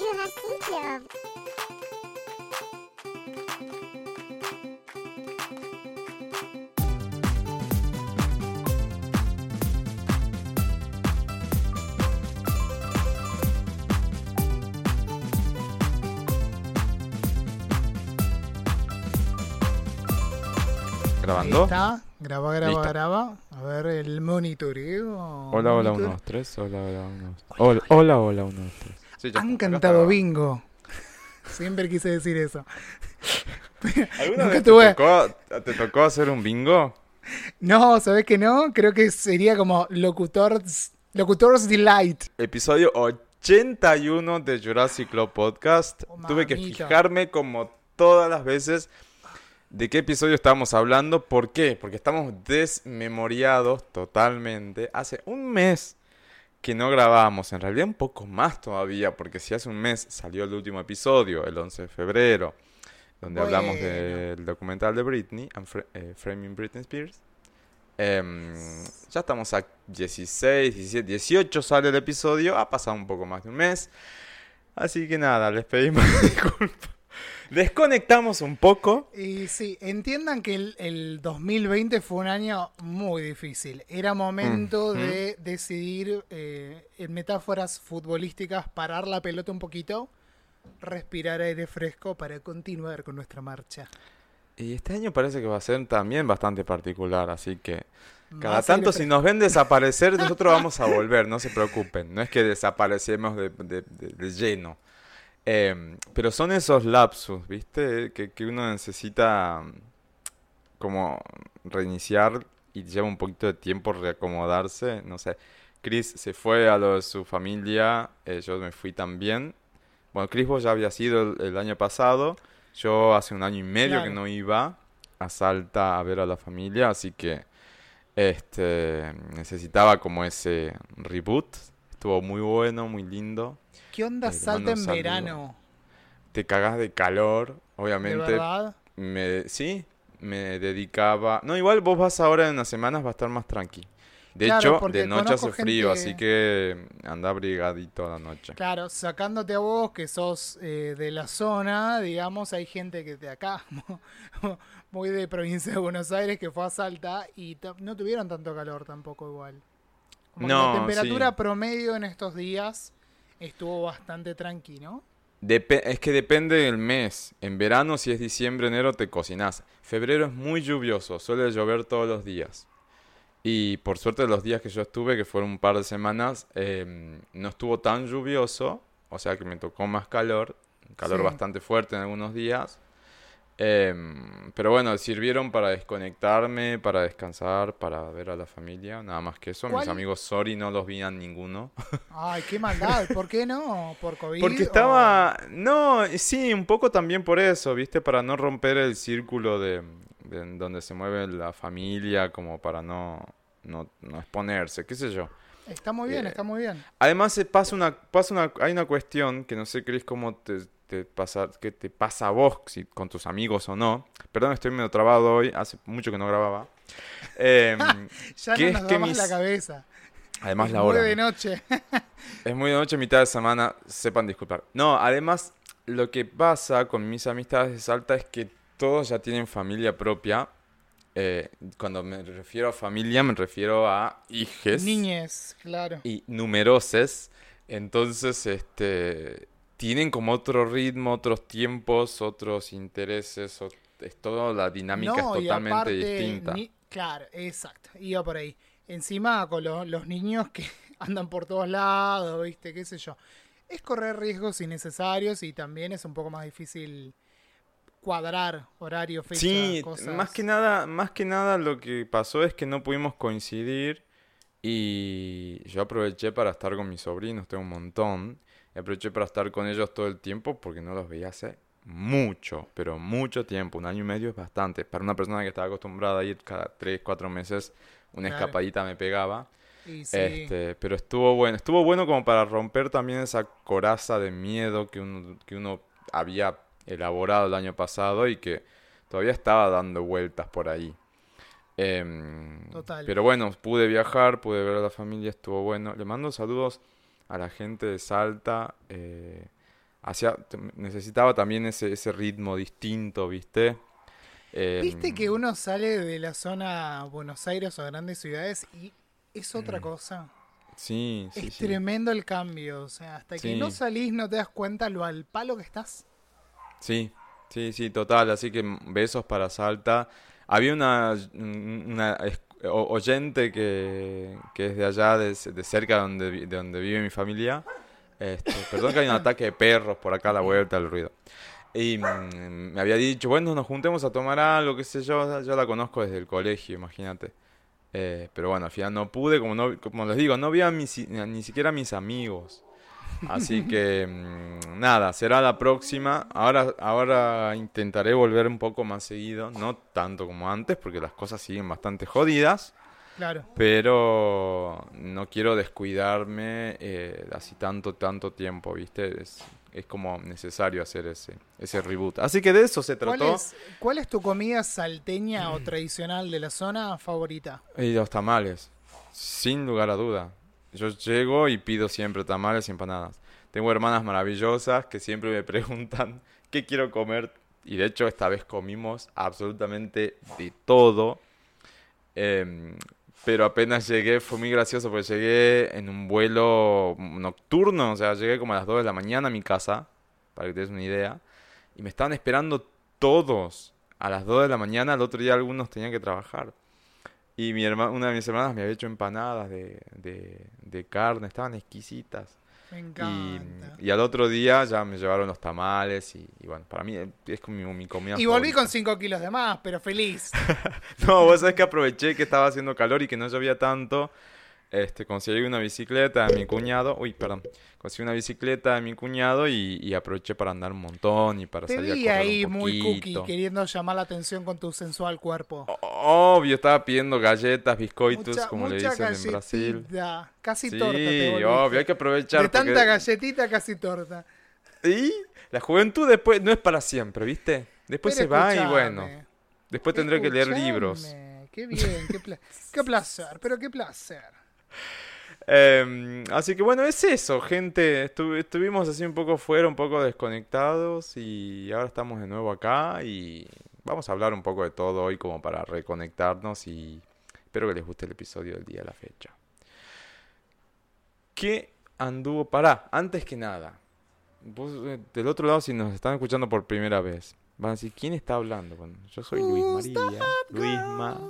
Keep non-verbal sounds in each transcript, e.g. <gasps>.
Ahí ¿Grabando? está. Graba, graba, Listo. graba. A ver el monitoreo. Hola, hola, Monitor- 1, 2, 3. Hola, hola, 1, 2, Hola, hola, hola, 1, 2, 3. Sí, ya Han está, cantado bingo. <laughs> Siempre quise decir eso. <laughs> ¿Alguna vez tuve- te, tocó, te tocó hacer un bingo? No, ¿sabes que no? Creo que sería como locutors, locutors delight. Episodio 81 de Jurassic Club Podcast. Oh, Tuve que fijarme como todas las veces de qué episodio estábamos hablando. ¿Por qué? Porque estamos desmemoriados totalmente. Hace un mes que no grabábamos, en realidad un poco más todavía, porque si hace un mes salió el último episodio, el 11 de febrero, donde hablamos del documental de Britney, and Fra- eh, Framing Britney Spears. Em, ya estamos a 16, 17, 18 sale el episodio, ha pasado un poco más de un mes. Así que nada, les pedimos <laughs> disculpas. Desconectamos un poco. Y sí, entiendan que el, el 2020 fue un año muy difícil. Era momento Ujú. de decidir, eh, en metáforas futbolísticas, parar la pelota un poquito, respirar aire fresco para continuar con nuestra marcha. Y este año parece que va a ser también bastante particular, así que cada tanto si nos ven desaparecer, nosotros vamos a <laughs> volver, no se preocupen. No es que desaparecemos de, de- de- de lleno. Em, pero son esos lapsus, ¿viste? Que, que uno necesita mm, como reiniciar y lleva un poquito de tiempo reacomodarse. No sé, Chris se fue a lo de su familia, eh, yo me fui también. Bueno, Chris vos ya había sido el, el año pasado. Yo hace un año y medio que no iba a Salta a ver a la familia, así que este necesitaba como ese reboot. Estuvo muy bueno, muy lindo. ¿Qué onda Eh, salta en verano? Te cagas de calor, ¿De obviamente. verdad? Me, sí, me dedicaba. No, igual vos vas ahora en unas semanas, va a estar más tranqui. De Claro, hecho, de noche hace frío, gente- así que anda abrigadito a la noche. Claro, sacándote a vos que sos eh, de la zona, digamos, hay gente que de acá, <laughs> muy de provincia de Buenos Aires, que fue a Salta y no tuvieron tanto calor tampoco igual. Como No, la temperatura sí. promedio en estos días estuvo bastante tranqui, ¿no? Depe- es que depende del mes. En verano, si es diciembre, enero, te cocinás. Febrero es muy lluvioso, suele llover todos los días. Y por suerte los días que yo estuve, que fueron un par de semanas, em, no estuvo tan lluvioso, o sea que me tocó más calor, calor Sí. bastante fuerte en algunos días. Em, pero bueno, sirvieron para desconectarme, para descansar, para ver a la familia, nada más que eso. Mis ¿Cuál? amigos, sorry, no los vi a ninguno. <laughs> Ay, qué maldad, ¿por qué no? ¿Por COVID? Porque o- estaba... No, sí, un poco también por eso, ¿viste? Para no romper el círculo de, de donde se mueve la familia, como para no, no, no exponerse, qué sé yo. Está muy bien, Eh, está muy bien. Además, se pasa una, pasa una, hay una cuestión que no sé, Cris, cómo te, te pasa, qué te pasa a vos, si con tus amigos o no. Perdón, estoy medio trabado hoy, hace mucho que no grababa. <laughs> Em, <laughs> Ya ¿qué no es nos que más mis- la cabeza. además Es la muy hora. de ¿no? noche. <laughs> Es muy de noche, mitad de semana, sepan disculpar. No, además, lo que pasa con mis amistades de Salta es que todos ya tienen familia propia. Eh, cuando me refiero a familia, me refiero a hijes Niñez, claro. y numeroses. Entonces, este, tienen como otro ritmo, otros tiempos, otros intereses. o- es todo, la dinámica No, es totalmente aparte, distinta. ni- claro, exacto. Iba por ahí. Encima con lo- los niños que <laughs> andan por todos lados, ¿viste? ¿Qué sé yo? Es correr riesgos innecesarios y también es un poco más difícil cuadrar horario, fecha, Sí, cosas. más que nada, más que nada lo que pasó es que no pudimos coincidir y yo aproveché para estar con mis sobrinos, tengo un montón, aproveché para estar con ellos todo el tiempo porque no los veía hace mucho, pero mucho tiempo, un año y medio es bastante. Para una persona que estaba acostumbrada a ir cada 3, 4 meses, una Claro. escapadita me pegaba. Sí, Este, pero estuvo bueno, estuvo bueno como para romper también esa coraza de miedo que uno, que uno había elaborado el año pasado y que todavía estaba dando vueltas por ahí. Em, Total. Pero bueno, pude viajar, pude ver a la familia, estuvo bueno. Le mando saludos a la gente de Salta, eh, hacía, t- necesitaba también ese, ese ritmo distinto, ¿viste? Viste Em, que uno sale de la zona Buenos Aires o grandes ciudades y es otra cosa. Sí, sí, es sí. tremendo el cambio. O sea, hasta que Sí. no salís no te das cuenta lo al palo que estás. Sí, sí, sí, total. Así que mm, besos para Salta. Había una, una es- o- oyente que, que es de allá, de, de cerca donde, de donde vive mi familia. Este, <laughs> perdón que hay un ataque de perros por acá a la vuelta, el ruido. Y mm, me había dicho, bueno, nos juntemos a tomar algo, qué sé yo. Yo la conozco desde el colegio, imagínate. Eh, pero bueno, al final no pude, como, no, como les digo, no vi a mis, ni siquiera a mis amigos. Así que mm, nada, será la próxima. Ahora, ahora intentaré volver un poco más seguido, no tanto como antes, porque las cosas siguen bastante jodidas, Claro. pero no quiero descuidarme eh, así tanto, tanto tiempo, ¿viste? Es, es como necesario hacer ese, ese reboot. Así que de eso se ¿Cuál trató. es, ¿Cuál es tu comida salteña o <clears throat> tradicional de la zona favorita? Y los tamales, sin lugar a duda. Yo llego y pido siempre tamales y empanadas. Tengo hermanas maravillosas que siempre me <laughs> preguntan qué quiero comer. Y de hecho esta vez comimos absolutamente de todo. Em, pero apenas llegué, fue muy gracioso porque llegué en un vuelo nocturno. O sea, llegué como a las 2 de la mañana a mi casa, para que te des una idea. Y me estaban esperando todos a las 2 de la mañana. El otro día algunos tenían que trabajar. Y mi herma- una de mis hermanas me había hecho empanadas de, de, de carne, estaban exquisitas. Me Y, encanta. y al otro día ya me llevaron los tamales y, y bueno, para mí es como mi, mi comida Y volví favorita. con 5 kilos de más, pero feliz. <laughs> No, vos sabés que aproveché que estaba haciendo calor y que no llovía tanto. Este, conseguí una bicicleta de mi cuñado. Uy, perdón. Conseguí una bicicleta de mi cuñado y, y aproveché para andar un montón y para Te salir a correr ahí un muy cookie, queriendo llamar la atención con tu sensual cuerpo. Obvio, estaba pidiendo galletas, biscoitos, Mucha- como le mucha dicen en Brasil. galletita, Casi Sí, torta te obvio, hay que aprovechar. De tanta porque- galletita, casi torta. Y la juventud después no es para siempre, ¿viste? Después Pero se va y bueno, después tendré que leer libros. Qué bien, qué, pla- qué <laughs> placer, pero qué placer. Em, así que bueno, es eso, gente. Estu- estuvimos así un poco fuera, un poco desconectados y ahora estamos de nuevo acá y vamos a hablar un poco de todo hoy como para reconectarnos y espero que les guste el episodio del día de la fecha. ¿Qué anduvo? Pará, antes que nada. Vos, eh, del otro lado, si nos están escuchando por primera vez, van a decir, ¿quién está hablando? Bueno, yo soy Luis Who's María. Luisma.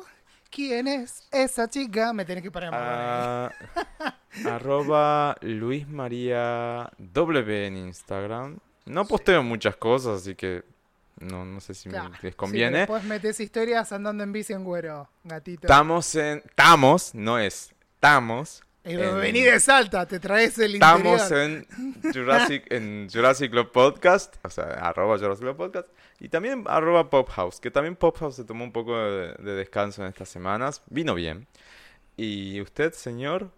¿Quién es esa chica? Me tenés que parar. Ah, arroba Luis María W en Instagram. No posteo muchas cosas, así que no, no sé si me- les conviene. después metes historias andando en bici en güero, gatito. Estamos en... Estamos, no es... Estamos. En- Vení de Salta, te traes el Estamos interior. en <laughs> Jurassic, en Jurassic Club Podcast, o sea, arroba Jurassic Club Podcast, y también arroba Pop House, que también Pop House se tomó un poco de, de descanso en estas semanas, vino bien. ¿Y usted, señor?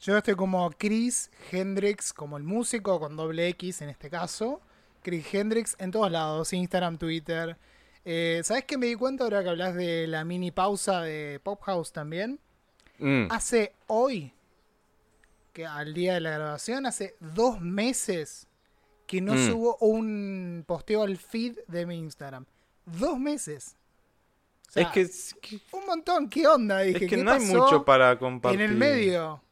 Yo estoy como Chris Hendrix, como el músico, con doble X en este caso. Chris Hendrix en todos lados, Instagram, Twitter. Eh, ¿Sabes qué me di cuenta ahora que hablas de la mini pausa de Pop House también? Mm, Hace hoy, que al día de la grabación, hace dos meses que no Mm. subo un posteo al feed de mi Instagram. Dos meses. O sea, es que, es que, un montón, ¿qué onda? Dije, es que ¿qué no hay mucho para compartir. En el medio.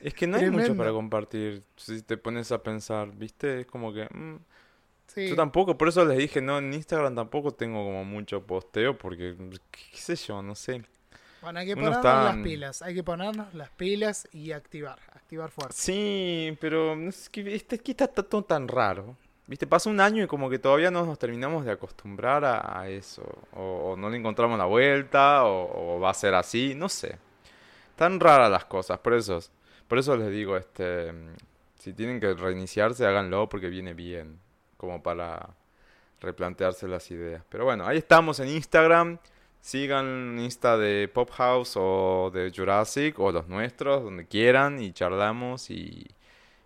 Es que no hay mucho para compartir si te pones a pensar, ¿viste? Es como que... mm, Sí. Yo tampoco, por eso les dije, no, en Instagram tampoco tengo como mucho posteo, porque, qué, qué sé yo, no sé. Bueno, hay que ponernos está- las pilas. Hay que ponernos las pilas y activar. Activar fuerte. Sí, pero sé, que este, que está, todo tan raro. Viste, pasa un año y como que todavía no nos terminamos de acostumbrar a, a eso. O, o no le encontramos la vuelta, o, o va a ser así, no sé. Tan raras las cosas, por eso, por eso les digo, este, si tienen que reiniciarse, háganlo porque viene bien, como para replantearse las ideas. Pero bueno, ahí estamos en Instagram. Sigan Insta de Pop House o de Jurassic o los nuestros, donde quieran, y charlamos y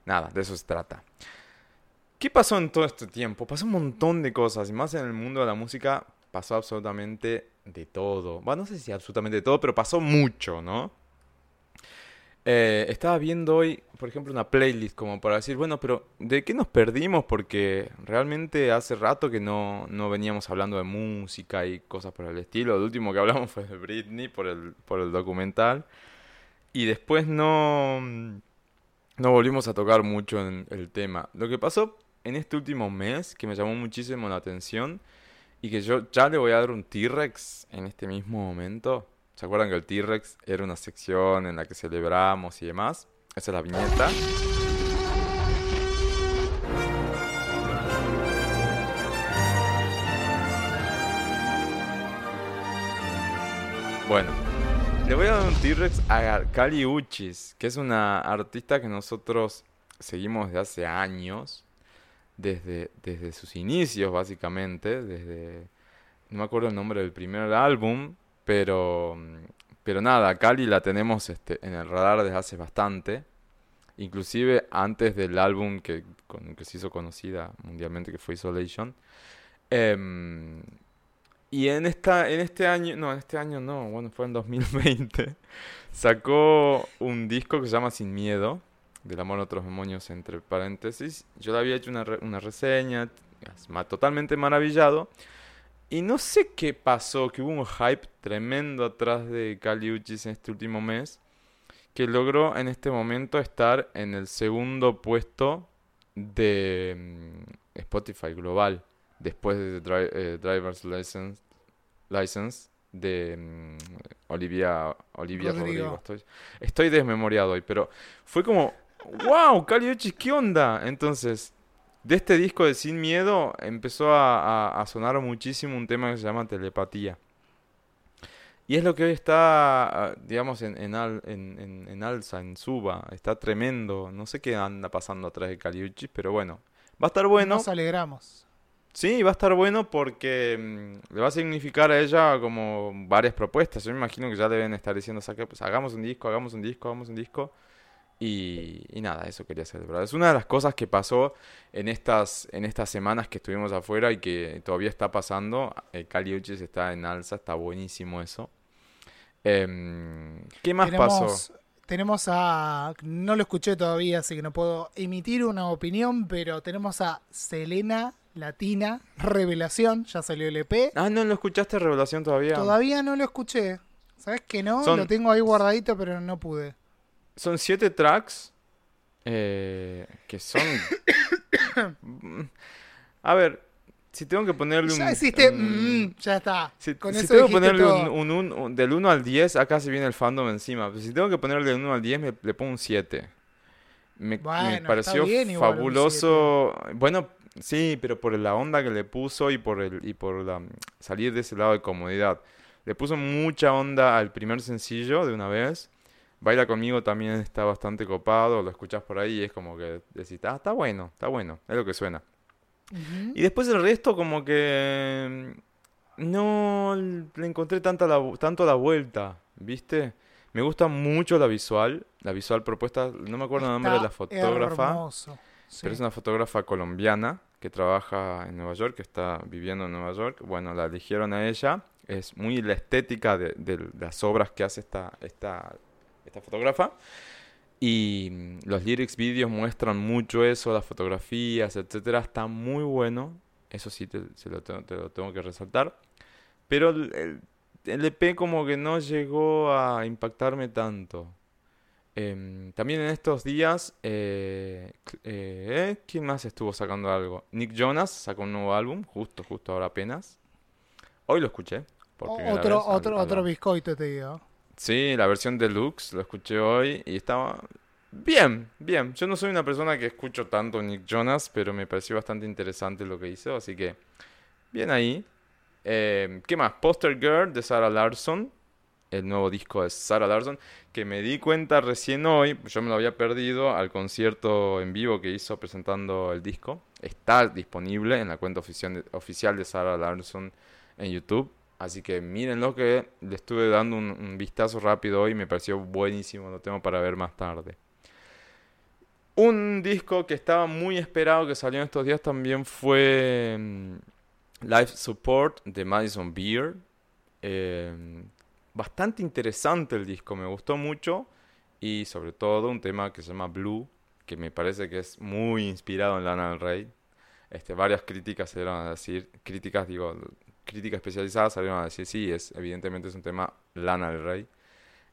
nada, de eso se trata. ¿Qué pasó en todo este tiempo? Pasó un montón de cosas, y más en el mundo de la música pasó absolutamente de todo. Bueno, no sé si absolutamente de todo, pero pasó mucho, ¿no? Eh, estaba viendo hoy, por ejemplo, una playlist como para decir, bueno, pero ¿de qué nos perdimos? Porque realmente hace rato que no, no veníamos hablando de música y cosas por el estilo. Lo último que hablamos <laughs> fue de Britney por el, por el documental. Y después no, no volvimos a tocar mucho en el tema. Lo que pasó en este último mes, que me llamó muchísimo la atención, y que yo ya le voy a dar un T-Rex en este mismo momento ¿Se acuerdan que el T-Rex era una sección en la que celebramos y demás? Esa es la viñeta. Bueno, le voy a dar un T-Rex a Kali Uchis, que es una artista que nosotros seguimos desde hace años, desde, desde sus inicios básicamente, desde, no me acuerdo el nombre del primer álbum, pero, pero nada, Cali la tenemos este, en el radar desde hace bastante. Inclusive antes del álbum que, con, que se hizo conocida mundialmente, que fue Isolation. Em, y en, esta, en este año, no, en este año no, bueno, fue en 2020, <laughs> sacó un disco que se llama Sin Miedo, del amor a otros demonios, entre paréntesis. Yo le había hecho una, una reseña, totalmente maravillado. Y no sé qué pasó, que hubo un hype tremendo atrás de Kali Uchis en este último mes, que logró en este momento estar en el segundo puesto de mm, Spotify global, después de eh, Driver's License, License de mm, Olivia, Olivia Rodrigo. Estoy, estoy desmemoriado hoy, pero fue como, wow, Kali Uchis, ¿qué onda? Entonces, de este disco de Sin Miedo empezó a, sonar muchísimo un tema que se llama Telepatía. Y es lo que hoy está, ah, digamos, en, en, en, alza, en suba. Está tremendo. No sé qué anda pasando atrás de Caliuchis, pero bueno. Va a estar bueno. Nos alegramos. Sí, va a estar bueno porque mm, le va a significar a ella como varias propuestas. Yo me imagino que ya deben estar diciendo, pues, hagamos un disco, hagamos un disco, hagamos un disco. Y, nada, eso quería celebrar. Es una de las cosas que pasó en estas, en estas semanas que estuvimos afuera y que todavía está pasando. El Cali Uchis está en alza, está buenísimo eso. Em, ¿Qué más pasó? Tenemos a. No lo escuché todavía, así que no puedo emitir una opinión, pero tenemos a Selena Latina, Revelación, ya salió el EP. Ah, no lo escuchaste Revelación todavía. Todavía no lo escuché. ¿Sabes que no? Lo tengo ahí guardadito, pero no pude. Son siete tracks eh, que son... <coughs> A ver, si tengo que ponerle un... Ya hiciste... Mm, ya está. Si, tengo que ponerle un, del 1 al 10, acá se viene el fandom encima. Pero si tengo que ponerle del 1 al 10, me, le pongo un 7. Me, pareció fabuloso. Bueno, sí, pero por la onda que le puso y por, el, y por la, salir de ese lado de comodidad. Le puso mucha onda al primer sencillo de una vez. Baila conmigo también está bastante copado, lo escuchas por ahí y es como que decís, ah, está bueno, está bueno, es lo que suena. Y después el resto como que mm, no le encontré tanta la, tanto la vuelta, ¿viste? Me gusta mucho la visual, la visual propuesta, no me acuerdo el nombre de la fotógrafa, pero es una fotógrafa colombiana que trabaja en Nueva York, que está viviendo en Nueva York. Bueno, la eligieron a ella, es muy la estética de, de las obras que hace esta, esta esta fotógrafa. Y mm, los lyrics videos muestran mucho eso, las fotografías, etcétera. Está muy bueno. Eso sí, te, lo, tengo, que resaltar. Pero el, EP como que no llegó a impactarme tanto. Em, también en estos días, eh, eh, ¿quién más estuvo sacando algo? Nick Jonas sacó un nuevo álbum, justo, justo ahora apenas. Hoy lo escuché. otro, otro, otro bizcoito te digo. Sí, la versión deluxe, lo escuché hoy y estaba bien, bien. Yo no soy una persona que escucho tanto Nick Jonas, pero me pareció bastante interesante lo que hizo, así que bien ahí. Eh, ¿Qué más? Poster Girl de Sarah Larson, el nuevo disco de Sarah Larson, que me di cuenta recién hoy, yo me lo había perdido al concierto en vivo que hizo presentando el disco. Está disponible en la cuenta oficial de, Sarah Larson en YouTube. Así que mírenlo que le estuve dando un, vistazo rápido hoy me pareció buenísimo, lo tengo para ver más tarde. Un disco que estaba muy esperado que salió en estos días también fue mm, Life Support de Madison Beer. Em, bastante interesante el disco, me gustó mucho. y sobre todo un tema que se llama Blue, que me parece que es muy inspirado en Lana del Rey. Este, varias críticas dieron a decir, críticas digo, críticas especializadas salieron a decir, sí, es evidentemente es un tema Lana del Rey.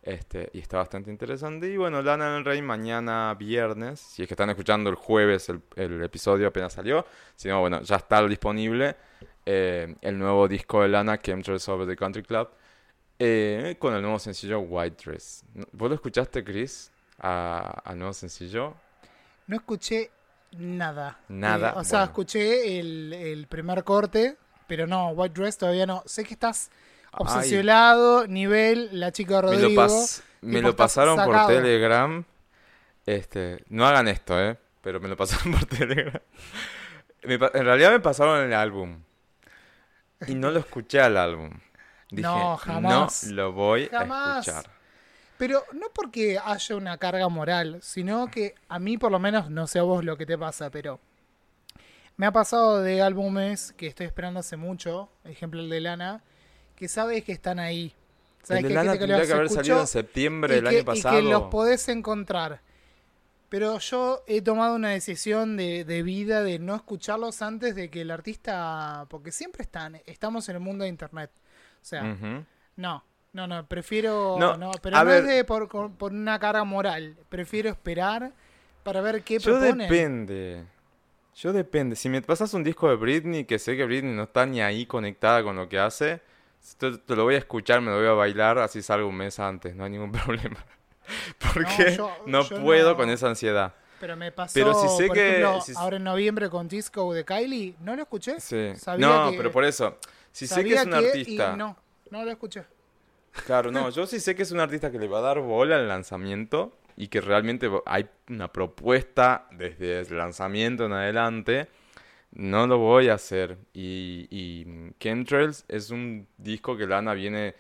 Este, y está bastante interesante. Y bueno, Lana del Rey mañana viernes, si es que están escuchando el jueves, el, el episodio apenas salió. Si no, bueno, ya está disponible eh, el nuevo disco de Lana, Chemtrails Over the Country Club, eh, con el nuevo sencillo White Dress. ¿Vos lo escuchaste, Chris, al nuevo sencillo? No escuché nada. Nada. Eh, o sea, bueno. escuché el, el primer corte, pero no, White Dress todavía no. Sé que estás Ay, obsesionado, nivel la chica me Rodrigo. lo, pas- me lo pasaron por. Telegram. Este, no hagan esto, ¿eh? Pero me lo pasaron <laughs> por Telegram. Me pa- en realidad me pasaron el álbum. Y no lo escuché al álbum. Dije, No, jamás. no lo voy Jamás. a escuchar. Pero no porque haya una carga moral, sino que a mí por lo menos, no sé a vos lo que te pasa, pero me ha pasado de álbumes que estoy esperando hace mucho, ejemplo el de Lana, que sabes que están ahí. Sabes El de que Lana que tendría que haber salido en septiembre del año pasado. y que los podés encontrar. Pero yo he tomado una decisión de, de vida de no escucharlos antes de que el artista, porque siempre están, estamos en el mundo de internet. O sea, no, no, no, prefiero. No, No, pero no ver. es de por, por una carga moral. Prefiero esperar para ver qué Yo proponen. depende. Yo depende. Si me pasas un disco de Britney, que sé que Britney no está ni ahí conectada con lo que hace, te, te lo voy a escuchar, me lo voy a bailar, así salgo un mes antes, no hay ningún <laughs> problema. Porque yo- no, yo puedo no. con esa ansiedad. Pero me pasó, Pero si sé por que- ejemplo, si- ahora en noviembre con Disco de Kylie, ¿no lo escuché? Sí. Sabía No, que- pero por eso, si sé que es un que- artista, Y no, no lo escuché. claro, no, <laughs> yo sí sé que es un artista que le va a dar bola al lanzamiento y que realmente hay una propuesta desde el lanzamiento en adelante. No lo voy a hacer. Y, y Chemtrails es un disco que Lana viene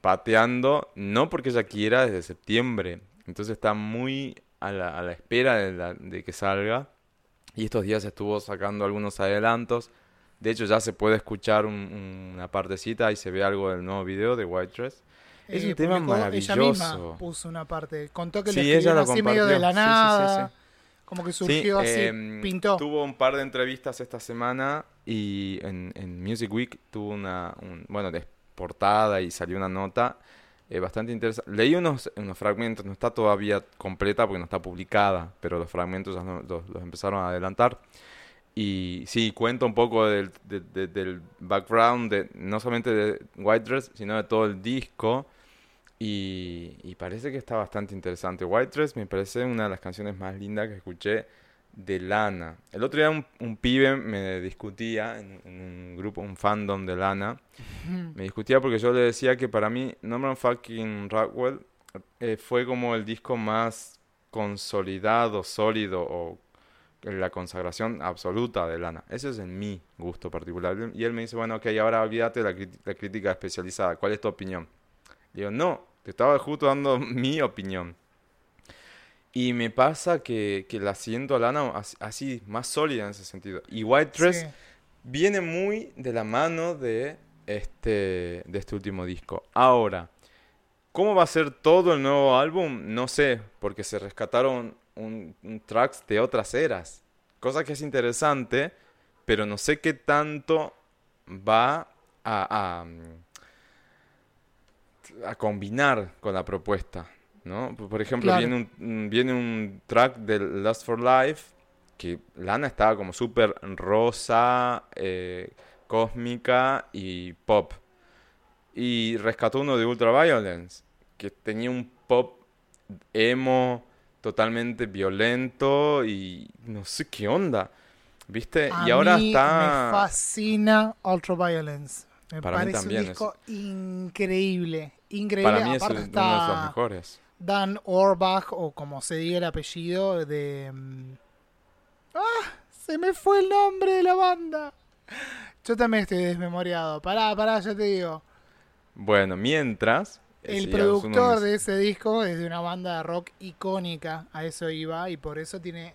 pateando, no porque ella quiera, desde septiembre. Entonces está muy a la, espera de, que salga. Y estos días estuvo sacando algunos adelantos. De hecho, ya se puede escuchar un- una partecita y se ve algo del nuevo video de White Dress. Es un tema Eh, publicó- Ella misma maravilloso. puso una parte. Contó que Sí, lo lo así medio de la. Sí, sí, nada. Como que surgió así, em, pintó. Tuvo un par de entrevistas esta semana y en, en Music Week tuvo una, un- bueno, de portada y salió una nota eh, bastante interesante. Leí unos, unos fragmentos, no está todavía completa porque no está publicada, pero los fragmentos los, los empezaron a adelantar. Y sí, cuenta un poco del, de- de- del background, de, no solamente de White Dress, sino de todo el disco. Y, y parece que está bastante interesante. White Dress me parece una de las canciones más lindas que escuché de Lana. El otro día un, un pibe me discutía en, en un grupo, un fandom de Lana. <laughs> Me discutía porque yo le decía que para mí Norman fucking Rockwell eh, fue como el disco más consolidado, sólido o la consagración absoluta de Lana. Eso es en mi gusto particular. Y él me dice, bueno, ok, ahora olvídate de la, la crítica especializada. ¿Cuál es tu opinión? Digo, no, te estaba justo dando <laughs> mi opinión. Y me pasa que, que la siento a Lana as- así, más sólida en ese sentido. Y White Dress Sí. viene muy de la mano de este, de este último disco. Ahora, ¿cómo va a ser todo el nuevo álbum? No sé, porque se rescataron un, un tracks de otras eras. Cosa que es interesante, pero no sé qué tanto va a, a, a combinar con la propuesta, ¿no? Por ejemplo, Claro. viene un, viene un track de Lust for Life que Lana estaba como súper rosa, eh, cósmica y pop. Y rescató uno de Ultraviolence, que tenía un pop emo totalmente violento y no sé qué onda. ¿Viste? A y ahora mí está... Me fascina Ultraviolence. Me Para mí parece también un es- disco increíble. Increíble. Para mí es Aparte el- uno de los está mejores. Dan Orbach, o como se diga el apellido de. mm, ¡Ah! Se me fue el nombre de la banda. Yo también estoy desmemoriado. Pará, pará, ya te digo. Bueno, mientras... eh, El productor unos- de ese disco es de una banda de rock icónica. A eso iba. Y por eso tiene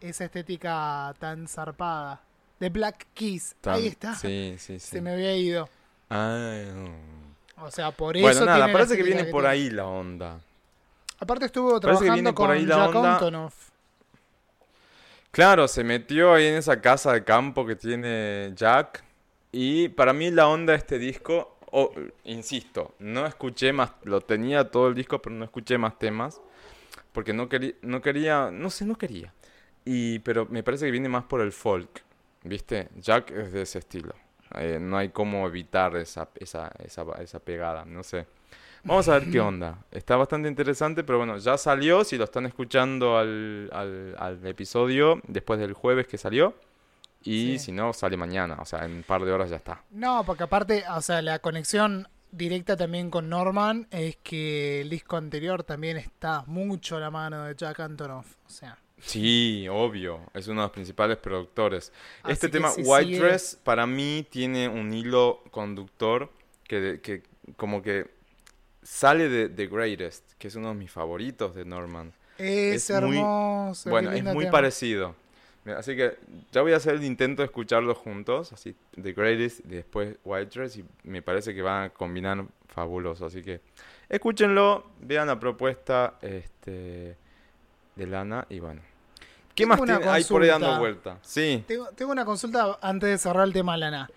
esa estética tan zarpada. De Black Keys. Ahí está. Sí, sí, sí. Se me había ido. Ay, no. O sea, por eso. Bueno, nada, parece que viene por tiene. ahí la onda. Aparte estuvo que trabajando por con ahí la Jack onda. Antonoff. Claro, se metió ahí en esa casa de campo que tiene Jack. Y para mí la onda de este disco, insisto, no escuché más, lo tenía todo el disco, pero no escuché más temas. Porque no quería, no quería, no sé, no quería. Y, pero me parece que viene más por el folk, ¿viste? Jack es de ese estilo. Eh, no hay cómo evitar esa, esa, esa, esa pegada, no sé. Vamos a ver qué <clears throat> onda. Está bastante interesante, pero bueno, ya salió. Si lo están escuchando al, al, al episodio después del jueves que salió. Y Sí. si no, sale mañana. O sea, en un par de horas ya está. No, porque aparte, o sea, la conexión directa también con Norman es que el disco anterior también está mucho a la mano de Jack Antonoff. O sea, Sí, obvio. Es uno de los principales productores. Así este tema, White sigue- Dress, para mí tiene un hilo conductor que, que como que sale de The Greatest, que es uno de mis favoritos de Norman. es, Es muy- hermoso. Bueno, es muy tema. parecido. Así que ya voy a hacer el intento de escucharlos juntos, así The Greatest y después White Dress y me parece que van a combinar fabuloso, así que escúchenlo, vean la propuesta este de Lana y bueno. ¿Qué Tengo más tiene ahí por ahí dando vuelta? Sí. Tengo, tengo una consulta antes de cerrar el tema, Lana.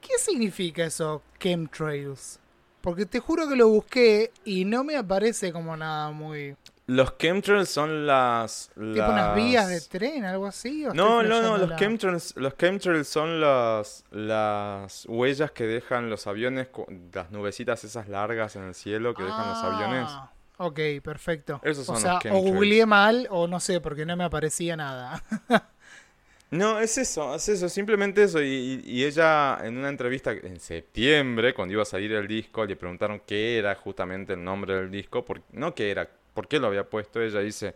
¿Qué significa eso, chemtrails? Porque te juro que lo busqué y no me aparece como nada muy... Los chemtrails son las Tipo unas las- vías de tren, algo así. ¿o No, no, no, los la- chemtrails, los chemtrails son las, las huellas que dejan los aviones, las nubecitas esas largas en el cielo que dejan los aviones. Ok, perfecto. Esos son o los sea, o googleé mal o no sé, porque no me aparecía nada. <laughs> No, es eso, es eso, simplemente eso. Y, ella en una entrevista en septiembre, cuando iba a salir el disco, le preguntaron qué era justamente el nombre del disco, por, no qué era, por qué lo había puesto. Ella dice,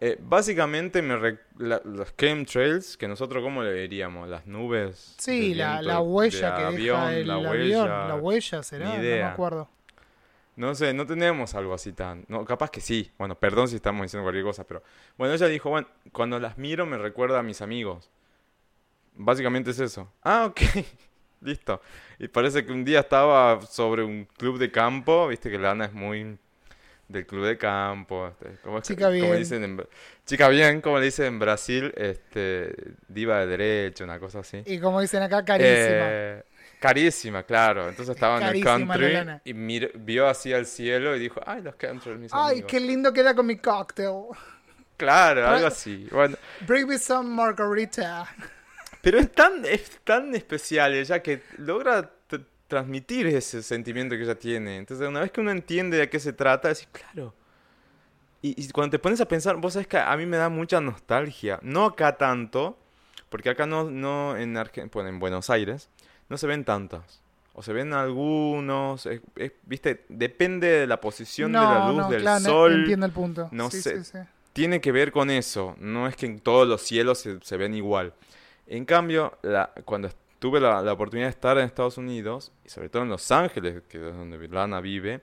eh, básicamente me re- la- los chemtrails, que nosotros cómo le diríamos, las nubes. Sí, la, viento la huella que avión, deja el la avión. huella, La huella será, no me acuerdo. No sé, no tenemos algo así tan... No, capaz que sí. Bueno, perdón si estamos diciendo cualquier cosa, pero... Bueno, ella dijo, bueno, cuando las miro me recuerda a mis amigos. Básicamente es eso. Ah, ok. <laughs> Listo. Y parece que un día estaba sobre un club de campo, viste que Lana es muy del club de campo, este, ¿cómo es que- Chica como bien. dicen en, Bra- chica bien, como le dicen en Brasil, este, diva de derecho, una cosa así. Y como dicen acá, carísima. Eh, carísima, claro. Entonces estaba en el la country y mir- vio así al cielo y dijo, ay, los country, mis Ay, amigos. qué lindo queda con mi cocktail. Claro, algo así. Bueno, Bring me some margarita. pero es tan, es tan especial ella que logra transmitir ese sentimiento que ella tiene. Entonces, una vez que uno entiende de qué se trata, decís, claro. Y, y cuando te pones a pensar, vos sabés que a mí me da mucha nostalgia. No acá tanto, porque acá no, no en, Argen- bueno, en Buenos Aires, no se ven tantas. O se ven algunos, es- es- viste, depende de la posición de la No, luz no, del claro, no- sol. entiendo el punto. no Sí, sé. sí, sí. tiene que ver con eso. No es que en todos los cielos se, se ven igual. En cambio, la- cuando tuve la, la oportunidad de estar en Estados Unidos, y sobre todo en Los Ángeles, que es donde Lana vive,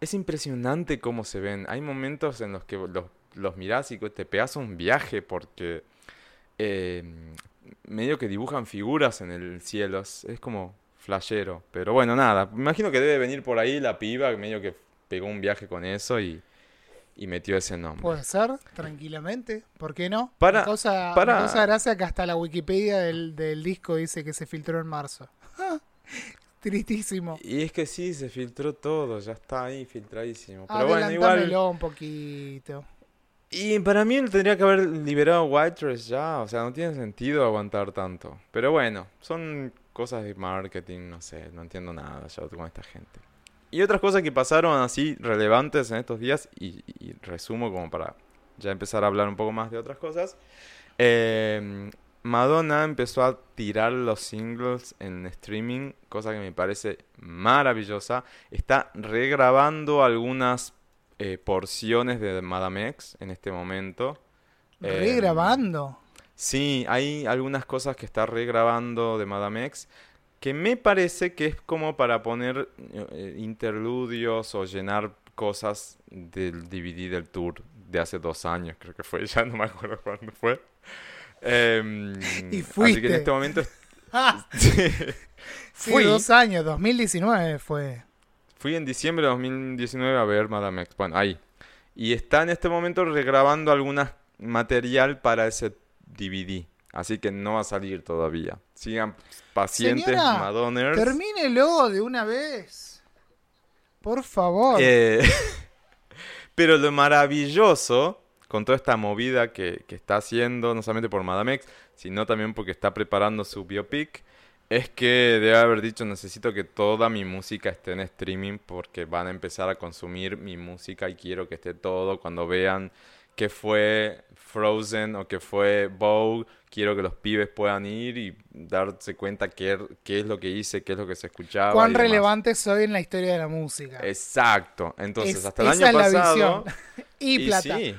es impresionante cómo se ven. Hay momentos en los que los, los mirás y te pegas un viaje porque eh, medio que dibujan figuras en el cielo. Es, es como flashero. Pero bueno, nada. Me imagino que debe venir por ahí la piba, medio que pegó un viaje con eso y, y metió ese nombre. Puede ser, tranquilamente. ¿Por qué no? Para- me causa, para- me causa gracia que hasta la Wikipedia del, del disco dice que se filtró en marzo. <laughs> Tristísimo. Y es que sí, se filtró todo, ya está ahí filtradísimo. Pero bueno, igual. un poquito. Y para mí él tendría que haber liberado White Dress ya, o sea, no tiene sentido aguantar tanto. Pero bueno, son cosas de marketing, no sé, no entiendo nada yo con esta gente. Y otras cosas que pasaron así relevantes en estos días, y, resumo como para ya empezar a hablar un poco más de otras cosas. Eh, Madonna empezó a tirar los singles en streaming, cosa que me parece maravillosa. Está regrabando algunas eh, porciones de Madame X en este momento. Eh, Regrabando. Sí, hay algunas cosas que está regrabando de Madame X que me parece que es como para poner eh, interludios o llenar cosas del DVD del tour de hace dos años, creo que fue, <laughs> ya no me acuerdo cuándo fue. Em, Y Así que en fuiste. este momento <laughs> Ah, <laughs> sí, sí, Fui. dos años, 2019 fue. Fui en diciembre de 2019 a ver Madame X, bueno, ahí. Y está en este momento regrabando algún material para ese DVD. Así que no va a salir todavía. Sigan pacientes, Señora, Madonners. Termínelo de una vez. Por favor. Eh, <laughs> pero lo maravilloso con toda esta movida que, que está haciendo, no solamente por Madame X, sino también porque está preparando su biopic, es que debe haber dicho necesito que toda mi música esté en streaming porque van a empezar a consumir mi música y quiero que esté todo cuando vean que fue Frozen o que fue Vogue, quiero que los pibes puedan ir y darse cuenta qué, qué es lo que hice, qué es lo que se escuchaba. Cuán y relevante soy en la historia de la música. Exacto. Entonces, Es- hasta el año la pasado. visión. <laughs> y, plata. sí,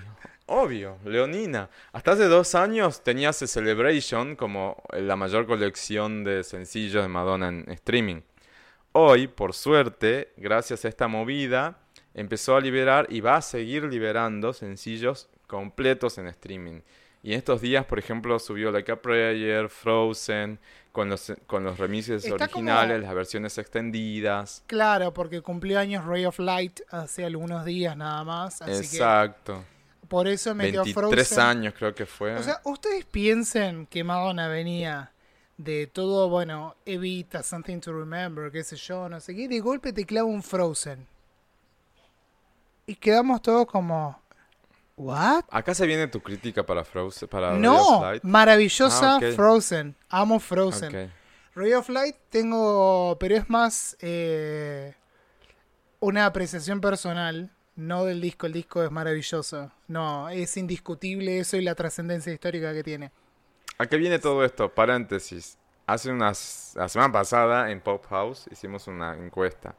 obvio, Leonina. Hasta hace dos años tenías The Celebration como la mayor colección de sencillos de Madonna en streaming. Hoy, por suerte, gracias a esta movida, empezó a liberar y va a seguir liberando sencillos completos en streaming. Y en estos días, por ejemplo, subió Like a Prayer, Frozen, con los, con los remixes Está como- originales, las versiones extendidas. Claro, porque cumplió años Ray of Light hace algunos días nada más. Así Exacto. que por eso metió 23 Frozen. años creo que fue. O sea, ustedes piensen que Madonna venía de todo, bueno, Evita, Something to Remember, qué sé yo, no sé qué, de golpe te clava un Frozen. Y quedamos todos como, ¿what? Acá se viene tu crítica para Frozen, para No, maravillosa Ah. Frozen. Amo Frozen. Ok. Ray of Light tengo, pero es más eh, una apreciación personal, no del disco. El disco es maravilloso. No, es indiscutible eso y la trascendencia histórica que tiene. ¿A qué viene todo esto? Paréntesis. Hace unas, la semana pasada en Pop House hicimos una encuesta.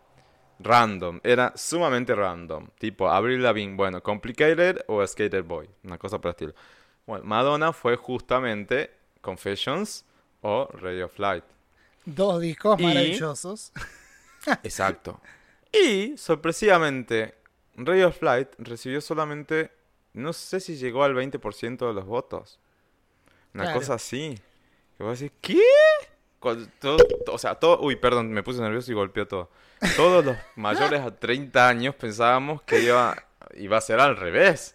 Random. Era sumamente random. Tipo, Avril Lavigne, bueno, Complicated o Skater Boy. Una cosa por el estilo. Bueno, Madonna fue justamente Confessions o Ray of Light. Dos discos Y- maravillosos. <laughs> Exacto. Y, sorpresivamente, Ray of Light recibió solamente, no sé si llegó al 20% de los votos. Una Claro. cosa así. Que vos decís, ¿qué? Todo- o sea, todo... Uy, perdón, me puse nervioso y golpeó todo. Todos los <laughs> mayores a 30 años pensábamos que iba, iba a ser al revés.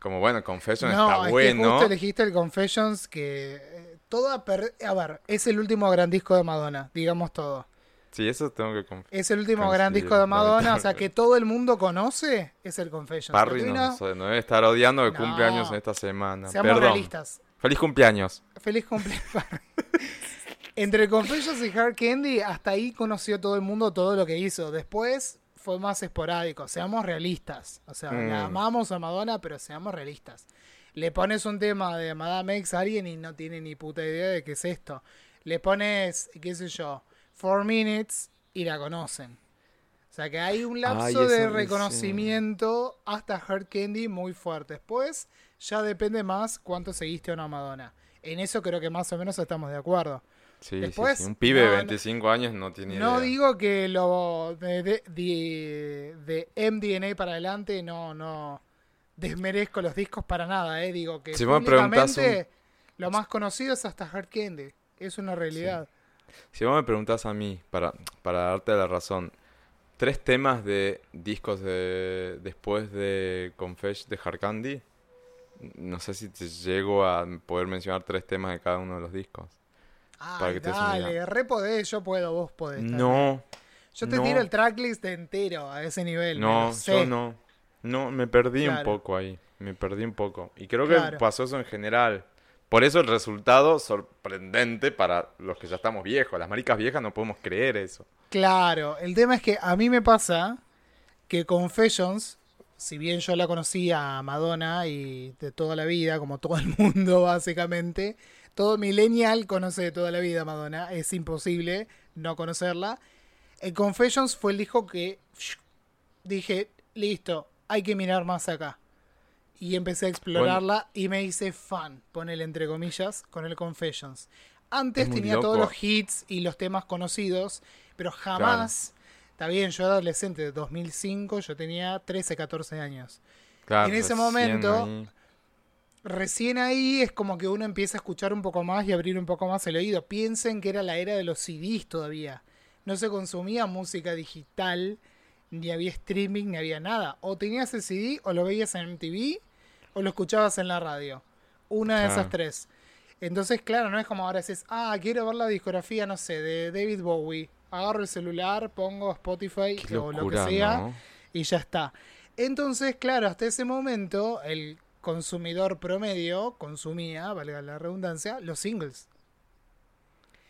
Como, bueno, Confession no, está es bueno. que justo elegiste el Confessions que... eh, Toda per- A ver, es el último gran disco de Madonna, digamos todo. Sí, eso tengo que confesar. Es el último gran disco de Madonna, o sea, que todo el mundo conoce, es el Confessions. Parry no, no debe estar odiando que No. cumple años en esta semana. Seamos Perdón. realistas. Feliz cumpleaños. Feliz cumpleaños. <laughs> Entre Confessions y Hard Candy, hasta ahí conoció todo el mundo todo lo que hizo. Después fue más esporádico. Seamos realistas. O sea, Mm. la amamos a Madonna, pero seamos realistas. Le pones un tema de Madame X a alguien y no tiene ni puta idea de qué es esto. Le pones, qué sé yo, Four Minutes y la conocen. O sea que hay un lapso Ay, de reconocimiento hasta Hard Candy muy fuerte. Después ya depende más cuánto seguiste o no a Madonna. En eso creo que más o menos estamos de acuerdo. Sí, Después, sí. Un pibe no, de no- 25 años no tiene No idea. digo que lo de, de, de- de MDNA para adelante no, no desmerezco los discos para nada, eh. Digo que Si públicamente lo más conocido es hasta Hard Candy. Es una realidad. Si vos me preguntás a mí, para, para darte la razón, tres temas de discos de después de Confess de Hard Candy, no sé si te llego a poder mencionar tres temas de cada uno de los discos. Para que te des una dale, idea. re podés, yo puedo, vos podés. también. No, Yo te no. tiro el tracklist entero a ese nivel. no, yo no. No, me perdí un poco ahí. Me perdí un poco. Y creo Claro. que pasó eso en general. Por eso el resultado sorprendente para los que ya estamos viejos. Las maricas viejas no podemos creer eso. Claro, el tema es que a mí me pasa que Confessions, si bien yo la conocía a Madonna y de toda la vida, como todo el mundo <laughs> básicamente, todo millennial conoce de toda la vida a Madonna, es imposible no conocerla. El Confessions fue el disco que dije, listo, hay que mirar más acá. Y empecé a explorarla y me hice fan, ponele entre comillas, con el Confessions. Antes tenía todos los hits y los temas conocidos, pero jamás, está bien, yo era adolescente de 2005, yo tenía 13, 14 años. Claro, En ese momento, ahí. Recién ahí es como que uno empieza a escuchar un poco más y abrir un poco más el oído. Piensen que era la era de los CDs todavía. No se consumía música digital ni había streaming, ni había nada. O tenías el CD, o lo veías en MTV, o lo escuchabas en la radio. Una de esas tres. Entonces, claro, no es como ahora dices, ah, quiero ver la discografía, no sé, de David Bowie. Agarro el celular, pongo Spotify o lo que sea ¿no? y ya está. Entonces, claro, hasta ese momento el consumidor promedio consumía, valga la redundancia, los singles.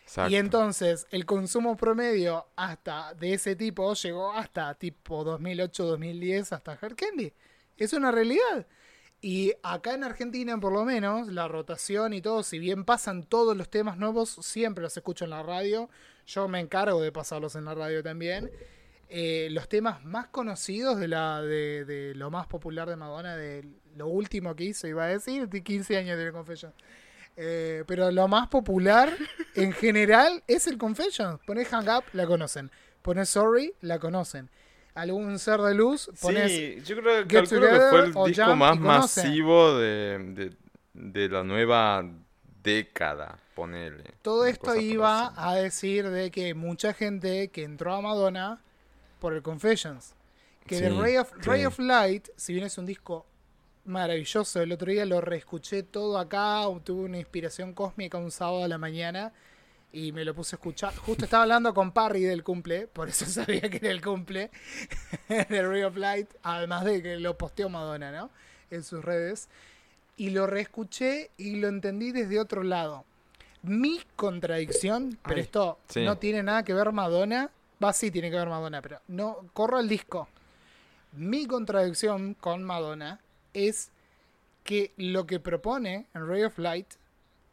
Exacto. Y entonces el consumo promedio hasta de ese tipo llegó hasta tipo 2008-2010 hasta Hard Candy. Es una realidad. Y acá en Argentina, por lo menos, la rotación y todo, si bien pasan todos los temas nuevos, siempre los escucho en la radio. Yo me encargo de pasarlos en la radio también. Eh, los temas más conocidos de, la, de, de lo más popular de Madonna, de lo último que hizo, iba a decir, de 15 años de Confession. Eh, pero lo más popular en general es el Confession. Pones Hang Up, la conocen. Pones Sorry, la conocen. Algún ser de luz, pones Sí, yo creo, que fue el disco Jump más masivo de, de, de la nueva década, ponele. Todo esto iba a decir de que mucha gente que entró a Madonna por el Confessions. Que Sí, The Ray of, sí. Ray of Light, si bien es un disco maravilloso, el otro día lo reescuché todo acá, tuve una inspiración cósmica un sábado a la mañana y me lo puse a escuchar. Justo estaba hablando con Parry del cumple, por eso <laughs> sabía que era el cumple <laughs> de Ray of Light, además de que lo posteó Madonna, ¿no? En sus redes. Y lo reescuché y lo entendí desde otro lado. Mi contradicción, pero Ay, esto sí. no tiene nada que ver Madonna, va sí tiene que ver Madonna, pero no corro el disco. Mi contradicción con Madonna es que lo que propone en Ray of Light,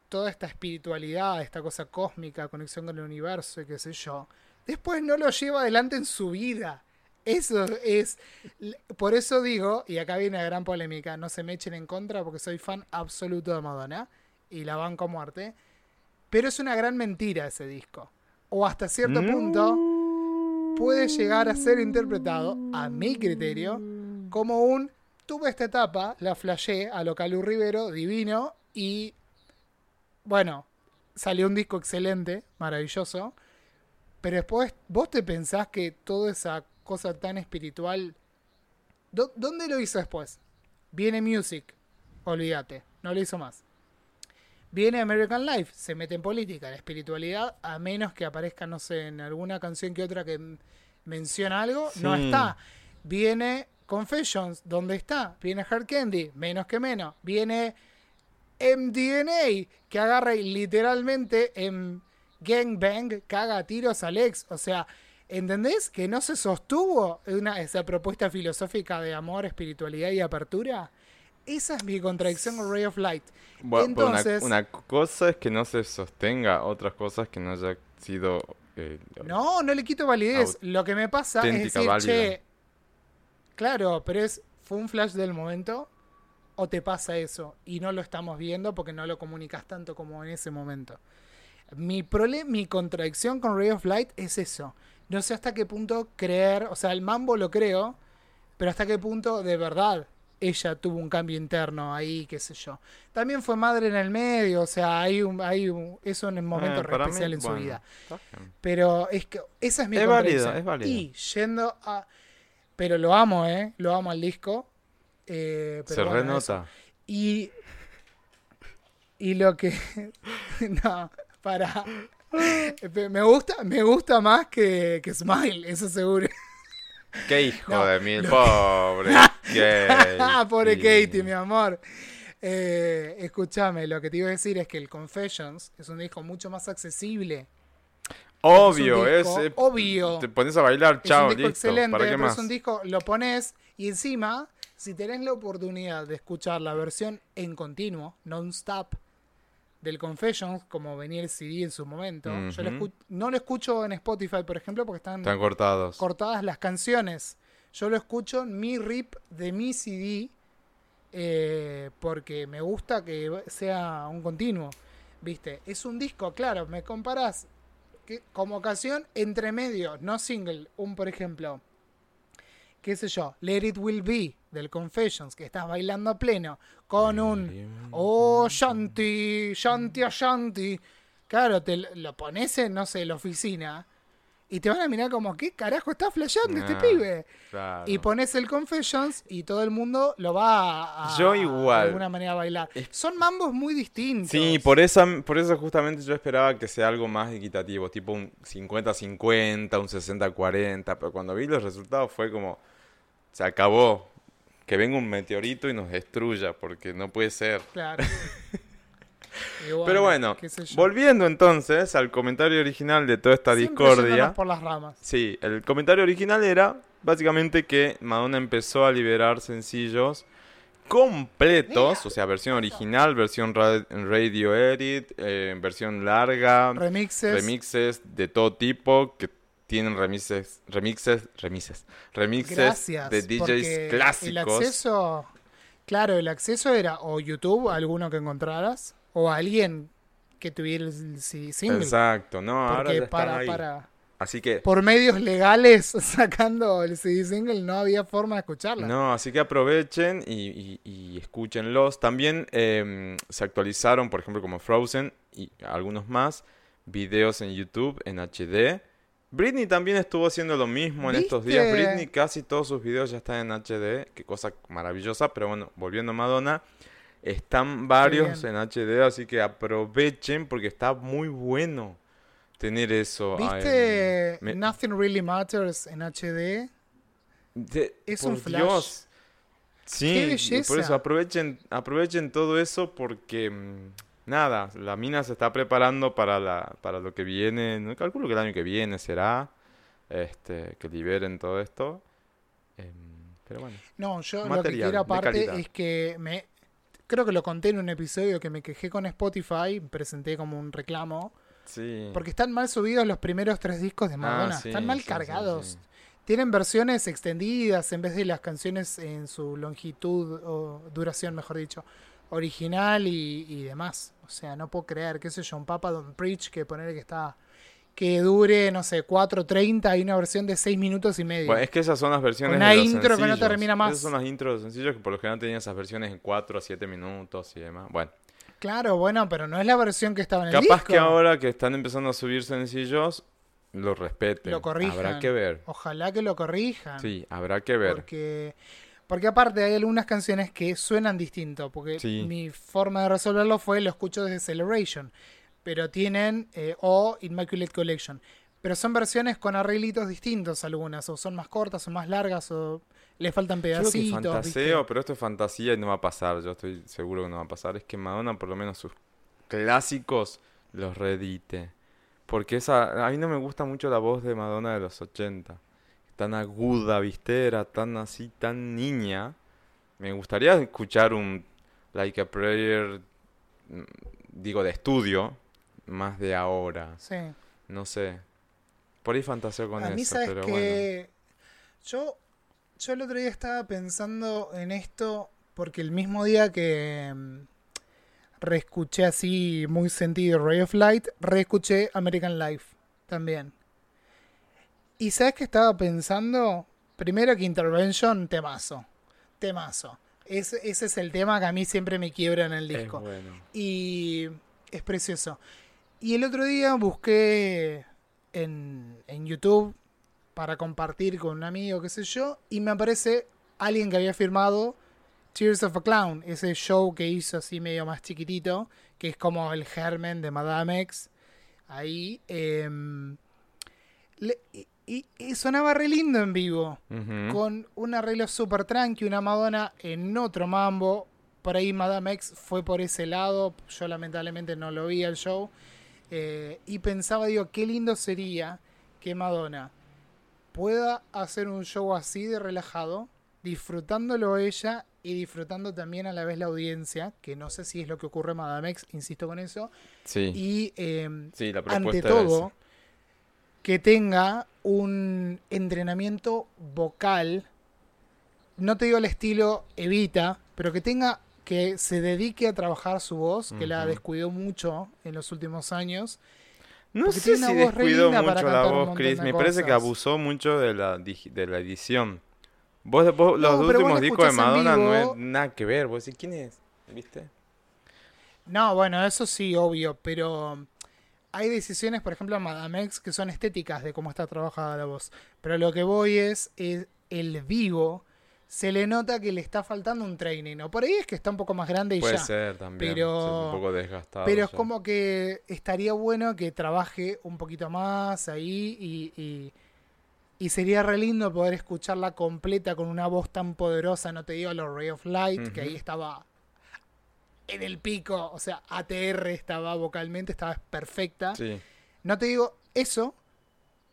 toda esta espiritualidad, esta cosa cósmica, conexión con el universo y qué sé yo, después no lo lleva adelante en su vida. Eso es. Por eso digo, y acá viene la gran polémica, no se me echen en contra porque soy fan absoluto de Madonna y la banco a muerte. Pero es una gran mentira ese disco. O hasta cierto Mm. punto puede llegar a ser interpretado, a mi criterio, como un tuve esta etapa, la flashé a lo Calu Rivero, divino, y bueno, salió un disco excelente, maravilloso, pero después vos te pensás que toda esa cosa tan espiritual, ¿dó- ¿dónde lo hizo después? Viene Music, olvídate, no lo hizo más. Viene American Life, se mete en política, la espiritualidad, a menos que aparezca, no sé, en alguna canción que otra que menciona algo, no está. Viene Confessions, ¿dónde está? Viene Hard Candy, menos que menos. Viene MDNA, que agarra y literalmente en Gangbang caga a tiros a Alex. O sea, ¿entendés? Que no se sostuvo una, esa propuesta filosófica de amor, espiritualidad y apertura. Esa es mi contradicción con Ray of Light. Bueno, una- Entonces- una, cosa es que no se sostenga, otras cosas que no haya sido... eh, No, no le quito validez. Lo que me pasa es decir, válida. che, claro, pero es fue un flash del momento o te pasa eso y no lo estamos viendo porque no lo comunicas tanto como en ese momento. Mi problema, mi contradicción con Ray of Light es eso. No sé hasta qué punto creer, o sea, el mambo lo creo, pero hasta qué punto de verdad ella tuvo un cambio interno ahí, qué sé yo. También fue madre en el medio, o sea, hay un, hay un, es un momento Eh, re mí, especial en su vida. Pero es que esa es mi Es contradicción. válido, es válido. Y yendo a. Pero lo amo, ¿eh? Lo amo al disco. Eh, pero Se bueno, eso. renota. Y. Y lo que. <laughs> no, para. Me gusta, me gusta más que, que Smile, eso seguro. Qué hijo No, de mil, pobre <laughs> Katie. <laughs> Pobre Katie, mi amor. Eh, escúchame, lo que te iba a decir es que el Confessions es un disco mucho más accesible. Obvio, Es disco eh, obvio. Te pones a bailar, Es chao, un disco listo. excelente, ¿Para qué más? es un disco, lo pones y encima, si tenés la oportunidad de escuchar la versión en continuo, non-stop, del Confessions, como venía el CD en su momento, yo lo no lo escucho en Spotify, por ejemplo, porque están Están cortados. cortadas las canciones. Yo lo escucho en mi rip de mi CD eh, porque me gusta que sea un continuo. ¿Viste? Es un disco, claro, me comparás que, como canción entre medio, no single. Un, por ejemplo, qué sé yo, Let It Will Be del Confessions, que estás bailando a pleno, con un Oh Shanti, Shanti Shanti. Claro, te lo pones en, no sé, la oficina Y te van a mirar como, ¿qué carajo está flasheando este Ah, pibe? Claro. Y pones el Confessions y todo el mundo lo va a, a- Yo igual. de alguna manera a bailar. Es- Son mambos muy distintos. Sí, por eso, por eso justamente yo esperaba que sea algo más equitativo, tipo un 50-50, un 60-40, pero cuando vi los resultados fue como, se acabó, que venga un meteorito y nos destruya, porque no puede ser. Claro. <laughs> Pero bueno, volviendo entonces al comentario original de toda esta Siempre discordia. por las ramas. Sí, el comentario original era básicamente que Madonna empezó a liberar sencillos completos, o sea, versión original, versión ra- radio edit, eh, versión larga, Remixes. remixes de todo tipo que tienen remixes, remixes, remixes, remixes Gracias. de DJs clásicos. El acceso, claro, el acceso era o YouTube, alguno que encontraras, o alguien que tuviera el single. Exacto, no, ahora Porque ya están para, ahí. para, Así que por medios legales <laughs> sacando el CD single no había forma de escucharla. No, así que aprovechen y, y- y escúchenlos. También em, se actualizaron, por ejemplo, como Frozen y algunos más, videos en YouTube en HD. Britney también estuvo haciendo lo mismo en estos días. Britney casi todos sus videos ya están en HD, qué cosa maravillosa. Pero bueno, volviendo a Madonna, están varios en HD, así que aprovechen porque está muy bueno tener eso. ¿Viste me- Nothing Really Matters en HD? de- Es por un flash. Dios. Sí, ¡Qué por eso aprovechen, aprovechen todo eso porque mm, nada, la mina se está preparando para la, para lo que viene. No calculo que el año que viene será este, que liberen todo esto. Em, pero bueno. No, yo lo que quiero aparte es que me... Creo que lo conté en un episodio que me quejé con Spotify, presenté como un reclamo, Sí. porque están mal subidos los primeros tres discos de Ah, Madonna, sí, están mal sí, cargados. Tienen versiones extendidas en vez de las canciones en su longitud o duración, mejor dicho, original y, y demás. O sea, no puedo creer, qué sé yo, un Papa Don't Preach que poner que está que dure, no sé, 4.30 hay una versión de 6 minutos y medio. Bueno, es que esas son las versiones Una de los intro que no termina más. Esas son las intros de sencillos que por lo general tenían esas versiones en 4 a 7 minutos y demás. Bueno, Claro, bueno, pero no es la versión que estaba en el capaz disco. que ahora que están empezando a subir sencillos, lo respeten. Lo corrijan. Habrá que ver. Ojalá que lo corrijan. Sí, habrá que ver. Porque, porque aparte hay algunas canciones que suenan distinto. Porque Sí. mi forma de resolverlo fue lo escucho desde Celebration. Pero tienen. eh, o Immaculate Collection. Pero son versiones con arreglitos distintos algunas. O son más cortas o más largas. O le faltan Yo que pedacitos. ¿viste? fantaseo, pero esto es fantasía y no va a pasar, yo estoy seguro que no va a pasar, es que Madonna por lo menos sus clásicos los reedite. Porque esa, a mí no me gusta mucho la voz de Madonna de los 80. Tan aguda, viste, era tan así, tan niña. Me gustaría escuchar un Like a Prayer, mm, digo, de estudio, más de ahora. Sí. No sé. Por ahí fantaseo con A mí, eso, sabes pero bueno. que. Yo, yo el otro día estaba pensando en esto porque el mismo día que mm, reescuché así muy sentido Ray of Light, reescuché American Life también. Y sabes que estaba pensando, primero que Intervention, temazo, temazo. Ese, ese es el tema que a mí siempre me quiebra en el Es disco. bueno. Y es precioso. Y el otro día busqué en, en YouTube para compartir con un amigo, qué sé yo, y me aparece alguien que había firmado Tears of a Clown, ese show que hizo así medio más chiquitito, que es como el germen de Madame X. Ahí. em, le- y, sonaba re lindo en vivo con un arreglo súper tranqui, una Madonna en otro mambo. Por ahí Madame X fue por ese lado, yo lamentablemente no lo vi el show. Eh, y pensaba, digo, qué lindo sería que Madonna pueda hacer un show así de relajado, disfrutándolo ella y disfrutando también a la vez la audiencia, que no sé si es lo que ocurre en Madame X, insisto con eso. Sí, Y sí, la ante todo, esa. Que tenga un entrenamiento vocal, no te digo el estilo Evita, pero que tenga que se dedique a trabajar su voz, que la descuidó mucho en los últimos años. No sé si descuidó mucho la voz, Chris. Me parece que abusó mucho de la, de la edición. Vos, vos- No, los vos últimos discos de Madonna no es nada que ver. Vos decís, ¿quién es? ¿Viste? No, bueno, eso sí, obvio, pero hay decisiones, por ejemplo, en Madame X, que son estéticas de cómo está trabajada la voz. Pero lo que voy es, es el vivo. Se le nota que le está faltando un training. O por ahí es que está un poco más grande y Puede ya. ser también. Pero- sí, un poco desgastado. Pero es ya. como que estaría bueno que trabaje un poquito más ahí y, y, y sería re lindo poder escucharla completa con una voz tan poderosa, no te digo los Ray of Light, que ahí estaba en el pico, o sea, ATR estaba vocalmente, estaba perfecta. Sí. No te digo eso,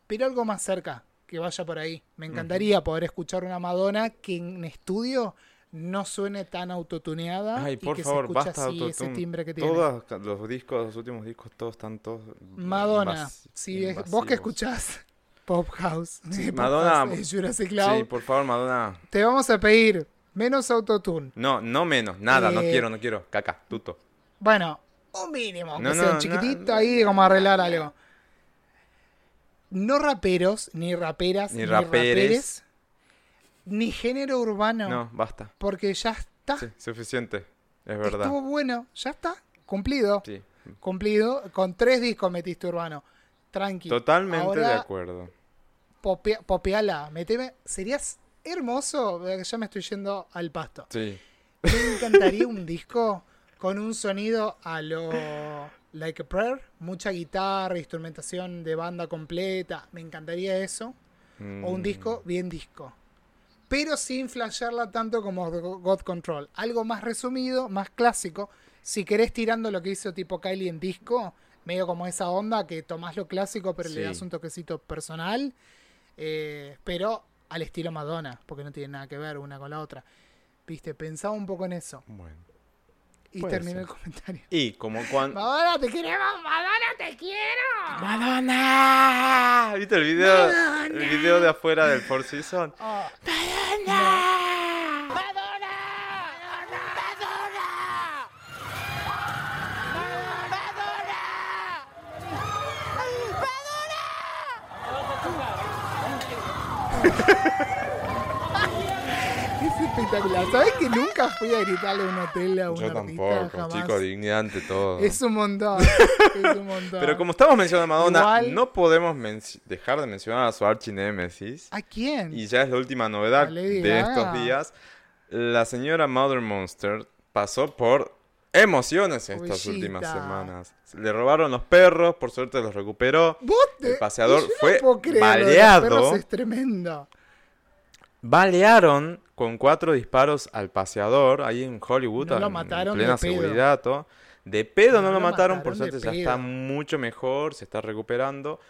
pero algo más cerca, que vaya por ahí. Me encantaría poder escuchar una Madonna que en estudio no suene tan autotuneada Ay, y por que favor, se basta así ese timbre que tiene. Todos los discos, los últimos discos, todos están todos. Madonna, si es- vos que escuchás Pop House, Sí, <laughs> Pop Madonna- House Jurassic Cloud, Sí, por favor, Madonna. te vamos a pedir menos autotune. No, no menos, nada, no Eh, quiero, no quiero. Caca, tuto. Bueno, un mínimo, No, que sea no, chiquitito no, ahí como arreglar algo. No raperos, ni raperas, Ni ni, raperes. raperes, ni género urbano, No, basta. porque ya está. Sí, suficiente. Es verdad. Estuvo bueno, ya está, cumplido. Sí, Cumplido, con tres discos metiste urbano. Tranqui. totalmente Ahora, de acuerdo. popea- popeala, meteme. Serías hermoso, eh, ya me estoy yendo al pasto. Sí. Me encantaría un disco con un sonido a lo Like a Prayer, mucha guitarra, instrumentación de banda completa. Me encantaría eso. O un Mm, disco bien disco. Pero sin flashearla tanto como God Control. Algo más resumido, más clásico. Si querés tirando lo que hizo tipo Kylie en disco, medio como esa onda que tomás lo clásico pero le das un toquecito personal. eh, pero al estilo Madonna, porque no tiene nada que ver una con la otra. Viste, pensaba un poco en eso. Bueno. Y terminé ser. el comentario. Y como cuando... Madonna, te queremos, Madonna, te quiero. ¡Madonna! ¿Viste el video? El video de afuera del Four Seasons. Oh, <laughs> es espectacular. ¿Sabes que nunca fui a gritarle a un hotel a un Yo artista? tampoco, jamás? chico, dignidad ante todo. Es un montón. <laughs> es un montón. Pero como estamos mencionando a Madonna, Igual- no podemos dejar de mencionar a su archinémesis. ¿A quién? Y ya es la última novedad A Lady de Gaga. estos días. La señora Mother Monster pasó por emociones estas Pobrecita. últimas semanas. Le robaron los perros, por suerte los recuperó. ¿Vos te- El paseador yo no fue puedo creer, lo de los baleado. perros Es tremendo. Balearon con cuatro disparos al paseador ahí en Hollywood, No lo en plena de seguridad. De pedo no, No lo mataron, por suerte ya está mucho mejor, se está recuperando.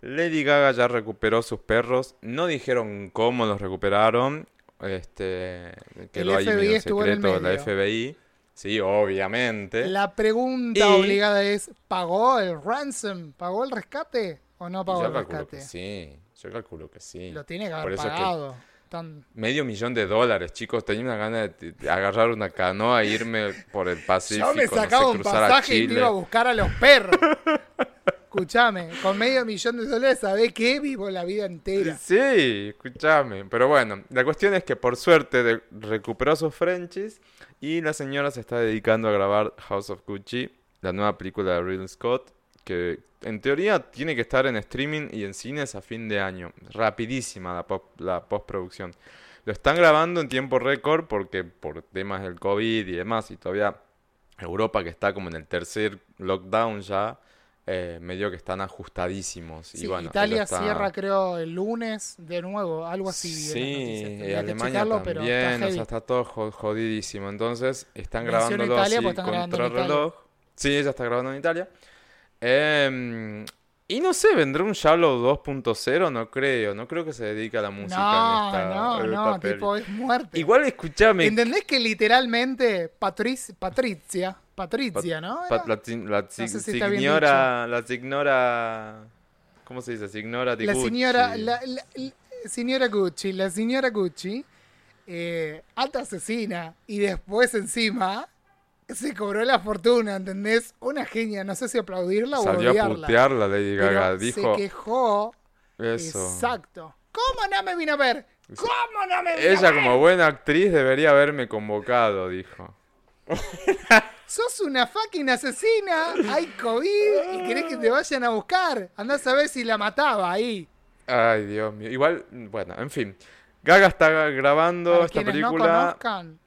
Lady Gaga ya recuperó sus perros, no dijeron cómo los recuperaron, este, quedó ahí FBI medio en en el secreto la. FBI. Sí, obviamente. La pregunta Y- obligada es, ¿pagó el ransom? ¿Pagó el rescate? ¿O no pagó Yo el rescate? que sí, yo calculo que sí. Lo tiene que Por haber es que- pagado. Tan- Medio millón de dólares, chicos. Tenía una gana de, agarrar una canoa e irme por el Pacífico. Yo me no sé, sacaba un pasaje y Chile. iba a buscar a los perros. <laughs> Escúchame, con medio millón de dólares, ¿sabés qué? Vivo la vida entera. Sí, escúchame. Pero bueno, la cuestión es que por suerte recuperó sus Frenchies y la señora se está dedicando a grabar House of Gucci, la nueva película de Ridley Scott, que en teoría tiene que estar en streaming y en cines a fin de año. Rapidísima la postproducción. Lo están grabando en tiempo récord porque por temas del COVID y demás, y todavía Europa que está como en el tercer lockdown ya, eh, medio que están ajustadísimos. y Sí, bueno, Italia está- cierra, creo, el lunes de nuevo, algo así. Sí, eh, Alemania checarlo, pero está también, o sea, está todo jo- jodidísimo. Entonces, están grabándolo Italia porque están grabando en contra reloj. Sí, ella está grabando en Italia. Em, y no sé, ¿vendrá un Shallow 2.0? No creo, no creo que se dedique a la música No, en esta, no, en no, esta peli. tipo, es muerte. Igual escuchame, ¿Entendés que literalmente Patric- Patricia, Patricia, ¿no? pa- Era? la, la sé si- signora, la signora, ¿cómo se dice? Signora di la Gucci. señora, la, la- la señora Gucci, la señora Gucci, eh, alta asesina, y después encima se cobró la fortuna, ¿entendés? Una genia, no sé si aplaudirla o Salió a odiarla. putearla Lady pero Gaga, se dijo quejó, eso. exacto. ¿Cómo no me vino a ver? ¿Cómo no me vino a Ella ver? como buena actriz debería haberme convocado, dijo. <laughs> sos una fucking asesina, hay COVID y querés que te vayan a buscar. Andás a ver si la mataba ahí. Ay, Dios mío. Igual, bueno, en fin. Gaga está grabando Para esta quienes no película. conozcan,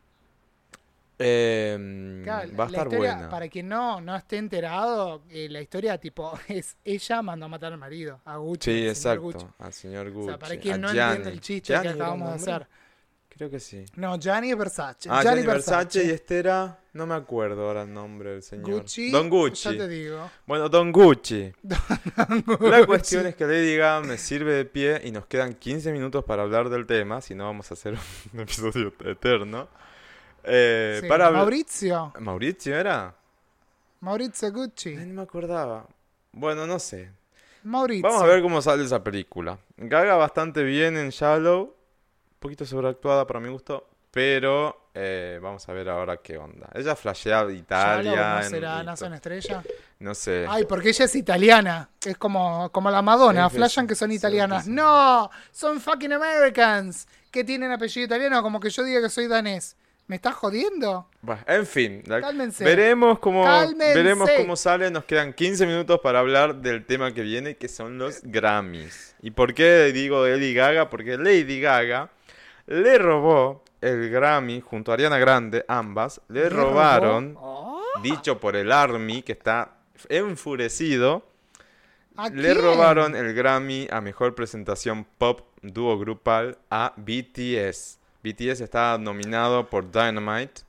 eh, claro, va a estar historia, buena. para quien no, no esté enterado, eh, la historia tipo <laughs> es ella mandó a matar al marido, a Gucci. Sí, al señor exacto. Gucci. Al señor O Gucci. sea, para a quien no Gianni. entiende el chiste ¿Gianni que acabamos de hacer. Creo que sí. No, Gianni Versace. Ah, Gianni Gianni Versace y este era. No me acuerdo ahora el nombre del señor. Gucci. Don Gucci. Ya te digo. Bueno, Don Gucci. <laughs> La Gucci. cuestión es que Lady Gaga me sirve de pie y nos quedan 15 minutos para hablar del tema, si no vamos a hacer <laughs> un episodio eterno. Eh, Sí, para Maurizio. ¿Mauricio era? Maurizio Gucci. Ay, no me acordaba. Bueno, no sé. Maurizio. Vamos a ver cómo sale esa película. Gaga bastante bien en Shallow. Un poquito sobreactuada para mi gusto. Pero eh, vamos a ver ahora qué onda. Ella flashea de Italia. Shallow, ¿No será estrella? No sé. Ay, porque ella es italiana. Es como, como la Madonna. Es que Flashan que son italianas. sí. No, son fucking Americans. Que tienen apellido italiano. Como que yo diga que soy danés. ¿Me estás jodiendo? Bueno, en fin, Cálmense. veremos cómo Cálmense. veremos cómo sale. Nos quedan 15 minutos para hablar del tema que viene, que son los Grammys. ¿Y por qué digo Lady Gaga? Porque Lady Gaga le robó el Grammy junto a Ariana Grande, ambas, le, ¿Le robaron? Oh, dicho por el Army, que está enfurecido, ¿a le robaron el Grammy a mejor presentación pop dúo grupal a BTS. BTS está nominado por Dynamite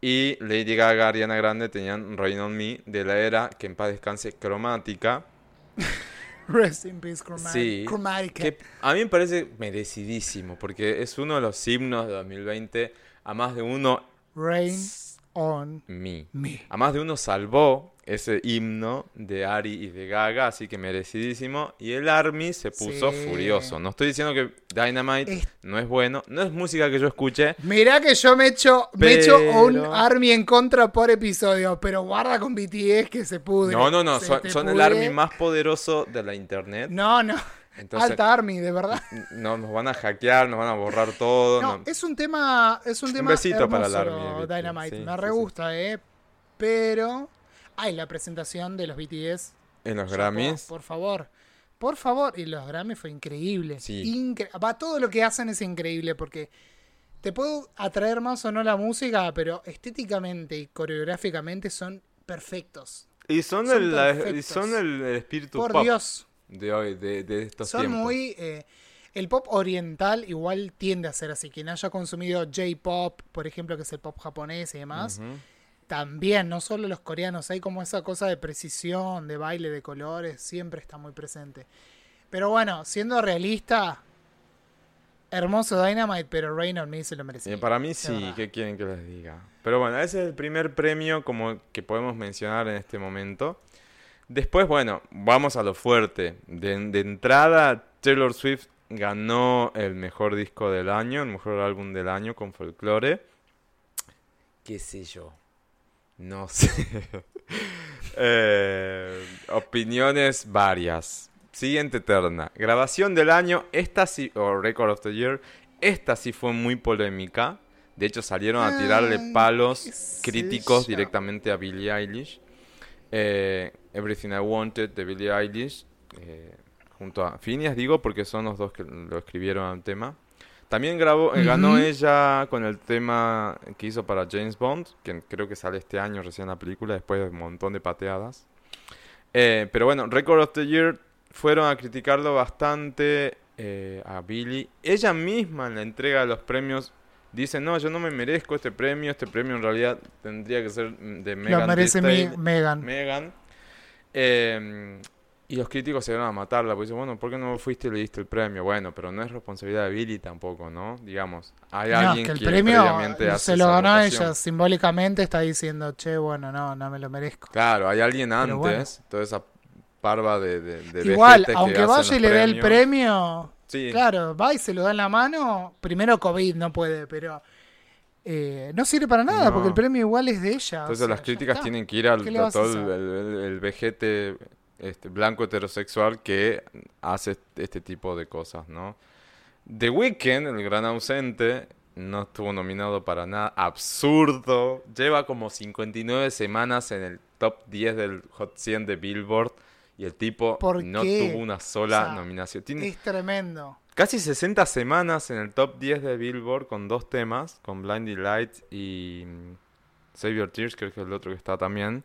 y Lady Gaga y Ariana Grande tenían Rain on Me de la era que en paz descanse cromática. <laughs> <laughs> Rest in peace, Chromatic. Sí, Chromatica. Que a mí me parece merecidísimo porque es uno de los himnos de 2020 a más de uno Rain on me. me. A más de uno salvó ese himno de Ari y de Gaga, así que merecidísimo. Y el Army se puso Sí. furioso. No estoy diciendo que Dynamite Es- no es bueno, no es música que yo escuche. Mirá que yo me echo, me echo un Pero- Army en contra por episodio, pero guarda con BTS que se pudre. No, no, no, son, el. Army más poderoso de la internet. No, no. Entonces, Alta Army, de verdad. no, nos van a hackear, nos van a borrar todo. No, no. es un tema, es un tema besito para el Army Dynamite. sí, me re sí. gusta, eh. Pero, ay, la presentación de los BTS. En los Grammys. Por favor. Por favor. Y los Grammys fue increíble. Sí. Incre- Va, todo lo que hacen es increíble porque te puedo atraer más o no la música, pero estéticamente y coreográficamente son perfectos. Y son, son el, la- y son el, el espíritu Por pop Dios. de hoy, de, de estos Son tiempos. muy... eh, el pop oriental igual tiende a ser así. Quien haya consumido J-pop, por ejemplo, que es el pop japonés y demás. También, no solo los coreanos, hay como esa cosa de precisión, de baile, de colores, siempre está muy presente. Pero bueno, siendo realista, hermoso Dynamite, pero Rain on Me se lo merecía. Eh, para mí sí. ¿qué quieren que les diga? Pero bueno, ese es el primer premio como que podemos mencionar en este momento. Después, bueno, vamos a lo fuerte. De, de entrada, Taylor Swift ganó el mejor disco del año, el mejor álbum del año con folklore. ¿Qué sé yo? No <laughs> sé. Eh, opiniones varias. Siguiente terna. Grabación del año. Esta sí, o Record of the Year. Esta sí fue muy polémica. De hecho, salieron a tirarle palos críticos directamente a Billie Eilish. Eh, Everything I Wanted de Billie Eilish. eh, junto a Phineas, digo, porque son los dos que lo escribieron al tema. También grabó, eh, ganó ella con el tema que hizo para James Bond, que creo que sale este año recién la película, después de un montón de pateadas. Eh, pero bueno, Record of the Year fueron a criticarlo bastante eh, a Billy. Ella misma en la entrega de los premios dice, no, yo no me merezco este premio, este premio en realidad tendría que ser mm, de Lo Megan merece mi Stallion- Megan. Megan. Eh, y los críticos se van a matarla, porque dicen, bueno, ¿por qué no fuiste y le diste el premio? Bueno, pero no es responsabilidad de Billy tampoco, ¿no? Digamos, hay No, alguien que el que premio se lo ganó votación. ella. Simbólicamente está diciendo, che, bueno, no, no me lo merezco. Claro, hay alguien antes, bueno. toda esa parva de, de, de Igual, aunque vaya y le dé el premio, Sí, claro, va y se lo da en la mano. Primero COVID no puede, pero eh, no sirve para nada No. porque el premio igual es de ella. o entonces sea, las críticas tienen que ir al ¿Qué le a vas a todo el- el vejete este, blanco heterosexual que hace este tipo de cosas, ¿no? The Weeknd, el gran ausente, no estuvo nominado para nada. Absurdo. Lleva como 59 semanas en el top 10 del Hot 100 de Billboard y el tipo ¿Por no qué? tuvo una sola O sea, nominación. Tiene Es tremendo. casi 60 semanas en el top 10 de Billboard con dos temas, con Blinding Lights y mm, Save Your Tears, creo que es el otro que está también.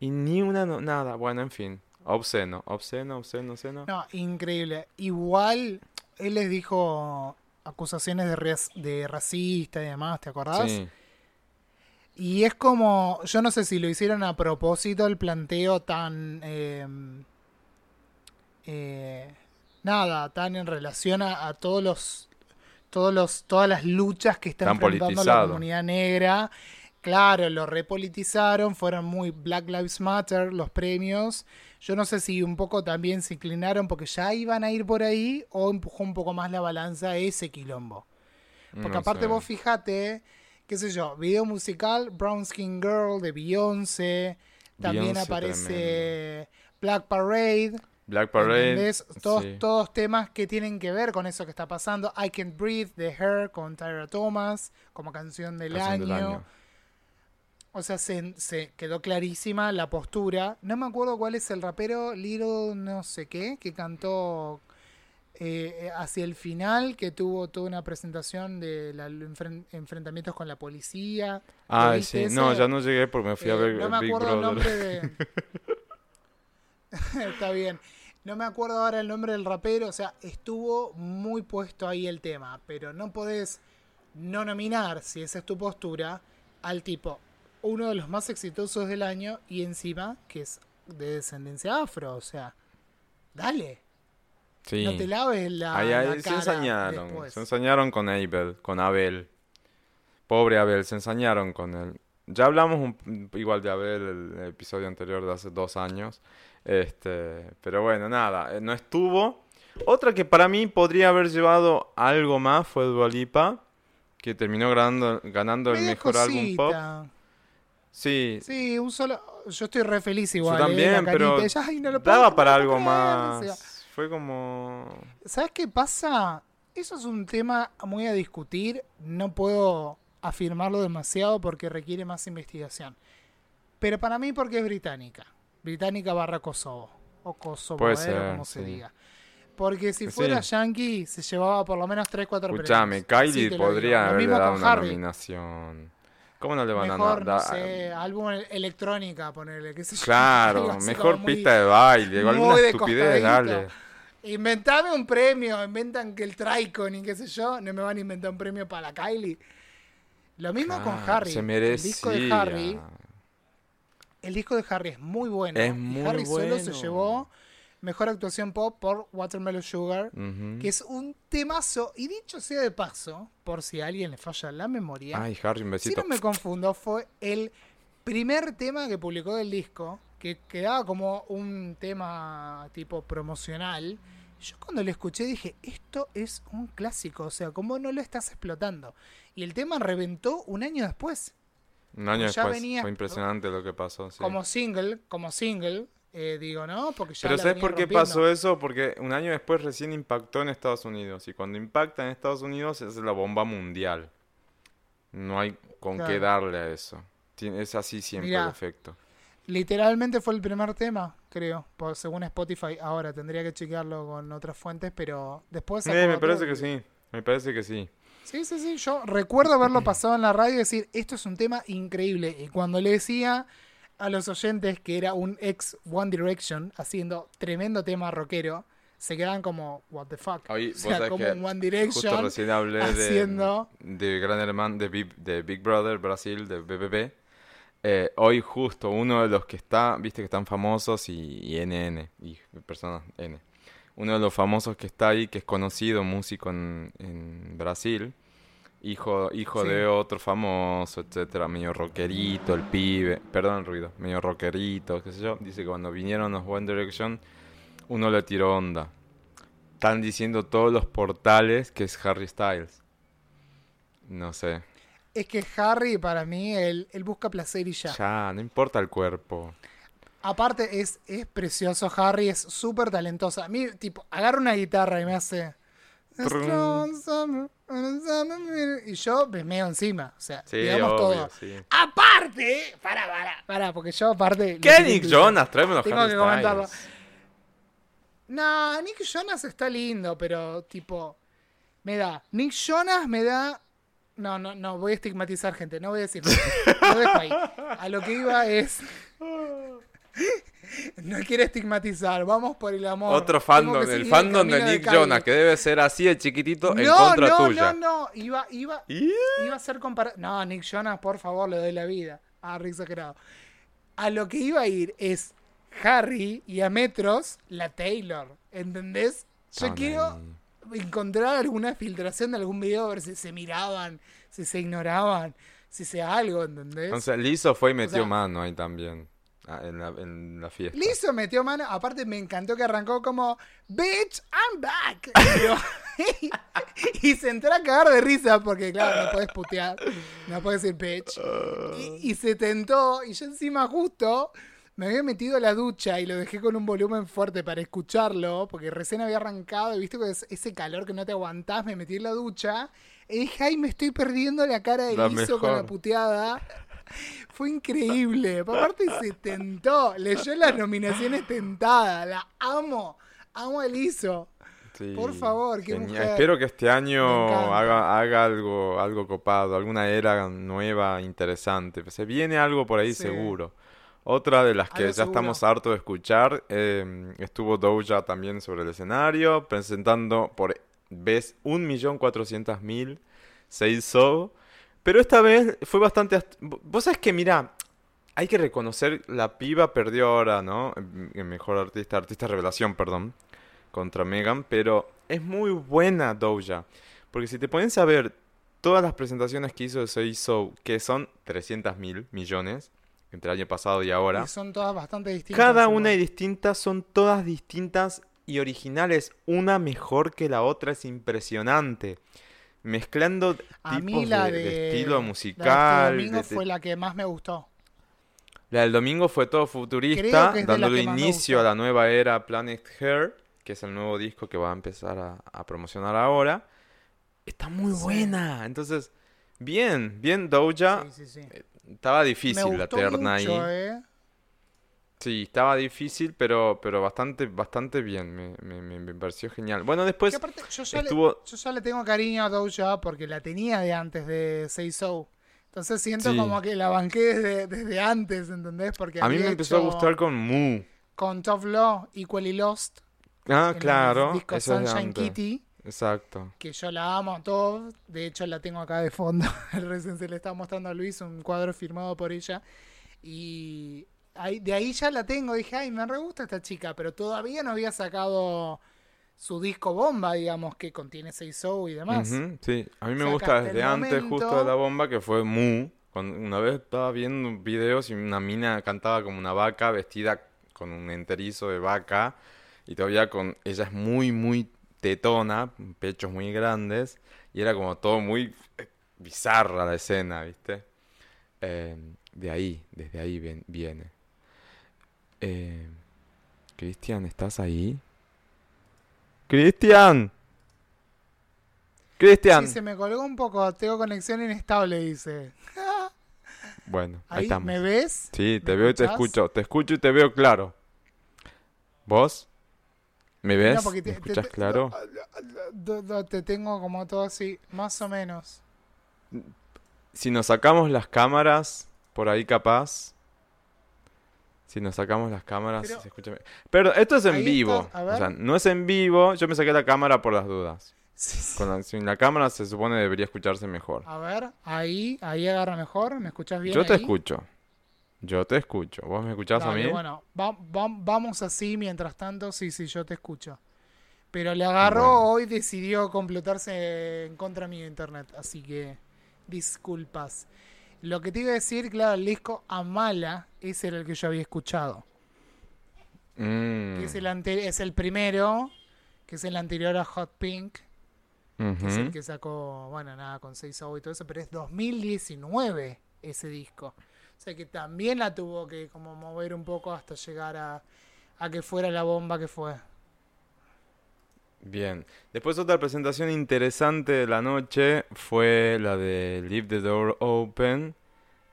Y ni una, no- nada. Bueno, en fin. Obsceno, obsceno, obsceno, obsceno. No, increíble. Igual, él les dijo acusaciones de, de racista y demás, ¿te acordás? Sí. Y es como, yo no sé si lo hicieron a propósito el planteo tan... eh, eh, nada, tan en relación a, a todos los... Todos los, todas las luchas que está Tan enfrentando la comunidad negra. Claro, lo repolitizaron, fueron muy Black Lives Matter los premios. Yo no sé si un poco también se inclinaron porque ya iban a ir por ahí o empujó un poco más la balanza ese quilombo. Porque No aparte sé. vos fijate, qué sé yo, video musical Brown Skin Girl de Beyoncé, también aparece Black Parade, Black Parade. ¿entendés? Todos, sí. todos temas que tienen que ver con eso que está pasando. I Can't Breathe de Her con Tyra Thomas como canción del, Canción del año. O sea, se, se quedó clarísima la postura. No me acuerdo cuál es el rapero, Little no sé qué, que cantó eh, hacia el final, que tuvo toda una presentación de la- enfren- enfrentamientos con la policía. ¿Lo Ay, viste sí. No, ya no llegué porque me fui a Eh, ver no me Big acuerdo el nombre de... <laughs> <laughs> Está bien. No me acuerdo ahora el nombre del rapero. O sea, estuvo muy puesto ahí el tema. Pero no podés no nominar, si esa es tu postura, al tipo, uno de los más exitosos del año y encima que es de descendencia afro. O sea, dale. Sí. No te laves la, se ensañaron. después. Se ensañaron con Abel, con Abel. Pobre Abel, se ensañaron con él. Ya hablamos un- igual de Abel el episodio anterior de hace dos años. Este, pero bueno, nada, eh, no estuvo. Otra que para mí podría haber llevado algo más fue Dua Lipa, que terminó ganando, ganando el mejor álbum pop. Sí, Sí, un solo. Yo estoy re feliz igual. yo eh, también, la pero "Ay, no lo puedo daba creer, para no algo creer", o sea, más. Fue como... ¿Sabes qué pasa? Eso es un tema muy a discutir. No puedo afirmarlo demasiado porque requiere más investigación. Pero para mí porque es británica. Británica barra Kosovo. O Kosovo, Puede eh, ser, como se sí. diga. Porque si Sí. fuera yankee, se llevaba por lo menos 3-4 premios. Escuchame, Kylie podría mismo dado una Harry. nominación. ¿Cómo no le van Mejor, a no dar? sé, álbum electrónica, ponerle, qué sé yo. Claro, <laughs> mejor muy- pista de baile, alguna de estupidez, dale. Inventame un premio, inventan que el Tricon y qué sé yo, no me van a inventar un premio para Kylie. Lo mismo con Harry. Se el merecía. disco de Harry, el disco de Harry es muy bueno. Es muy Harry solo se llevó mejor actuación pop por Watermelon Sugar, que es un temazo. Y dicho sea de paso, por si a alguien le falla la memoria, Ay, Harry, un si no me confundo, fue el primer tema que publicó del disco, que quedaba como un tema tipo promocional. Yo cuando lo escuché dije, esto es un clásico, o sea, ¿cómo no lo estás explotando? Y el tema reventó un año después, Un año ya después. venía- Fue impresionante lo que pasó. sí. como single, como single, eh, digo, ¿no? Porque ya Pero la ¿sabes por qué rompiendo. pasó eso? Porque un año después recién impactó en Estados Unidos. Y cuando impacta en Estados Unidos es la bomba mundial. No hay con qué darle a eso. Es así siempre Mirá. el efecto. Literalmente fue el primer tema, creo, por, según Spotify. Ahora tendría que chequearlo con otras fuentes, pero después... Eh, me parece que sí. Me parece que sí. Sí, sí, sí. Yo recuerdo haberlo pasado en la radio y decir, esto es un tema increíble. Y cuando le decía a los oyentes que era un ex One Direction haciendo tremendo tema rockero, se quedaban como, what the fuck. Hoy, o sea, como un One Justo Direction. recién hablé haciendo- de, de Gran Hermano, de Big, de Big Brother Brasil, de BBB. Eh, hoy justo uno de los que está, viste que están famosos y, y NN, y personas N. Uno de los famosos que está ahí, que es conocido, músico en, en Brasil, hijo, hijo Sí. de otro famoso, etcétera, medio rockerito, el pibe, perdón el ruido, medio rockerito, qué sé yo, dice que cuando vinieron los One Direction, uno le tiró onda. Están diciendo todos los portales que es Harry Styles. No sé. Es que Harry, para mí, él, él busca placer y ya. Ya, no importa el cuerpo. Aparte, es, es precioso Harry, es súper talentoso. A mí, tipo, agarra una guitarra y me hace... Y yo me meo encima. O sea, Sí, digamos obvio, todo. sí. Aparte, para, para, para, porque yo aparte. ¿Qué Nick. Jonas? Tráeme los Tengo que comentarlo. No, Nick Jonas está lindo, pero tipo. Me da. Nick Jonas me da. No, no, no, voy a estigmatizar gente, no voy a decir. <laughs> Lo dejo ahí. A lo que iba es. No quiero estigmatizar, vamos por el amor. Otro fandom, el fandom de Nick. Jonas, que debe ser así de chiquitito en contra no, tuya. no, no, iba, iba, iba a ser comparado. No, Nick Jonas, por favor, le doy la vida. Ah, re exagerado. A lo que iba a ir es Harry y a metros la Taylor. ¿Entendés? Yo quiero encontrar alguna filtración de algún video, a ver si se miraban, si se ignoraban, si se algo, ¿entendés? O sea, Lizzo fue y metió sea- mano ahí también. Ah, En la, en la fiesta. Lizo metió mano, aparte me encantó que arrancó como Bitch, I'm back. <laughs> <laughs> Y se entró a cagar de risa porque claro, no puedes putear, no puedes decir bitch. Y, y se tentó, y yo encima justo me había metido a la ducha y lo dejé con un volumen fuerte para escucharlo, porque recién había arrancado y viste con ese- ese calor que no te aguantás, me metí en la ducha y dije, ay, me estoy perdiendo la cara de La Lizo con la puteada. <laughs> Fue increíble. Aparte se tentó. Leyó las nominaciones tentadas. La amo. Amo a Lizo. Sí, Por favor, qué mujer. Espero que este año haga, haga algo, algo copado, alguna era nueva, interesante. Se viene algo por ahí Sí. seguro. Otra de las que ya seguro. estamos hartos de escuchar, eh, estuvo Doja también sobre el escenario, presentando por vez 1.400.000 se hizo. Pero esta vez fue bastante... ast- Vos sabés que, mira, hay que reconocer, la piba perdió ahora, ¿no? En Mejor artista, artista revelación, perdón, contra Megan, pero es muy buena Doja. Porque si te pones a ver todas las presentaciones que hizo de Say So, que son 300 mil millones entre el año pasado y ahora, Y son todas bastante distintas. cada una y distinta, son todas distintas y originales, una mejor que la otra, es impresionante. Mezclando A tipos mí la de, de, de estilo la musical. domingo de- de- fue la que más me gustó. la del domingo fue todo futurista, la dándole inicio a la nueva era Planet Hair, que es el nuevo disco que va a empezar a, a promocionar ahora. Está muy Sí. buena. Entonces, bien, bien Doja. Sí, sí, sí. Estaba Me difícil la terna ahí. ¿eh? Sí, estaba difícil, pero, pero bastante, bastante bien. Me, me- me- pareció genial. Bueno, después aparte, yo, ya estuvo... le, yo ya le tengo cariño a Doja porque la tenía de antes de Say So. Entonces siento Sí. como que la banqué desde, desde antes, ¿entendés? Porque A mí me empezó a gustar con Mu. Con Tough Law, Equally Lost. Ah, claro. disco Eso es de Sunshine. Kitty. Exacto. que yo la amo a todos. De hecho, la tengo acá de fondo. <laughs> Recién se le estaba mostrando a Luis un cuadro firmado por ella. Y ahí, de ahí ya la tengo. Dije, ay, me re gusta esta chica. Pero todavía no había sacado su disco bomba, digamos, que contiene Say So y demás. Sí, a mí me O sea, gusta desde antes momento- justo de la bomba que fue Mu. Cuando una vez estaba viendo videos y una mina cantaba como una vaca vestida con un enterizo de vaca y todavía con ella es muy muy tetona, pechos muy grandes y era como todo muy eh, bizarra la escena, ¿viste? Eh, de ahí, desde ahí viene. Eh, Cristian, ¿estás ahí? Cristian. Cristian. Sí, se me colgó un poco. Tengo conexión inestable, dice. <laughs> Bueno, ahí Ahí, estamos. ¿me ves? Sí, te ¿Me veo y te escucho. Te escucho y te veo claro. ¿Vos? ¿Me ves? No, ¿Me te- te- escuchas te- claro? Te tengo como todo así, más o menos. Si nos sacamos las cámaras, por ahí capaz. Si nos sacamos las cámaras, Pero- se escucha bien. Pero esto es en vivo. O sea, no es en vivo. Yo me saqué la cámara por las dudas. Sí, sí. Con la, sin la cámara se supone debería escucharse mejor. A ver, ahí, ahí agarra mejor. ¿Me escuchas bien? Yo te ahí? escucho. Yo te escucho. ¿Vos me escuchás a mí? Bueno, va- va- vamos así mientras tanto. Sí, sí, yo te escucho. Pero le agarró, Bueno. hoy decidió complotarse en contra mío internet. Así que, disculpas. Lo que te iba a decir, claro, el disco Amala, ese era el que yo había escuchado. Mm, Que es, el es el primero, que es el anterior a Hot Pink. que es el que sacó, bueno, nada, con 6 y todo eso, pero es 2019 ese disco. O sea que también la tuvo que como mover un poco hasta llegar a, a que fuera la bomba que fue. Bien. Después otra presentación interesante de la noche fue la de Leave the Door Open.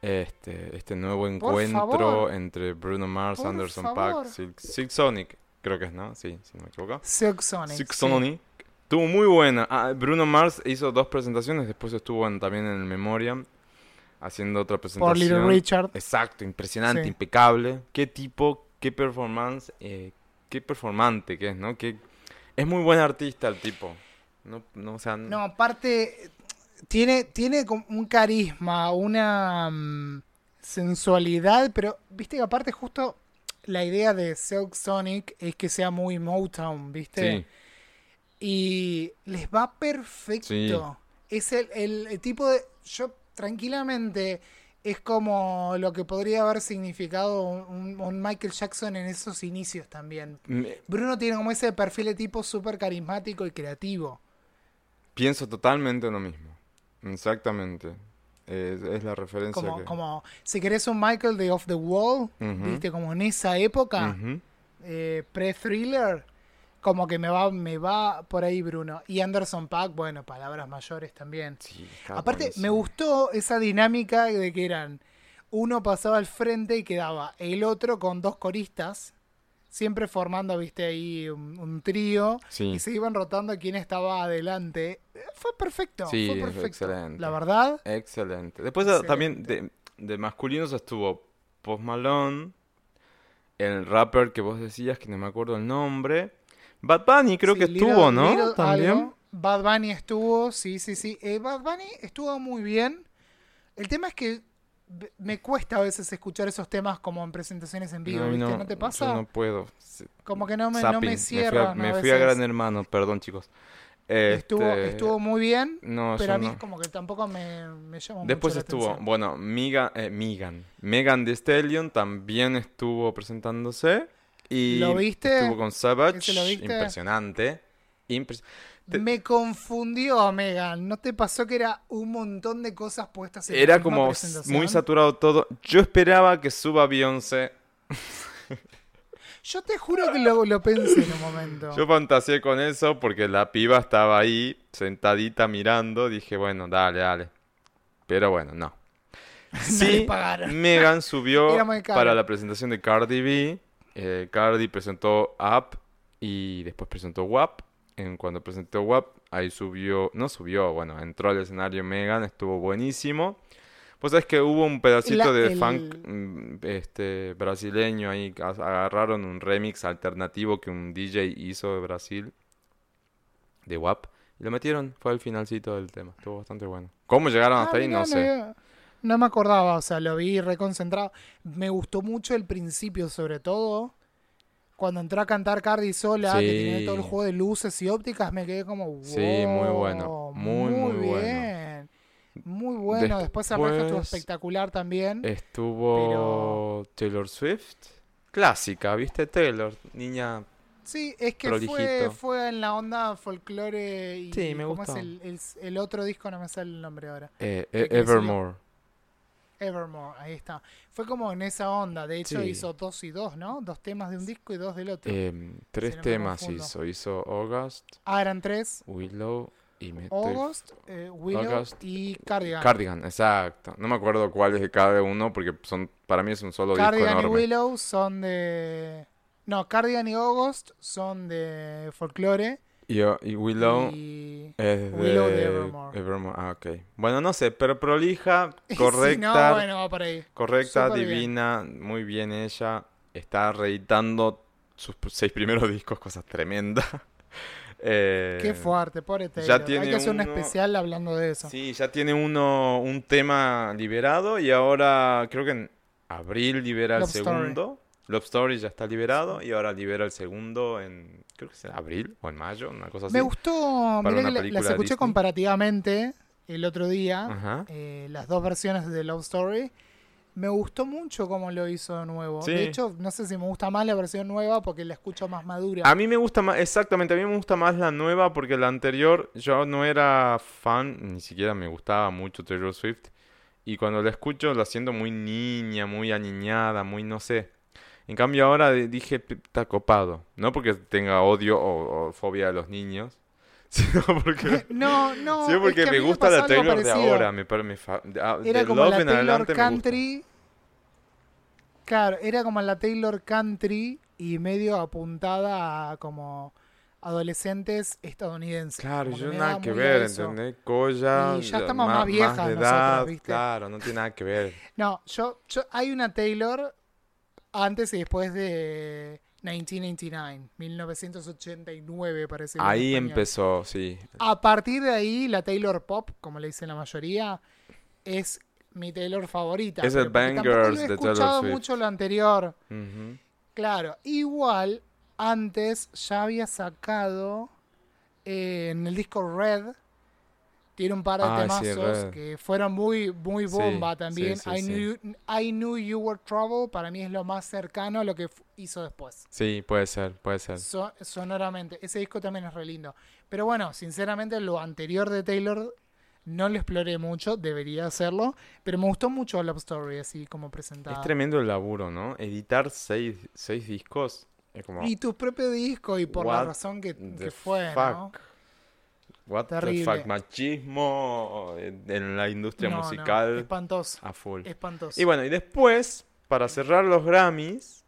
Este, este nuevo encuentro entre Bruno Mars, Por Anderson favor. Paak, Silk, Silk Sonic, creo que es, ¿no? Sí, si no me equivoco. Silk Sonic. Silk sí. Sonic. Estuvo muy buena. Ah, Bruno Mars hizo dos presentaciones, después estuvo en- también en el Memoriam haciendo otra presentación. Por Little Richard. Exacto, impresionante, Sí. impecable. Qué tipo, qué performance, eh, qué performante que es, ¿no? Que es muy buen artista el tipo. No, no, o sea, No, aparte, tiene, tiene un carisma, una mm, sensualidad, pero viste que aparte justo la idea de Silk Sonic es que sea muy Motown, ¿viste? sí, Y les va perfecto. Es el, el- el tipo de... Yo tranquilamente es como lo que podría haber significado un, un Michael Jackson en esos inicios también. Me- Bruno tiene como ese perfil de tipo súper carismático y creativo. pienso totalmente lo mismo. Exactamente. Es, es la referencia Como, que... como si querés un Michael de Off the Wall, viste, como en esa época, eh, pre-thriller, como que me va, me va por ahí Bruno. Y Anderson Pack, bueno, palabras mayores también. Sí, Aparte, me gustó esa dinámica de que eran, uno pasaba al frente y quedaba el otro con dos coristas, siempre formando, viste, ahí un, un trío, Sí. y se iban rotando quién estaba adelante. Fue perfecto, Sí, fue fue perfecto. excelente. La verdad, Excelente. Después ah, también de, de masculinos estuvo Post Malone, el rapper que vos decías, que no me acuerdo el nombre. Bad Bunny creo Sí, que Little- estuvo, ¿no? Little También. algo. Bad Bunny estuvo, sí, sí, sí. Eh, Bad Bunny estuvo muy bien. El tema es que me cuesta a veces escuchar esos temas como en presentaciones en vivo, No, ¿viste? no, ¿No te yo pasa? no puedo. Como que no me, no me fui a- cierra. Me fui a, Gran Hermano, perdón chicos. Estuvo, Este, estuvo muy bien, No, pero a mí no. es como que tampoco me, me llama Después mucho la estuvo, atención. bueno, Miga, eh, Megan. Megan Thee Stallion también estuvo presentándose. Y ¿Lo viste? Estuvo con Savage. ¿Ese lo viste? Impresionante. Impres- te- Me confundió, Megan. ¿No te pasó que era un montón de cosas puestas en la Era misma como muy saturado todo. Yo esperaba que suba Beyoncé. Yo te juro que lo, lo pensé en un momento. Yo fantaseé con eso porque la piba estaba ahí, sentadita mirando. Dije, bueno, dale, dale. Pero bueno, no. <laughs> Sí. Megan subió para la presentación de Cardi B. Eh, Cardi presentó Up y después presentó WAP. En cuando presentó WAP, ahí subió, no subió, bueno, entró al escenario Megan, estuvo buenísimo. Pues es que hubo un pedacito La- de el- funk mm, este, brasileño ahí, agarraron un remix alternativo que un DJ hizo de Brasil, de WAP, y lo metieron, fue el finalcito del tema, estuvo bastante bueno. ¿Cómo llegaron Ah, hasta ahí? mirá, No sé. No me acordaba, o sea, lo vi reconcentrado. Me gustó mucho el principio, sobre todo. Cuando entró a cantar Cardi sola, que tenía todo el juego de luces y ópticas, me quedé como, wow, Sí, muy bueno, muy, muy bueno. bien. Muy bueno. Después, el resto estuvo Después- espectacular también. Estuvo Taylor Swift, clásica, ¿viste? Taylor, niña. Sí, es que fue, fue en la onda folclore y Sí, me ¿cómo es el, el- el otro disco? No me sale el nombre ahora. eh, ¿Qué eh? Evermore. Evermore, ahí está. Fue como en esa onda. De hecho, Sí. hizo dos y dos, ¿no? Dos temas de un disco y dos del otro. Em, tres no temas hizo. Hizo August, ah, eran tres. Willow y me August, eh, Willow August. y Cardigan. Cardigan, exacto. No me acuerdo cuál es de cada uno porque son para mí es un solo disco Cardigan y. Willow son de... No, Cardigan y August son de folklore. Y, y Willow y... es de Willow de Evermore. Evermore. Ah, ok. Bueno, no sé, pero prolija, <laughs> Sí, correcta. no, bueno, va por ahí. Correcta, bien. divina, muy bien ella. Está reeditando sus seis primeros <laughs> discos, cosas tremendas. <laughs> Eh, Qué fuerte, pobre ya Taylor. Hay tiene que hacer un uno- especial hablando de eso. Sí, ya tiene uno un tema liberado y ahora creo que en abril libera el Story. segundo. Love Story ya está liberado y ahora libera el segundo en creo que es en abril o en mayo, una cosa así. Me gustó, mirá que la- las escuché Disney. comparativamente el otro día, eh, las dos versiones de Love Story. Me gustó mucho cómo lo hizo de nuevo. Sí. De hecho, no sé si me gusta más la versión nueva porque la escucho más madura. A mí me gusta más, exactamente, a mí me gusta más la nueva porque la anterior yo no era fan, ni siquiera me gustaba mucho Taylor Swift. Y cuando la escucho la siento muy niña, muy aniñada, muy no sé. En cambio ahora di- dije, "P- está copado. No porque tenga odio o, o fobia a los niños, <laughs> sino porque, <laughs> No, no. sino es porque que me gusta la Taylor de ahora. Me, me fa- de, ah, Era de como la Taylor. Country. Claro, era como la Taylor Country y medio apuntada a como adolescentes estadounidenses. Claro, yo nada que ver. ¿entendés? Colla, Y ya estamos más viejas de nosotras, edad, ¿viste? claro, no tiene nada que ver. No, yo, yo hay una Taylor antes y después de 1989, 1989 parece. Ahí empezó, sí. A partir de ahí, la Taylor Pop, como le dicen la mayoría, es mi Taylor favorita. Es el Bangers he de Taylor escuchado Swift. mucho lo anterior. Claro, igual antes ya había sacado eh, en el disco Red. Tiene un par de Ah, sí, temazos Red. que fueron muy, muy Sí, bomba sí, también. sí, I, sí. Knew, I Knew You Were Trouble para mí es lo más cercano a lo que hizo después. Sí, puede ser, puede ser. So- sonoramente. Ese disco también es re lindo. Pero bueno, sinceramente lo anterior de Taylor no lo exploré mucho, debería hacerlo. Pero me gustó mucho Love Story así como presentada. Es tremendo el laburo, ¿no? Editar seis, seis discos es como... Y tu propio disco y por la razón que fue, fuck? ¿no? What Terrible. the fuck, machismo en en la industria No, no, musical espantoso. a full. Espantoso. Y bueno, y después, para cerrar los Grammys,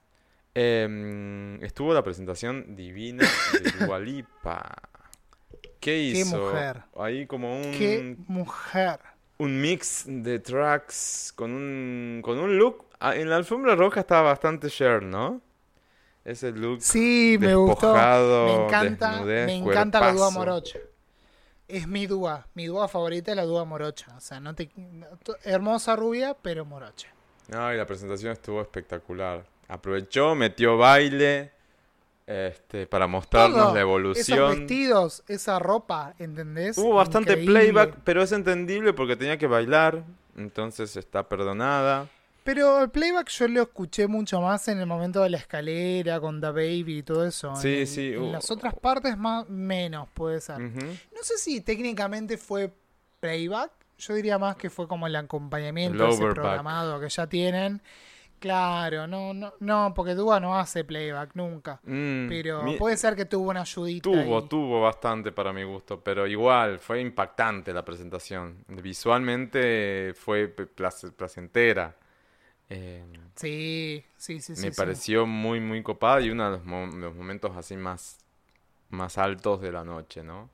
em, estuvo la presentación divina de Dua <laughs> Lipa. ¿Qué hizo? mujer. Ahí como un, Qué mujer. un mix de tracks con un, con un look. ah, En la alfombra roja estaba bastante Cher, ¿no? Ese look Sí, me gustó. despojado, Me encanta, desnudez, me encanta la cuerpazo. morocha. Es mi dúa. Mi dúa favorita es la dúa morocha. O sea, no te, no- hermosa rubia, pero morocha. No, y la presentación estuvo espectacular. Aprovechó, metió baile este, para mostrarnos Todo. la Esos evolución. vestidos, esa ropa, ¿entendés? Hubo bastante Increíble. playback, pero es entendible porque tenía que bailar, entonces está perdonada. Pero el playback yo lo escuché mucho más en el momento de la escalera con The Baby y todo eso. Sí, en, sí, En hubo- las otras partes más menos puede ser. No sé si técnicamente fue playback. Yo diría más que fue como el acompañamiento El ese programado que ya tienen. Claro, no, no, no, porque Dua no hace playback nunca. Mm, Pero mi- puede ser que tuvo una ayudita. Tuvo, ahí. tuvo bastante para mi gusto, pero igual fue impactante la presentación. Visualmente fue placentera. Eh, Sí, sí, sí, me sí. pareció muy, muy copada y uno de los, mo- los momentos así más, más altos de la noche, ¿no?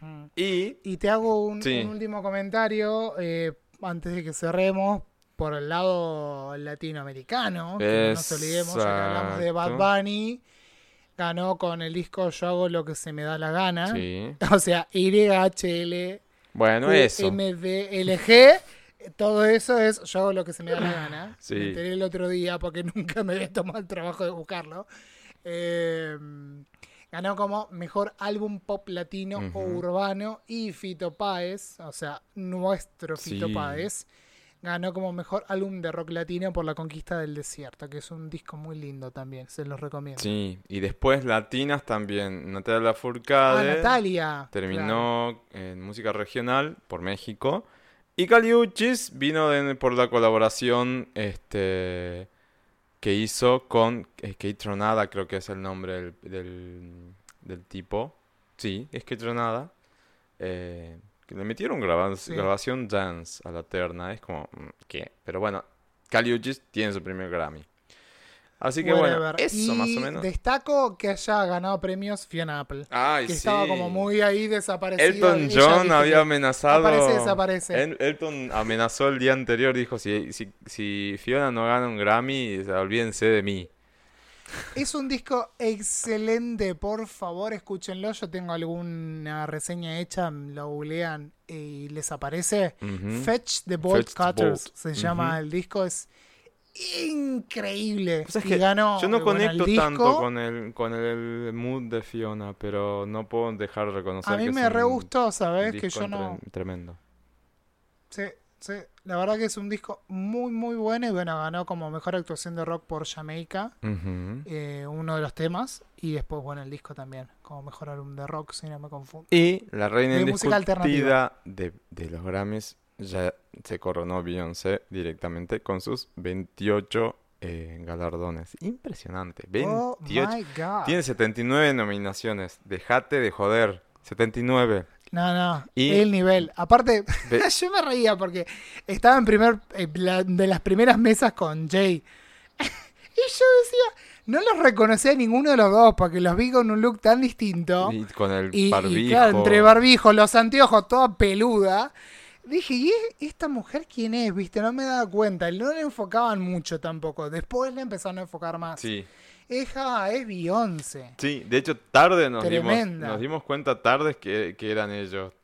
Mm. Y Y te hago un, Sí. un último comentario eh, antes de que cerremos por el lado latinoamericano. Que no nos olvidemos, ya que hablamos de Bad. Bunny. Ganó con el disco Yo hago lo que se me da la gana. <laughs> O sea, YHL, Bueno, eso. MDLG. Todo eso es yo hago lo que se me da la gana. <laughs> Sí. Me enteré el otro día porque <laughs> nunca me había tomado el trabajo de buscarlo. Eh, ganó como mejor álbum pop latino o urbano y Fito Páez, o sea, nuestro Fito Sí. Páez, ganó como mejor álbum de rock latino por La Conquista del Desierto, que es un disco muy lindo también, se los recomiendo. Sí, y después latinas también. Natalia Ah, Lafourcade Natalia. claro. terminó en música regional por México. Y Caliuchis vino de- por la colaboración este, que hizo con eh, Kate Tronada, creo que es el nombre del, del, del tipo. Sí, es Kate Tronada. Eh, que le metieron graba- Sí. grabación dance a la terna. Es como, mm, ¿qué? Pero bueno, Caliuchis tiene su primer Grammy. Así que bueno, eso y más o menos. Destaco que haya ganado premios Fiona Apple. Ay, que estaba sí. como muy ahí desaparecida. Elton John había amenazado. Aparece, desaparece. El- Elton amenazó el día anterior, dijo, si, si, si Fiona no gana un Grammy, o sea, olvídense de mí. Es un disco excelente, por favor, escúchenlo. Yo tengo alguna reseña hecha, lo googlean y les aparece. Fetch the Bolt Fetch the Cutters Bolt. se llama el disco, es increíble. Es Y que ganó, yo no bueno, conecto tanto con el, con el mood de Fiona, pero no puedo dejar de reconocer A mí que es me un re gustó, ¿sabes? Que yo no. tremendo. Sí, sí. La verdad que es un disco muy, muy bueno. Y bueno, ganó como mejor actuación de rock por Jamaica. Eh, uno de los temas. Y después, bueno, el disco también. Como mejor álbum de rock, si no me confundo. Y la reina De música indiscutida de, de los Grammys ya se coronó Beyoncé directamente con sus 28 eh, galardones. Impresionante. Oh 28. my god. Tiene 79 nominaciones. Dejate de joder. 79. No, no, Y- el nivel. Aparte, <laughs> yo me reía porque estaba en primer eh, la- de las primeras mesas con Jay. <laughs> y yo decía, no los reconocía a ninguno de los dos porque los vi con un look tan distinto. Y con el Y, y barbijo. claro, entre barbijo, los anteojos, toda peluda. Dije, ¿y es- esta mujer quién es? ¿Viste? No me daba cuenta. No le enfocaban mucho tampoco. Después le empezaron a enfocar más. Sí. Es, ah, es Beyoncé. Sí, de hecho tarde nos dimos, nos dimos cuenta tarde que, que eran ellos.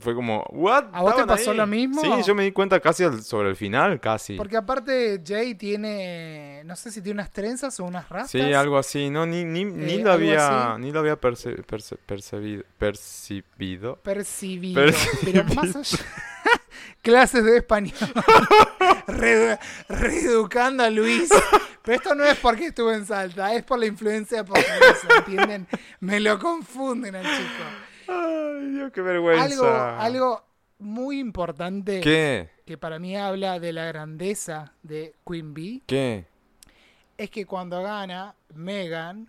Fue como, ¿what? ¿A vos te ¿Estaban pasó ahí?". lo mismo? Sí, yo me di cuenta casi al- sobre el final, casi. Porque aparte Jay tiene, no sé si tiene unas trenzas o unas rastas. Sí, algo así, no, ni, ni, ni Eh, lo había, así. ni lo había percibido. Percibido. Percibido. Pero más allá... <laughs> <laughs> Clases de español. <laughs> Re- reeducando a Luis. Pero esto no es porque estuve en Salta, es por la influencia portuguesa, ¿entienden? Me lo confunden al chico. Ay, Dios, qué vergüenza. Algo, algo muy importante ¿Qué? que para mí habla de la grandeza de Queen Bee ¿Qué? es que cuando gana Megan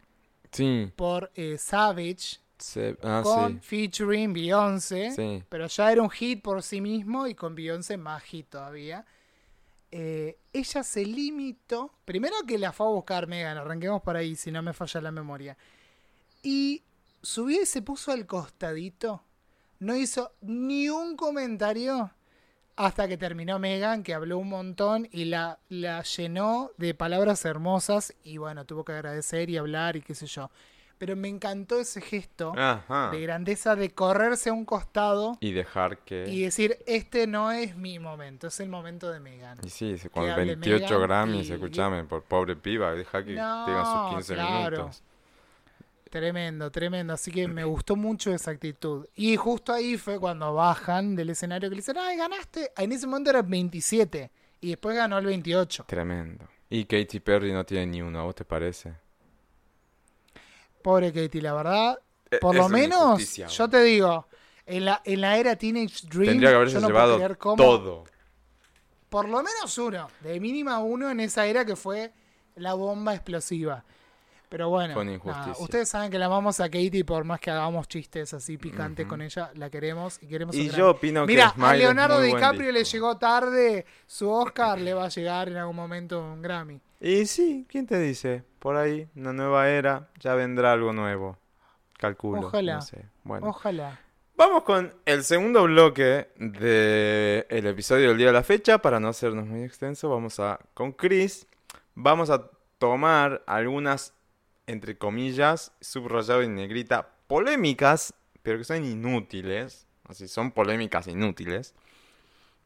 Sí. por eh, Savage Se- ah, con featuring Beyoncé. Sí. pero ya era un hit por sí mismo y con Beyoncé más hit todavía. Eh, ella se limitó, primero que la fue a buscar Megan, arranquemos por ahí si no me falla la memoria, y subió y se puso al costadito, no hizo ni un comentario hasta que terminó Megan, que habló un montón y la, la llenó de palabras hermosas y bueno, tuvo que agradecer y hablar y qué sé yo. Pero me encantó ese gesto Ajá. de grandeza de correrse a un costado Y dejar que... y decir, este no es mi momento, es el momento de Megan. Y sí, con hable 28 Megan Grammys, y- escúchame, por pobre piba, deja que No, tenga sus 15 claro. minutos. Tremendo, tremendo. Así que me gustó mucho esa actitud. Y justo ahí fue cuando bajan del escenario que le dicen, ay, ganaste. En ese momento era el 27 y después ganó el 28. Tremendo. Y Katy Perry no tiene ni uno, ¿a vos te parece? Pobre Katie, la verdad. Eh, Por es lo menos, yo te digo, en la, en la era Teenage Dream, Tendría que haberse yo no puedo llevado cómo- todo. Por lo menos uno, de mínima uno en esa era que fue la bomba explosiva. Pero bueno, nada, ustedes saben que la amamos a Katie por más que hagamos chistes así picantes con ella, la queremos y queremos Y yo opino Mira, que a Leonardo DiCaprio le llegó tarde su Oscar, le va a llegar en algún momento un Grammy. Y sí, ¿quién te dice? Por ahí, una nueva era, ya vendrá algo nuevo. Calculo. Ojalá. No sé. Bueno. Ojalá. Vamos con el segundo bloque del episodio del día de la fecha. Para no hacernos muy extenso, vamos a con Chris. Vamos a tomar algunas, entre comillas, subrayado en negrita, polémicas, pero que son inútiles. Así son polémicas inútiles.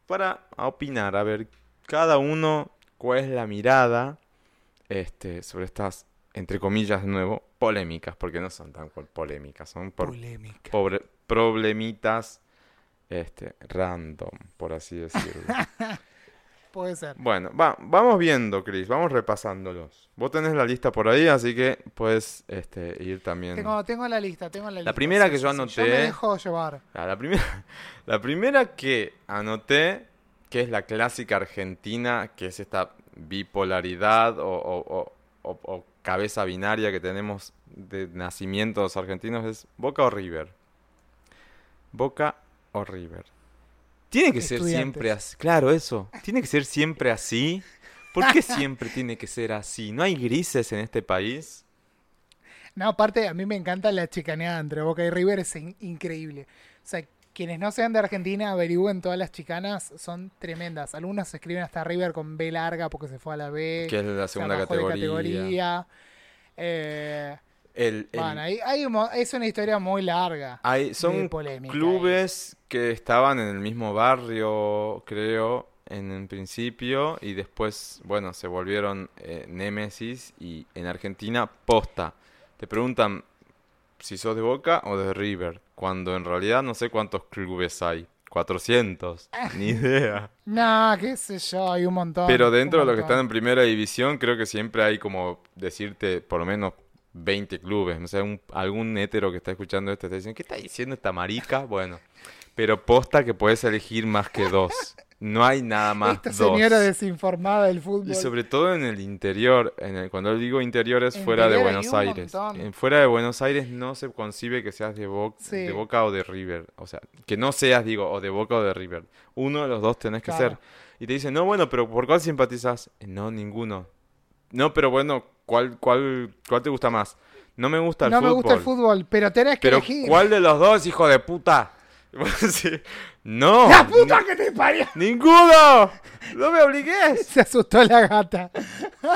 Para opinar, a ver cada uno cuál es la mirada este, sobre estas, entre comillas, de nuevo, polémicas, porque no son tan polémicas, son por Polémica. pobre- problemitas este, random, por así decirlo. <laughs> Puede ser. bueno, va, vamos viendo, Chris, vamos repasándolos. Vos tenés la lista por ahí, así que puedes este, ir también. Tengo, tengo la lista, tengo la lista. primera Sí, que sí, yo sí, anoté- Yo me dejo llevar. Ah, la, primera, <laughs> la primera que anoté, que es la clásica argentina, que es esta bipolaridad o, o- o- o- o cabeza binaria que tenemos de nacimiento los argentinos, es Boca o River. Boca o River. Tiene que ser siempre así. Claro, eso. Tiene que ser siempre así. ¿Por qué siempre tiene que ser así? ¿No hay grises en este país? No, aparte, a mí me encanta la chicaneada entre Boca y River, es in- increíble. O sea, quienes no sean de Argentina, averigüen todas las chicanas, son tremendas. Algunas escriben hasta River con B larga porque se fue a la B. Que es la se segunda categoría. categoría. Eh, El, el- bueno, hay, es una historia muy larga. Hay, son polémica clubes que estaban en el mismo barrio, creo, en un principio, y después, bueno, se volvieron eh, némesis y en Argentina posta. Te preguntan si sos de Boca o de River, cuando en realidad no sé cuántos clubes hay. 400, ni idea. <laughs> No, qué sé yo, hay un montón. Pero dentro de los que están en primera división, creo que siempre hay como decirte por lo menos 20 clubes. No sé, algún hétero que está escuchando esto está diciendo, ¿qué está diciendo esta marica? Bueno, pero posta que puedes elegir más que dos. <laughs> no hay nada más Esta dos. señora desinformada del fútbol. Y sobre todo en el interior, en el, cuando digo interior es fuera de Buenos Aires. En fuera de Buenos Aires no se concibe que seas de, Bo- Sí. de Boca o de River. O sea, que no seas, digo, o de Boca o de River. Uno de los dos tenés que Claro. ser. Y te dicen, no, bueno, pero ¿por cuál simpatizas? Eh, No, ninguno. No, pero bueno, ¿cuál, cuál, cuál te gusta más? No me gusta el no fútbol. me gusta el fútbol, pero tenés que Pero elegir. ¿cuál de los dos, hijo de puta? <laughs> Sí. No. ¡La puta que te parió! ¡Ninguno! ¡No me obligues! <laughs> Se asustó la gata.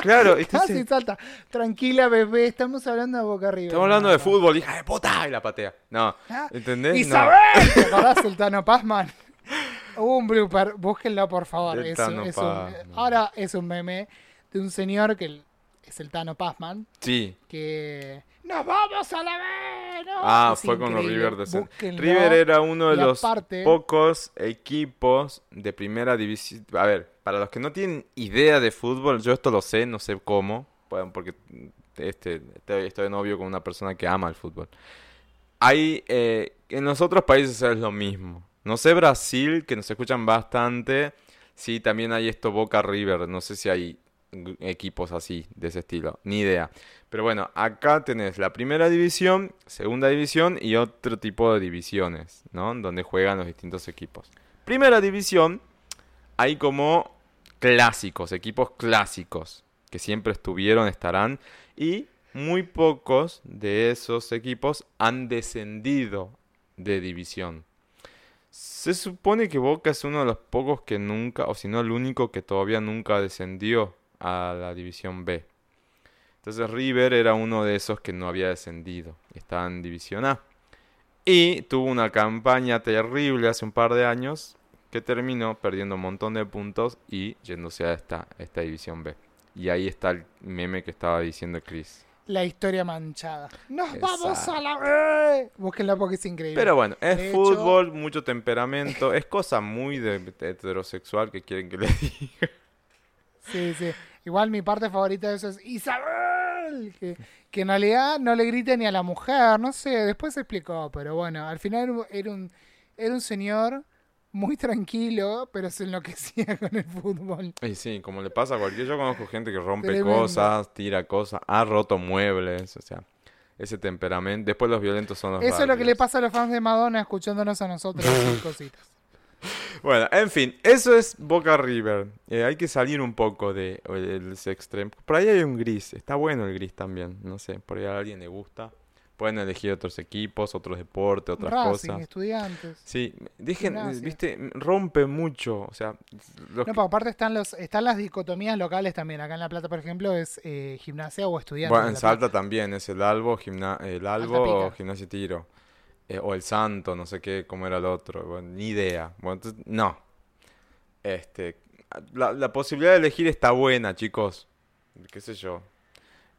Claro, y te Casi dice, salta. Tranquila, bebé, estamos hablando de Boca Arriba. estamos hablando de fútbol, hija de puta, y la patea. No, Ah, ¿entendés? No. ¡Isabel! <laughs> ¿Te acordás del Tano Pazman? Hubo un blooper, búsquenlo por favor. Es, un- ahora es un meme de un señor que es el Tano Pazman, Sí. que... ¡Nos vamos a la! ¿no? Ah, Es fue con los. River de Búsquenlo. River era uno de los aparte- pocos equipos de primera división. A ver, para los que no tienen idea de fútbol, yo esto lo sé, no sé cómo, bueno, porque este, estoy, estoy de novio con una persona que ama el fútbol. Hay, eh, en los otros países es lo mismo. No sé Brasil, que nos escuchan bastante. Sí, también hay esto Boca River. No sé si hay equipos así, de ese estilo. Ni idea. Pero bueno, acá tenés la primera división, segunda división y otro tipo de divisiones, ¿no? Donde juegan los distintos equipos. Primera división, hay como clásicos, equipos clásicos, que siempre estuvieron, estarán, y muy pocos de esos equipos han descendido de división. Se supone que Boca es uno de los pocos que nunca, o si no el único que todavía nunca descendió a la división B. Entonces River era uno de esos que no había descendido, estaba en división A. Y tuvo una campaña terrible hace un par de años que terminó perdiendo un montón de puntos y yéndose a esta, esta división B. Y ahí está el meme que estaba diciendo Chris. La historia manchada. ¡Nos Exacto. vamos a la vez! Búsquenla porque es increíble. Pero bueno, es De hecho- fútbol, mucho temperamento, es cosa muy de, heterosexual que quieren que le <laughs> diga. Sí, sí. Igual mi parte favorita de eso es Isabel. Que, que en realidad no le grita ni a la mujer, no sé, después se explicó, pero bueno, al final era un, era un, señor muy tranquilo, pero se enloquecía <laughs> con el fútbol. Y sí, como le pasa a cualquier, yo conozco gente que rompe Tremendo. cosas, tira cosas, ha roto muebles, o sea, ese temperamento. Después los violentos son los Eso es lo que le pasa a los fans de Madonna escuchándonos a nosotros <laughs> cositas. Bueno, en fin, eso es Boca River. Eh, hay que salir un poco de el, ese extremo. Por ahí hay un gris, está bueno el gris también, no sé, por ahí a alguien le gusta. Pueden elegir otros equipos, otros deportes, otras Racing, cosas. estudiantes. Sí, dejen, viste, rompe mucho, o sea, los No, que- aparte están los están las dicotomías locales también. Acá en La Plata, por ejemplo, es eh, gimnasia o estudiantes. Bueno, en Salta también es el Albo, gimna- el Albo o. Gimnasia y Tiro. Eh, o el Santo, no sé qué, cómo era el otro. Ni idea. Bueno, entonces, no. Este, la, la posibilidad de elegir está buena, chicos. Qué sé yo.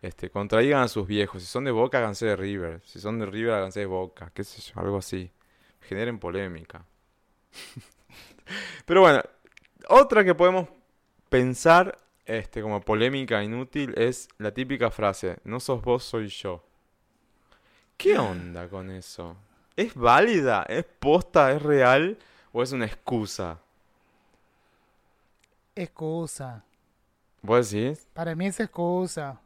Este, contraigan a sus viejos. Si son de Boca, háganse de River. Si son de River, háganse de Boca. Qué sé yo, algo así. Generen polémica. <laughs> Pero bueno, otra que podemos pensar este, como polémica inútil es la típica frase, no sos vos, soy yo. ¿Qué onda con eso? ¿Es válida? ¿Es posta? ¿Es real? ¿O es una excusa? Excusa. ¿Vos decís? Para mí es excusa.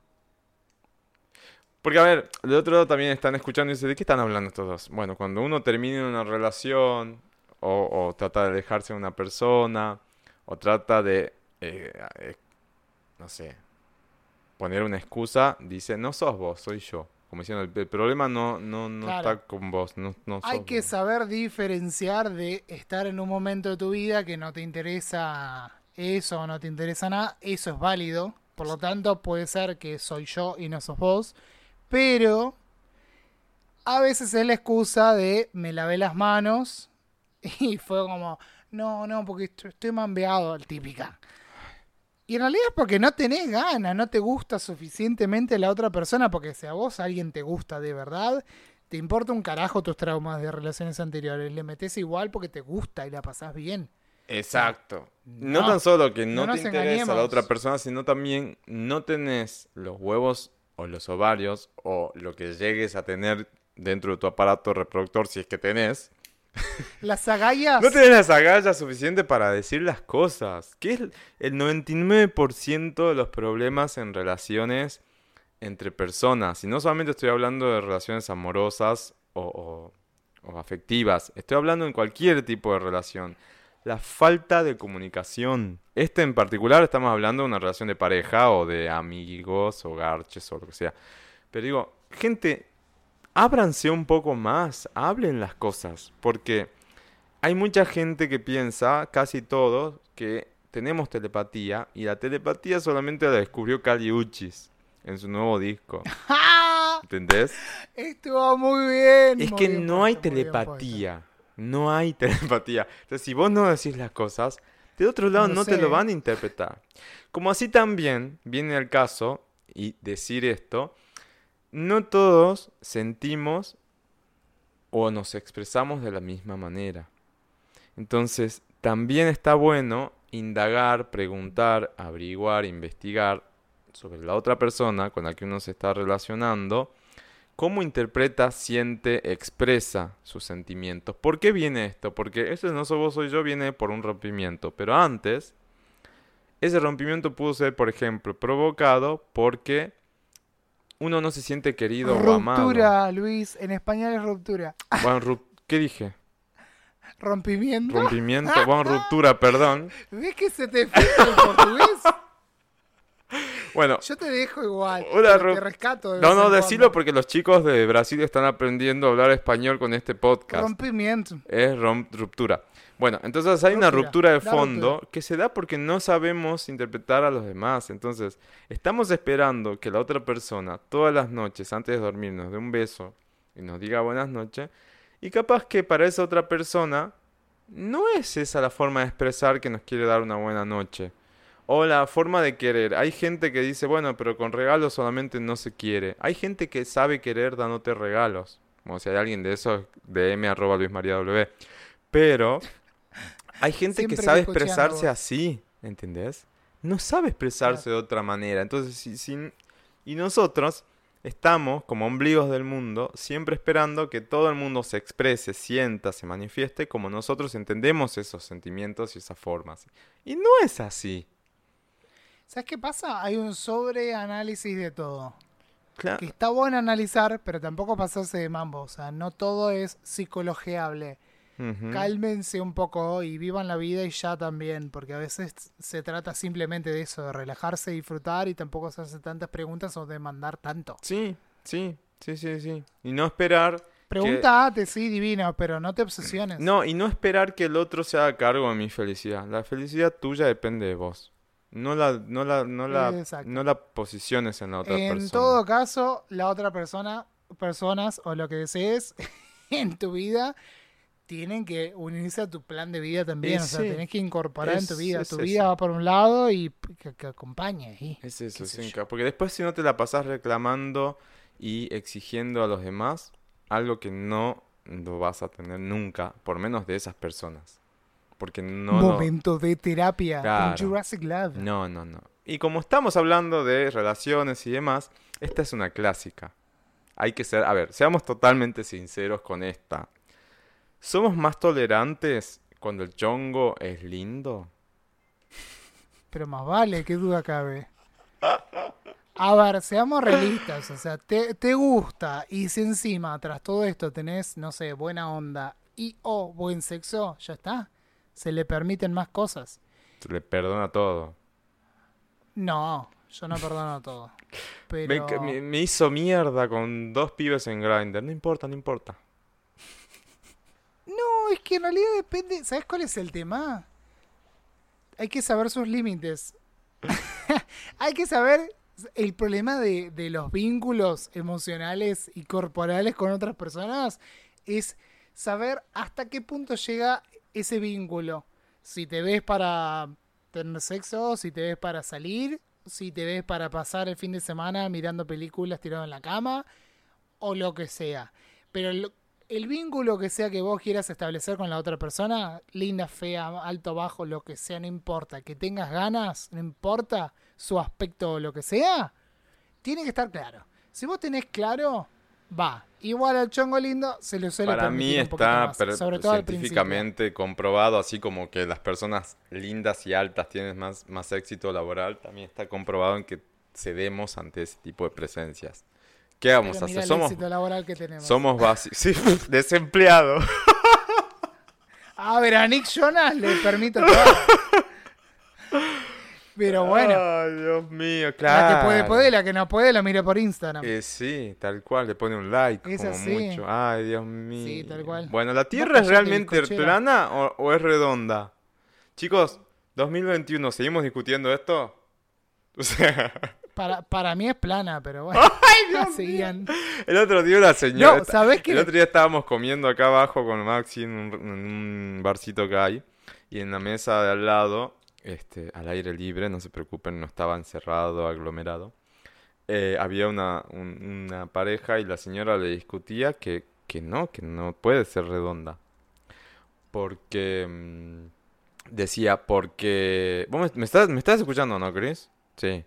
Porque, a ver, del otro lado también están escuchando y dicen, ¿de qué están hablando estos dos? Bueno, cuando uno termina una relación, o, o trata de alejarse de una persona, o trata de, eh, eh, no sé, poner una excusa, dice, no sos vos, soy yo. Como diciendo, el, el problema no, no, no Claro. está con vos, no, no Hay sos que saber diferenciar de estar en un momento de tu vida que no te interesa eso o no te interesa nada. Eso es válido. Por lo tanto, puede ser que soy yo y no sos vos. Pero a veces es la excusa de me lavé las manos <laughs> y fue como, no, no, porque est- estoy mambeado, típica. Y en realidad es porque no tenés ganas, no te gusta suficientemente la otra persona, porque si a vos alguien te gusta de verdad, te importa un carajo tus traumas de relaciones anteriores. Le metes igual porque te gusta y la pasás bien. Exacto. No, No, tan solo que no te interesa la otra persona, sino también no tenés los huevos o los ovarios o lo que llegues a tener dentro de tu aparato reproductor, si es que tenés, <laughs> Las agallas. No tenés las agallas suficientes para decir las cosas. Que es el 99% de los problemas en relaciones entre personas. Y no solamente estoy hablando de relaciones amorosas o, o, o afectivas. Estoy hablando en cualquier tipo de relación. La falta de comunicación. Este en particular estamos hablando de una relación de pareja o de amigos o garches o lo que sea. Pero digo, gente, ábranse un poco más, hablen las cosas, porque hay mucha gente que piensa, casi todos, que tenemos telepatía y la telepatía solamente la descubrió Kali Uchis en su nuevo disco. <laughs> ¿Entendés? Estuvo muy bien. Es muy que bien no hay puesto, telepatía. No hay <laughs> telepatía. Entonces, si vos no decís las cosas, de otro lado No no te lo van a interpretar. Como así también viene el caso, y decir esto, no todos sentimos o nos expresamos de la misma manera. Entonces, también está bueno indagar, preguntar, averiguar, investigar sobre la otra persona con la que uno se está relacionando, cómo interpreta, siente, expresa sus sentimientos. ¿Por qué viene esto? Porque eso no soy vos, soy yo, viene por un rompimiento. Pero antes, ese rompimiento pudo ser, por ejemplo, provocado porque uno no se siente querido o amado. Ruptura, Luis. En español es ruptura. <laughs> Bueno, ru- ¿qué dije? Rompimiento. Rompimiento, <laughs> bueno, ruptura, perdón. ¿Ves que se te fija el portugués? <laughs> Bueno, Yo te dejo igual. Una te rescato. de no, no, decilo porque los chicos de Brasil están aprendiendo a hablar español con este podcast. Rompimiento. Es rom- ruptura. Bueno, entonces hay una Ruptura, de fondo que se da porque no sabemos interpretar a los demás. Entonces, estamos esperando que la otra persona todas las noches antes de dormir nos dé un beso y nos diga buenas noches. Y capaz que para esa otra persona no es esa la forma de expresar que nos quiere dar una buena noche. O la forma de querer. Hay gente que dice, bueno, pero con regalos solamente no se quiere. Hay gente que sabe querer dándote regalos. Como si hay alguien de esos, DM arroba Luis María W. Pero hay gente que sabe expresarse así, ¿entendés? No sabe expresarse de otra manera. Entonces, si, y nosotros estamos como ombligos del mundo, siempre esperando que todo el mundo se exprese, sienta, se manifieste como nosotros entendemos esos sentimientos y esas formas. Y no es así. ¿Sabes qué pasa? Hay un sobreanálisis de todo. Claro. Que está bueno analizar, pero tampoco pasarse de mambo. O sea, no todo es Cálmense un poco y vivan la vida y ya también, porque a veces se trata simplemente de eso, de relajarse, disfrutar y tampoco hacerse tantas preguntas o demandar tanto. Sí, sí, sí, sí, sí. Y no esperar Pregúntate, sí, divino, pero no te obsesiones. No, y no esperar que el otro se haga cargo de mi felicidad. La felicidad tuya depende de vos. No la, no la, no la, Exacto. no la posiciones en la otra en persona. todo caso, la otra persona, personas o lo que desees <laughs> en tu vida tienen que unirse a tu plan de vida también. Y o sea, tenés que incorporar en tu vida. Tu eso. vida va por un lado y que, que acompañe ahí. Es eso, yo. porque después si no te la pasás reclamando y exigiendo a los demás algo que no lo vas a tener nunca, por menos de esas personas. Porque no lo- Momento de terapia Claro. con Jurassic Love. No, no, no. Y como estamos hablando de relaciones y demás, esta es una clásica. Hay que ser, a ver, seamos totalmente sinceros con esta. ¿Somos más tolerantes cuando el chongo es lindo? Pero más vale, qué duda cabe. A ver, seamos realistas, o sea, te, te gusta y si encima tras todo esto tenés, no sé, buena onda y o buen sexo, ya está. Se le permiten más cosas. Se le perdona todo. No, yo no perdono todo. <laughs> Pero me, me hizo mierda con dos pibes en Grindr. No importa, no importa. Es que en realidad depende, ¿sabes cuál es el tema? Hay que saber sus límites. <laughs> Hay que saber el problema de, de los vínculos emocionales y corporales con otras personas es saber hasta qué punto llega ese vínculo. Si te ves para tener sexo, si te ves para salir, si te ves para pasar el fin de semana mirando películas tirado en la cama o lo que sea. Pero lo- el vínculo que sea que vos quieras establecer con la otra persona, linda, fea, alto, bajo, lo que sea, no importa. Que tengas ganas, no importa su aspecto o lo que sea, tiene que estar claro. Si vos tenés claro va. Igual al chongo lindo se le suele Para mí está más, sobre todo científicamente comprobado, así como que las personas lindas y altas tienen más, más éxito laboral, también está comprobado en que cedemos ante ese tipo de presencias. ¿Qué vamos Pero a hacer? el Somos, éxito laboral que tenemos. somos básicos. <laughs> Sí, desempleado. <laughs> A ver, a Nick Jonas le permito todo. Pero bueno, Ay, Dios mío, la claro. que puede, puede, la que no puede, lo mire por Instagram. Eh, sí, tal cual, le pone un like, Es como así. mucho. Ay, Dios mío. Sí, tal cual. Bueno, ¿la Tierra es realmente plana o, o es redonda? Chicos, 2021, ¿seguimos discutiendo esto? <laughs> O sea, Para, para mí es plana, pero bueno. <laughs> <laughs> Seguían. el otro día la señora... No, ¿sabés qué? El otro día estábamos comiendo acá abajo con Maxi en un, en un barcito que hay. Y en la mesa de al lado, este, al aire libre, no se preocupen, no estaba encerrado, aglomerado. eh, había una, un- una pareja y la señora le discutía que, que no, que no puede ser redonda. Porque mm, decía, porque... ¿Vos me, me estás, me estás escuchando, no, Chris? Sí.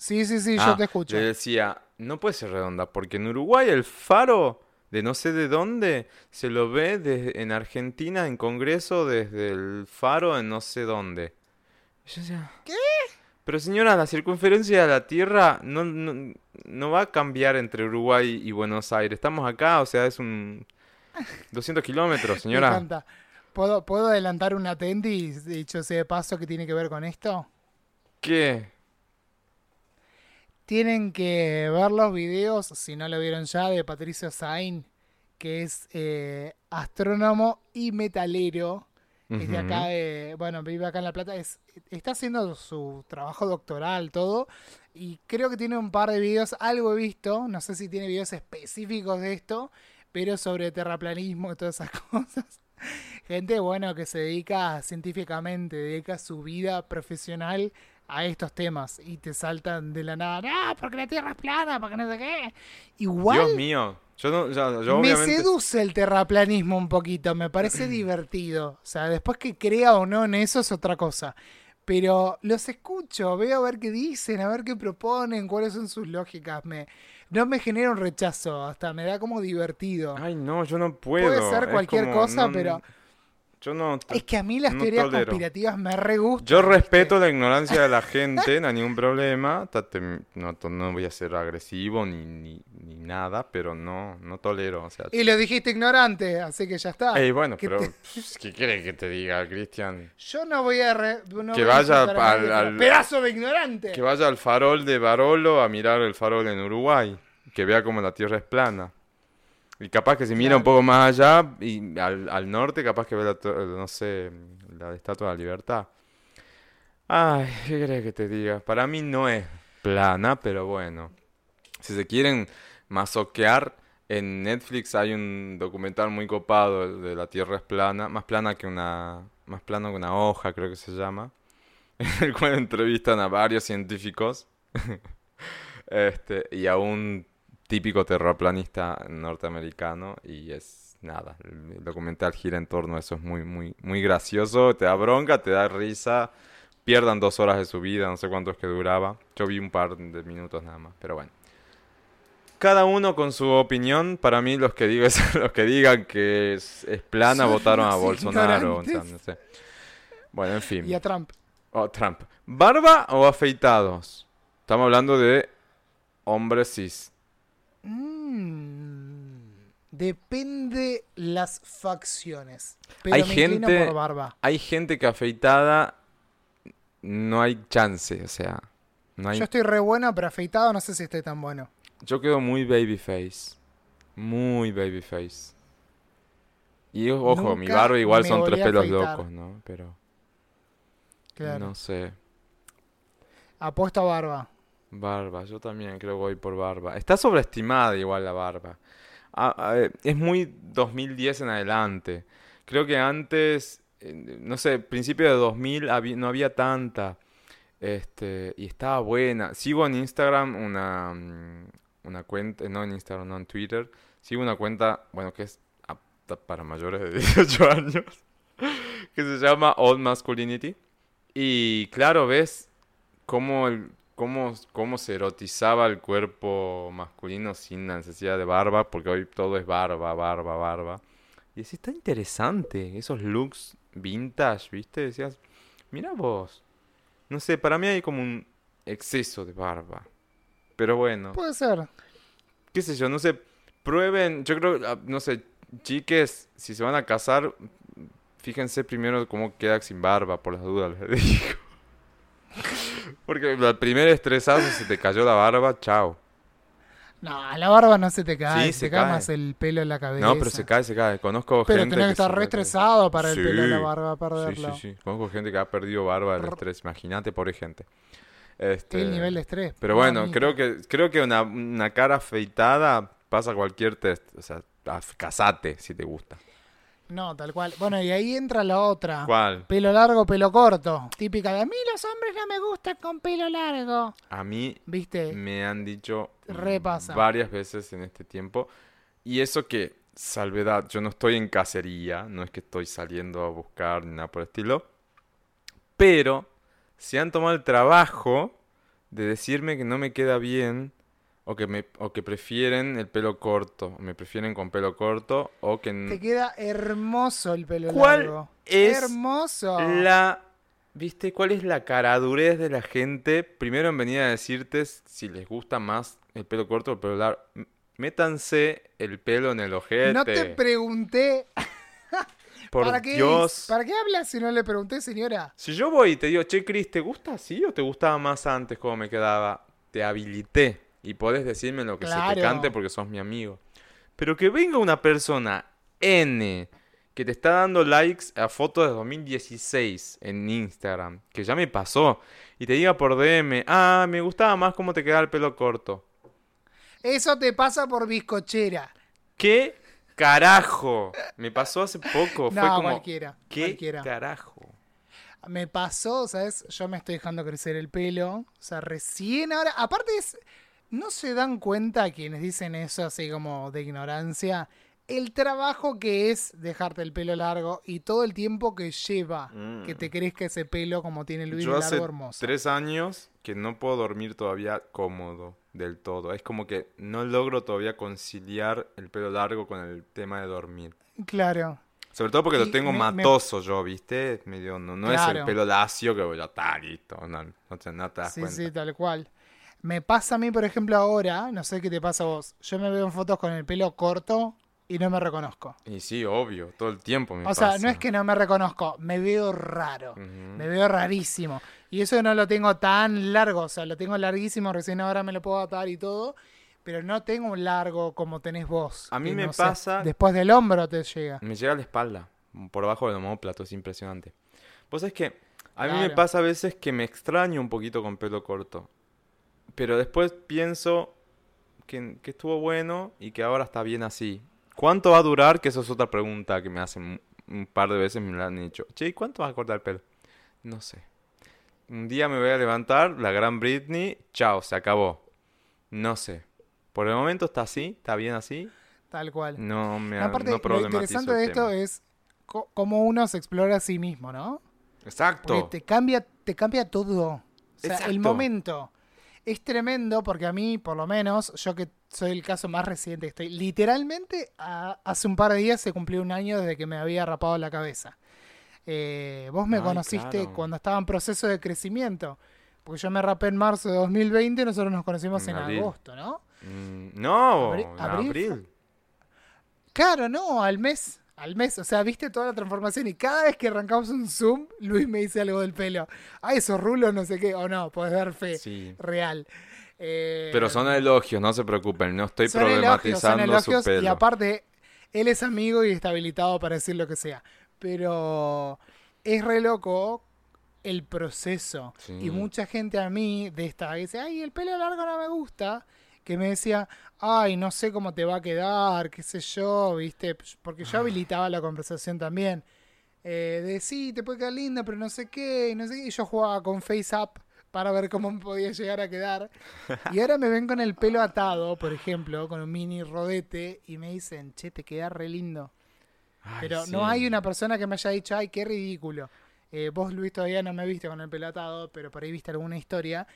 Sí, sí, sí, Ah, yo te escucho. Le decía, no puede ser redonda, porque en Uruguay el faro de no sé de dónde se lo ve desde, en Argentina en Congreso desde el faro en no sé dónde. Y yo decía, ¿qué? Pero señora, la circunferencia de la Tierra no, no, no va a cambiar entre Uruguay y Buenos Aires. Estamos acá, o sea, es un <laughs> 200 kilómetros, Me señora. encanta. ¿Puedo, ¿Puedo adelantar un atendi, dicho sea de paso, que tiene que ver con esto? ¿Qué? Tienen que ver los videos, si no lo vieron ya, de Patricio Sain, que es eh, astrónomo y metalero. Es de acá, de, bueno, vive acá en La Plata. Es, está haciendo su trabajo doctoral, todo. Y creo que tiene un par de videos, algo he visto, no sé si tiene videos específicos de esto, pero sobre terraplanismo y todas esas <laughs> cosas. Gente, bueno, que se dedica científicamente, dedica su vida profesional a estos temas y te saltan de la nada, no, porque la Tierra es plana, porque no sé qué. Igual Dios mío. Yo no, yo, yo me seduce el terraplanismo un poquito, me parece <clears throat> divertido. O sea, después que crea o no en eso es otra cosa. Pero los escucho, veo a ver qué dicen, a ver qué proponen, cuáles son sus lógicas. Me, no me genera un rechazo, hasta me da como divertido. Ay, no, yo no puedo. Puede ser cualquier como, cosa, no- pero Yo no... es que a mí las no teorías tolero. conspirativas me re gustan. Yo ¿viste? respeto la ignorancia de la gente, no hay ningún problema. No, no voy a ser agresivo ni, ni, ni nada, pero no, no tolero. O sea, Y lo dijiste ignorante, así que ya está. Ey, bueno, ¿Qué pero te- <laughs> ¿qué quiere que te diga, Cristian? Yo no voy a... re- no Que voy vaya a al- al- ¡Pedazo de ignorante! Que vaya al farol de Barolo a mirar el farol en Uruguay, que vea cómo la tierra es plana. Y capaz que si mira un poco más allá, y al, al norte, capaz que ve la, no sé, la Estatua de la Libertad. Ay, ¿qué querés que te diga? Para mí no es plana, pero bueno. Si se quieren masoquear, en Netflix hay un documental muy copado de la Tierra es plana, más plana que una, más plano que una hoja, creo que se llama, <laughs> en el cual entrevistan a varios científicos <laughs> este, y a un típico terraplanista norteamericano y es nada, el documental gira en torno a eso, es muy, muy, muy gracioso, te da bronca, te da risa, pierdan dos horas de su vida, no sé cuánto es que duraba, yo vi un par de minutos nada más, pero bueno. Cada uno con su opinión, para mí los que, digo, <laughs> los que digan que es, es plana Son votaron a Bolsonaro, o sea, ignorantes. no sé. Bueno, en fin. Y a Trump. Oh, Trump. ¿Barba o afeitados? Estamos hablando de hombres cis. Mm, depende las facciones. Pero Hay me gente- por barba. Hay gente que afeitada no hay chance, o sea, no hay... Yo estoy re bueno, pero afeitado no sé si estoy tan bueno. Yo quedo muy babyface. Muy babyface. Y ojo, mi barba igual son tres pelos afeitar. locos, ¿no? Pero Claro. no sé. Apuesto a barba. Barba, yo también creo que voy por barba. Está sobreestimada igual la barba. Ah, ah, eh, es muy 2010 en adelante. Creo que antes, eh, no sé, principio de 2000 habí- no había tanta. Este, y estaba buena. Sigo en Instagram una, mm, una cuenta, no en Instagram, no en Twitter. Sigo una cuenta, bueno, que es para mayores de <laughs> 18 años, que se llama Old Masculinity. Y claro, ves cómo el cómo, cómo se erotizaba el cuerpo masculino sin la necesidad de barba, porque hoy todo es barba, barba, barba. Y decís, está interesante, esos looks vintage, ¿viste? Decías, mira vos. No sé, para mí hay como un exceso de barba. Pero bueno, Puede ser. qué sé yo, no sé, prueben, yo creo, ah, no sé, chiques, si se van a casar, fíjense primero cómo queda sin barba, por las dudas, les <laughs> digo. Porque el primer estresazo se te cayó la barba, chao. No, la barba no se te cae, Sí, se, se cae cae. más el pelo en la cabeza. No, pero se cae, se cae. Conozco Pero gente tenés que estar re estresado para el pelo de la Sí. barba, Sí, perderlo. sí, sí. Conozco gente que ha perdido barba del estrés. Imagínate, pobre gente. Este, nivel de estrés. Pero bueno, creo que creo que una, una cara afeitada pasa cualquier test. O sea, casate si te gusta. No, tal cual. Bueno, y ahí entra la otra. ¿Cuál? Pelo largo, pelo corto. Típica de a mí los hombres no me gustan con pelo largo. A mí ¿Viste? me han dicho Repasa. varias veces en este tiempo. Y eso que, salvedad, yo no estoy en cacería, no es que estoy saliendo a buscar ni nada por el estilo. Pero se han tomado el trabajo de decirme que no me queda bien o que, me, o que prefieren el pelo corto, me prefieren con pelo corto o que... Te queda hermoso el pelo ¿Cuál largo. es hermoso. La, ¿viste? ¿Cuál es la caradurez de la gente? Primero en venir a decirte si les gusta más el pelo corto o el pelo largo. Métanse el pelo en el ojete. No te pregunté. <laughs> Por ¿Para qué, Dios. ¿Para qué hablas si no le pregunté, señora? Si yo voy y te digo, che, Cris, ¿te gusta así o te gustaba más antes cómo me quedaba? Te habilité y podés decirme lo que se te cante porque sos mi amigo. Pero que venga una persona N que te está dando likes a fotos de 2016 en Instagram, que ya me pasó, y te diga por DM, ah, me gustaba más cómo te quedaba el pelo corto. Eso te pasa por bizcochera. ¿Qué carajo? Me pasó hace poco. Fue como, cualquiera. ¿qué cualquiera. carajo? Me pasó, ¿sabes? Yo me estoy dejando crecer el pelo. O sea, recién ahora. Aparte, es, no se dan cuenta quienes dicen eso así como de ignorancia. El trabajo que es dejarte el pelo largo y todo el tiempo que lleva Mm. que te crezca ese pelo como tiene Luis Yo largo hace hermoso. tres años que no puedo dormir todavía cómodo del todo. Es como que no logro todavía conciliar el pelo largo con el tema de dormir. Claro. Sobre todo porque Y lo tengo me- me- matoso yo, ¿viste? Medio, no, no es el pelo lacio que ya está listo. No, no te, no te das Sí, cuenta. sí, tal cual. Me pasa a mí, por ejemplo, ahora, no sé qué te pasa a vos. Yo me veo en fotos con el pelo corto y no me reconozco. Y sí, obvio, todo el tiempo me O sea, no es que no me reconozco, me veo raro. Me veo rarísimo. Y eso no lo tengo tan largo, o sea, lo tengo larguísimo, recién ahora me lo puedo atar y todo, pero no tengo un largo como tenés vos. A mí me no sé, pasa- después del hombro te llega. Me llega a la espalda, por abajo del homóplato, es impresionante. Vos es que a mí me pasa a veces que me extraño un poquito con pelo corto. Pero después pienso que, que estuvo bueno y que ahora está bien así. ¿Cuánto va a durar? Que eso es otra pregunta que me hacen un- par de veces, me la han dicho. Che, ¿y cuánto vas a cortar el pelo? No sé. Un día me voy a levantar, la gran Britney, chao, se acabó. No sé. Por el momento está así, está bien así. Tal cual. No me aparte, no lo interesante de esto es cómo uno se explora a sí mismo, ¿no? Exacto. Porque te cambia, te cambia todo. O sea, el momento. Es tremendo porque a mí, por lo menos, yo que soy el caso más reciente, estoy literalmente a- hace un par de días se cumplió un año desde que me había rapado la cabeza. Eh, vos me Ay, conociste claro. cuando estaba en proceso de crecimiento. Porque yo me rapé en marzo de 2020 y nosotros nos conocimos En agosto, ¿no? Mm, no, Abri- en abril abril. Claro, no, al mes. Al mes, o sea, viste toda la transformación y cada vez que arrancamos un Zoom, Luis me dice algo del pelo. Ah, esos rulos, no sé qué, o no, podés dar fe. Sí. Real. Eh, Pero son elogios, no se preocupen, no estoy son elogios, son problematizando elogios, su pelo. Y aparte, él es amigo y está habilitado para decir lo que sea. Pero es re loco el proceso. Sí. Y mucha gente a mí de esta dice, ay, el pelo largo no me gusta. Que me decía, ay, no sé cómo te va a quedar, qué sé yo, viste. Porque Ah. yo habilitaba la conversación también. Eh, de sí, te puede quedar linda, pero no sé qué, y no sé qué. Y yo jugaba con FaceApp para ver cómo podía llegar a quedar. Y ahora me ven con el pelo atado, por ejemplo, con un mini rodete, y me dicen, che, te queda re lindo. Ay, Pero sí. no hay una persona que me haya dicho, ay, qué ridículo. Eh, vos, Luis, todavía no me viste con el pelo atado, pero por ahí viste alguna historia.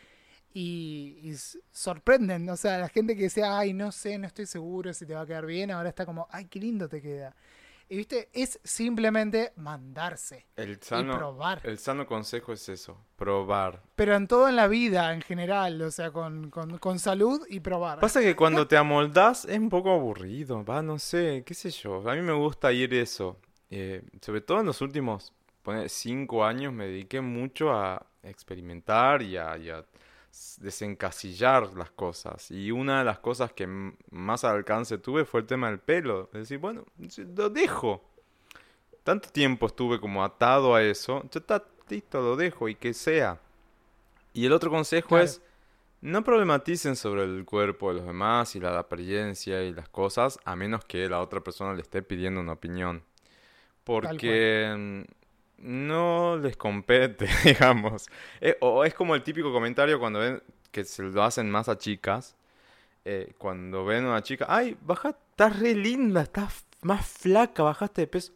Y, y sorprenden. O sea, la gente que decía, ay, no sé, no estoy seguro si te va a quedar bien, ahora está como, ay, qué lindo te queda. Y viste, es simplemente mandarse El y sano, probar. el sano consejo es eso, probar. Pero en todo en la vida, en general, o sea, con, con, con salud y probar. Pasa que cuando te amoldás es un poco aburrido, va, no sé, qué sé yo. A mí me gusta ir eso. Eh, sobre todo en los últimos ponele, cinco años me dediqué mucho a experimentar y a, y a desencasillar las cosas. Y una de las cosas que más al alcance tuve fue el tema del pelo. Es decir, bueno, lo dejo. Tanto tiempo estuve como atado a eso. Ya está listo, lo dejo y que sea. Y el otro consejo Claro. es, no problematicen sobre el cuerpo de los demás y la apariencia y las cosas, a menos que la otra persona le esté pidiendo una opinión. Porque mm, no les compete, <laughs> digamos. Eh, o es como el típico comentario cuando ven que se lo hacen más a chicas. eh, cuando ven a una chica, ay, baja, estás re linda, estás más flaca, bajaste de peso.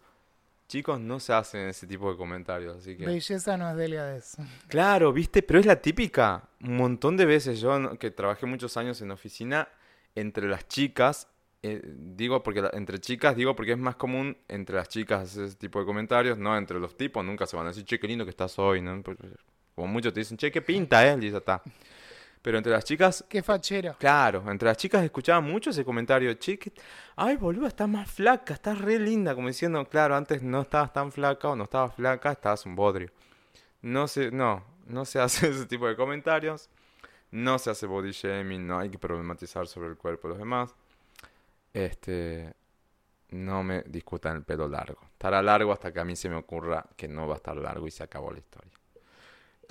Chicos, no se hacen ese tipo de comentarios, así que... Belleza no es delgadez. <laughs> Claro, viste, pero es la típica. Un montón de veces yo, que trabajé muchos años en oficina, entre las chicas, eh, digo porque la- entre chicas, digo porque es más común entre las chicas hacer ese tipo de comentarios, no entre los tipos, nunca se van a decir, che, qué lindo que estás hoy, ¿no? Porque Como muchos te dicen, che, qué pinta, ¿eh? Y ya está. Pero entre las chicas, Qué fachero. Claro, entre las chicas escuchaba mucho ese comentario, che, que- ay, boludo, estás más flaca, estás re linda, como diciendo, claro, antes no estabas tan flaca o no estabas flaca, estabas un bodrio. No se, no, no se <laughs> hace ese tipo de comentarios, no se hace body shaming, no hay que problematizar sobre el cuerpo de los demás. Este, no me discutan el pelo largo. Estará largo hasta que a mí se me ocurra que no va a estar largo y se acabó la historia.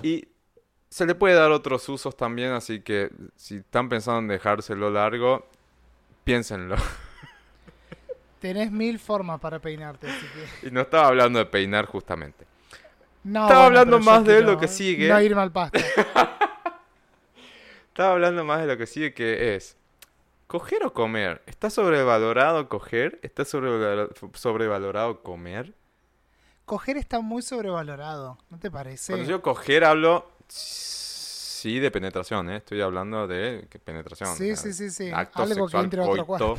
Y se le puede dar otros usos también, así que si están pensando en dejárselo largo, piénsenlo. <laughs> Tenés mil formas para peinarte, así que. <laughs> Y no estaba hablando de peinar justamente. No, Estaba hablando más de quiero lo que sigue. No irme al pasto. <laughs> Estaba hablando más de lo que sigue, que es coger o comer. ¿Está sobrevalorado coger? ¿Está sobrevalorado, sobrevalorado comer? Coger está muy sobrevalorado, ¿no te parece? Cuando yo coger hablo, sí, de penetración, ¿eh? Estoy hablando de que penetración. Sí, sí, sí, sí. Acto Algo que sexual, entre a otro coito.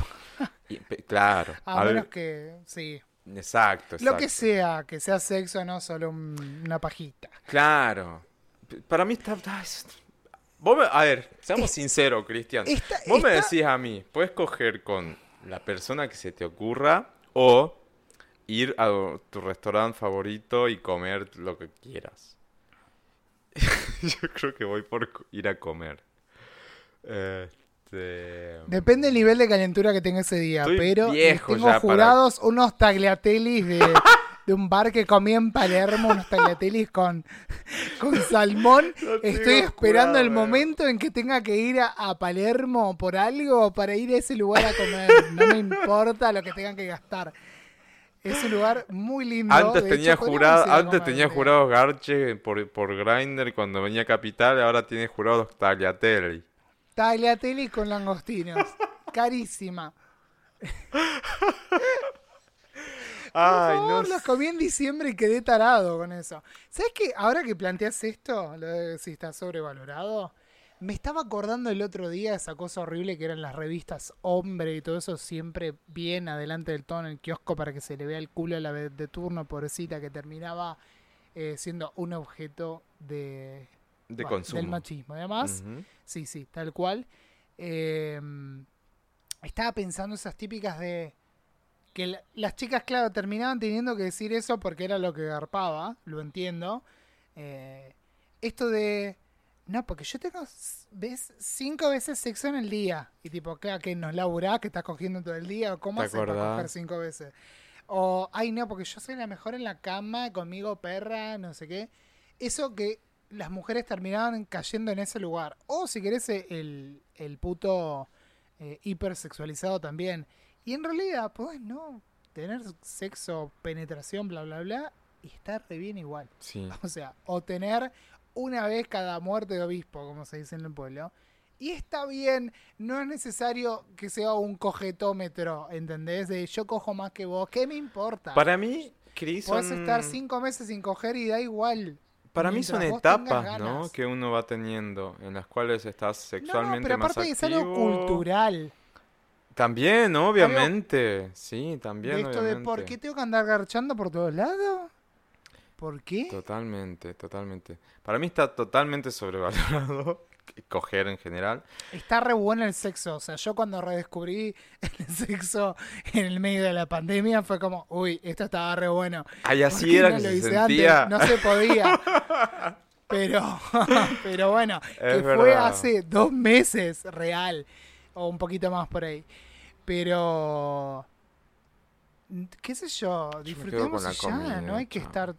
Y claro. <laughs> A menos que, sí. Exacto, exacto. Lo que sea, que sea sexo, no solo un- una pajita. Claro. Para mí está... es- Vos me- a ver, seamos sinceros, Cristian. Esta- Vos me decís a mí, puedes coger con la persona que se te ocurra o ir a tu restaurante favorito y comer lo que quieras. <laughs> Yo creo que voy por ir a comer. Este... Depende del nivel de calentura que tenga ese día, Estoy pero viejo tengo ya para- jurados unos tagliatellis de, <laughs> de un bar que comí en Palermo, unos tagliatellis con, con salmón. <laughs> Estoy esperando el jurado, momento en que tenga que ir a, a Palermo por algo para ir a ese lugar a comer. No me importa lo que tengan que gastar. Es un lugar muy lindo. Antes de tenía hecho, jurado, antes tenía un día. jurado Garche por, por Grindr cuando venía a Capital, ahora tiene jurado Tagliatelli. Tagliatelli con langostinos. Carísima. <laughs> Ay, Por no favor, sé. los comí en diciembre y quedé tarado con eso. ¿Sabes qué? Ahora que planteas esto, lo de si está sobrevalorado, me estaba acordando el otro día esa cosa horrible que eran las revistas Hombre y todo eso, siempre bien adelante del todo en el kiosco para que se le vea el culo a la vez de turno, pobrecita, que terminaba eh, siendo un objeto de, De bueno, consumo. del machismo. Además. Sí, sí, tal cual. Eh, estaba pensando esas típicas de que la- las chicas, claro, terminaban teniendo que decir eso porque era lo que garpaba, lo entiendo. Eh, esto de, no, porque yo tengo, ves, cinco veces sexo en el día. Y tipo, ¿qué, que nos laburás, que estás cogiendo todo el día? ¿Cómo ¿Te haces para coger cinco veces? O, ay, no, porque yo soy la mejor en la cama, conmigo perra, no sé qué. Eso que las mujeres terminaban cayendo en ese lugar. O si querés, el, el puto eh, hipersexualizado también. Y en realidad, pues no, tener sexo, penetración, bla, bla, bla, y está re bien igual. Sí. <laughs> O sea, o tener una vez cada muerte de obispo, como se dice en el pueblo. Y está bien, no es necesario que sea un cogetómetro, ¿entendés? De yo cojo más que vos, ¿qué me importa? Para mí, Chris, Podés son- estar cinco meses sin coger y da igual. Para mí son etapas, ¿no? Que uno va teniendo, en las cuales estás No, sexualmente pero más aparte es activo. algo cultural. También, obviamente. Sí, también, de esto de por qué tengo que andar garchando por todos lados. ¿Por qué? Totalmente, totalmente. Para mí está totalmente sobrevalorado <laughs> coger en general. Está re bueno el sexo. O sea, yo cuando redescubrí <laughs> el sexo en el medio de la pandemia fue como, uy, esto estaba re bueno. Ay, ¿Por así era no que se hice sentía. antes? No se podía. <laughs> Pero, pero bueno, Es que fue hace dos meses real. O un poquito más por ahí. Pero. ¿Qué sé yo? Disfrutemos con la y ya. comida, no hay que estar.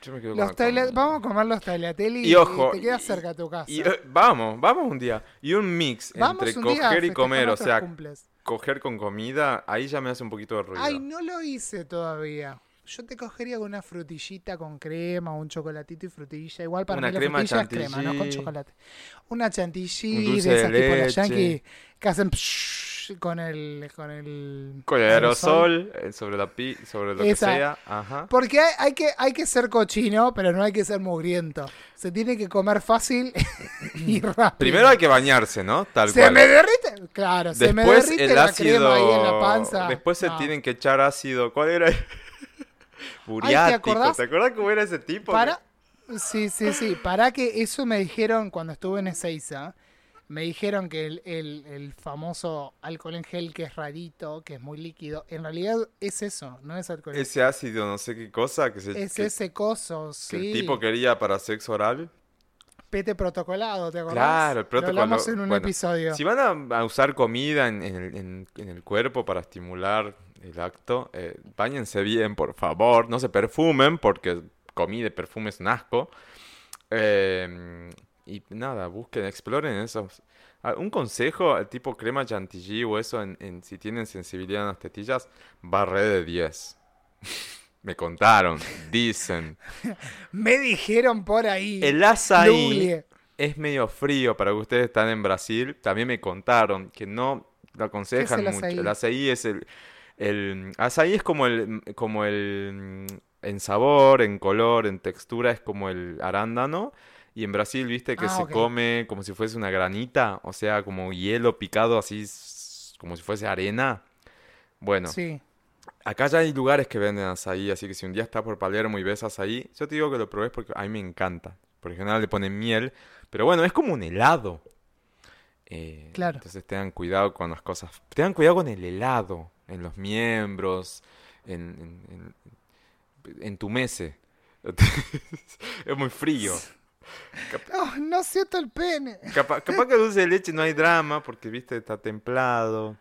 Yo me quedo con Los la taila- comida. Vamos a comer los tagliatelli Y ojo, te queda y- cerca a tu casa. Y, eh, vamos, vamos un día. Y un mix Vamos entre un día a coger y comer, o sea, cumples. coger con comida, ahí ya me hace un poquito de ruido. Ay, no lo hice todavía. Yo te cogería con una frutillita con crema, un chocolatito y frutilla. Igual para Una mí la crema frutilla es crema, no con chantilly. chocolate. Una chantilly Un de de esas tipo las leche. yankee que hacen psh con el con el Con el aerosol, eh, sobre la pi, sobre lo Esa. que sea. Ajá. Porque hay, hay que hay que ser cochino, pero no hay que ser mugriento. Se tiene que comer fácil <laughs> y rápido. Primero hay que bañarse, ¿no? Tal se cual. me derrite, claro, se me Después derrite el la ácido. crema ahí en la panza. Después se tienen que echar ácido. ¿Cuál era? <laughs> Buriático. acordás? ¿Te acuerdas cómo era ese tipo? Para. Sí, sí, sí. Para que eso me dijeron cuando estuve en Ezeiza. Me dijeron que el, el- el famoso alcohol en gel que es rarito, que es muy líquido, en realidad es eso, no es alcohol. en Ese ácido, no sé qué cosa, que, se, Es que- ese coso, que el sí. tipo quería para sexo oral. Pete protocolado, ¿te acordás? Claro, el Lo protocolo. hablamos en un Bueno, episodio. Si van a, a usar comida en, en el, en- en el cuerpo para estimular el acto, eh, báñense bien, por favor. No se perfumen, porque comida y perfume es un asco. Eh, y nada, busquen, exploren esos. Ah, Un consejo, el tipo crema chantilly o eso, en, en- si tienen sensibilidad en las tetillas, re de 10. <laughs> Me contaron, dicen. <laughs> Me dijeron por ahí. El azaí es medio frío para que ustedes están en Brasil. También me contaron que no lo aconsejan el mucho. azaí? El azaí es el, el azaí es como el como el en sabor, en color, en textura es como el arándano. Y en Brasil, viste que Ah, se come como si fuese una granita, o sea, como hielo picado así, como si fuese arena. Bueno, Sí. Acá ya hay lugares que venden azaí, así que si un día estás por Palermo y ves azaí, yo te digo que lo probes porque a mí me encanta. Por general le ponen miel, pero bueno, es como un helado. Eh, Claro. Entonces tengan cuidado con las cosas. Tengan cuidado con el helado, en los miembros, en, en, en, entumece. <laughs> es muy frío. Oh, no siento el pene. Capaz, capaz que dulce de leche no hay drama porque, viste, está templado.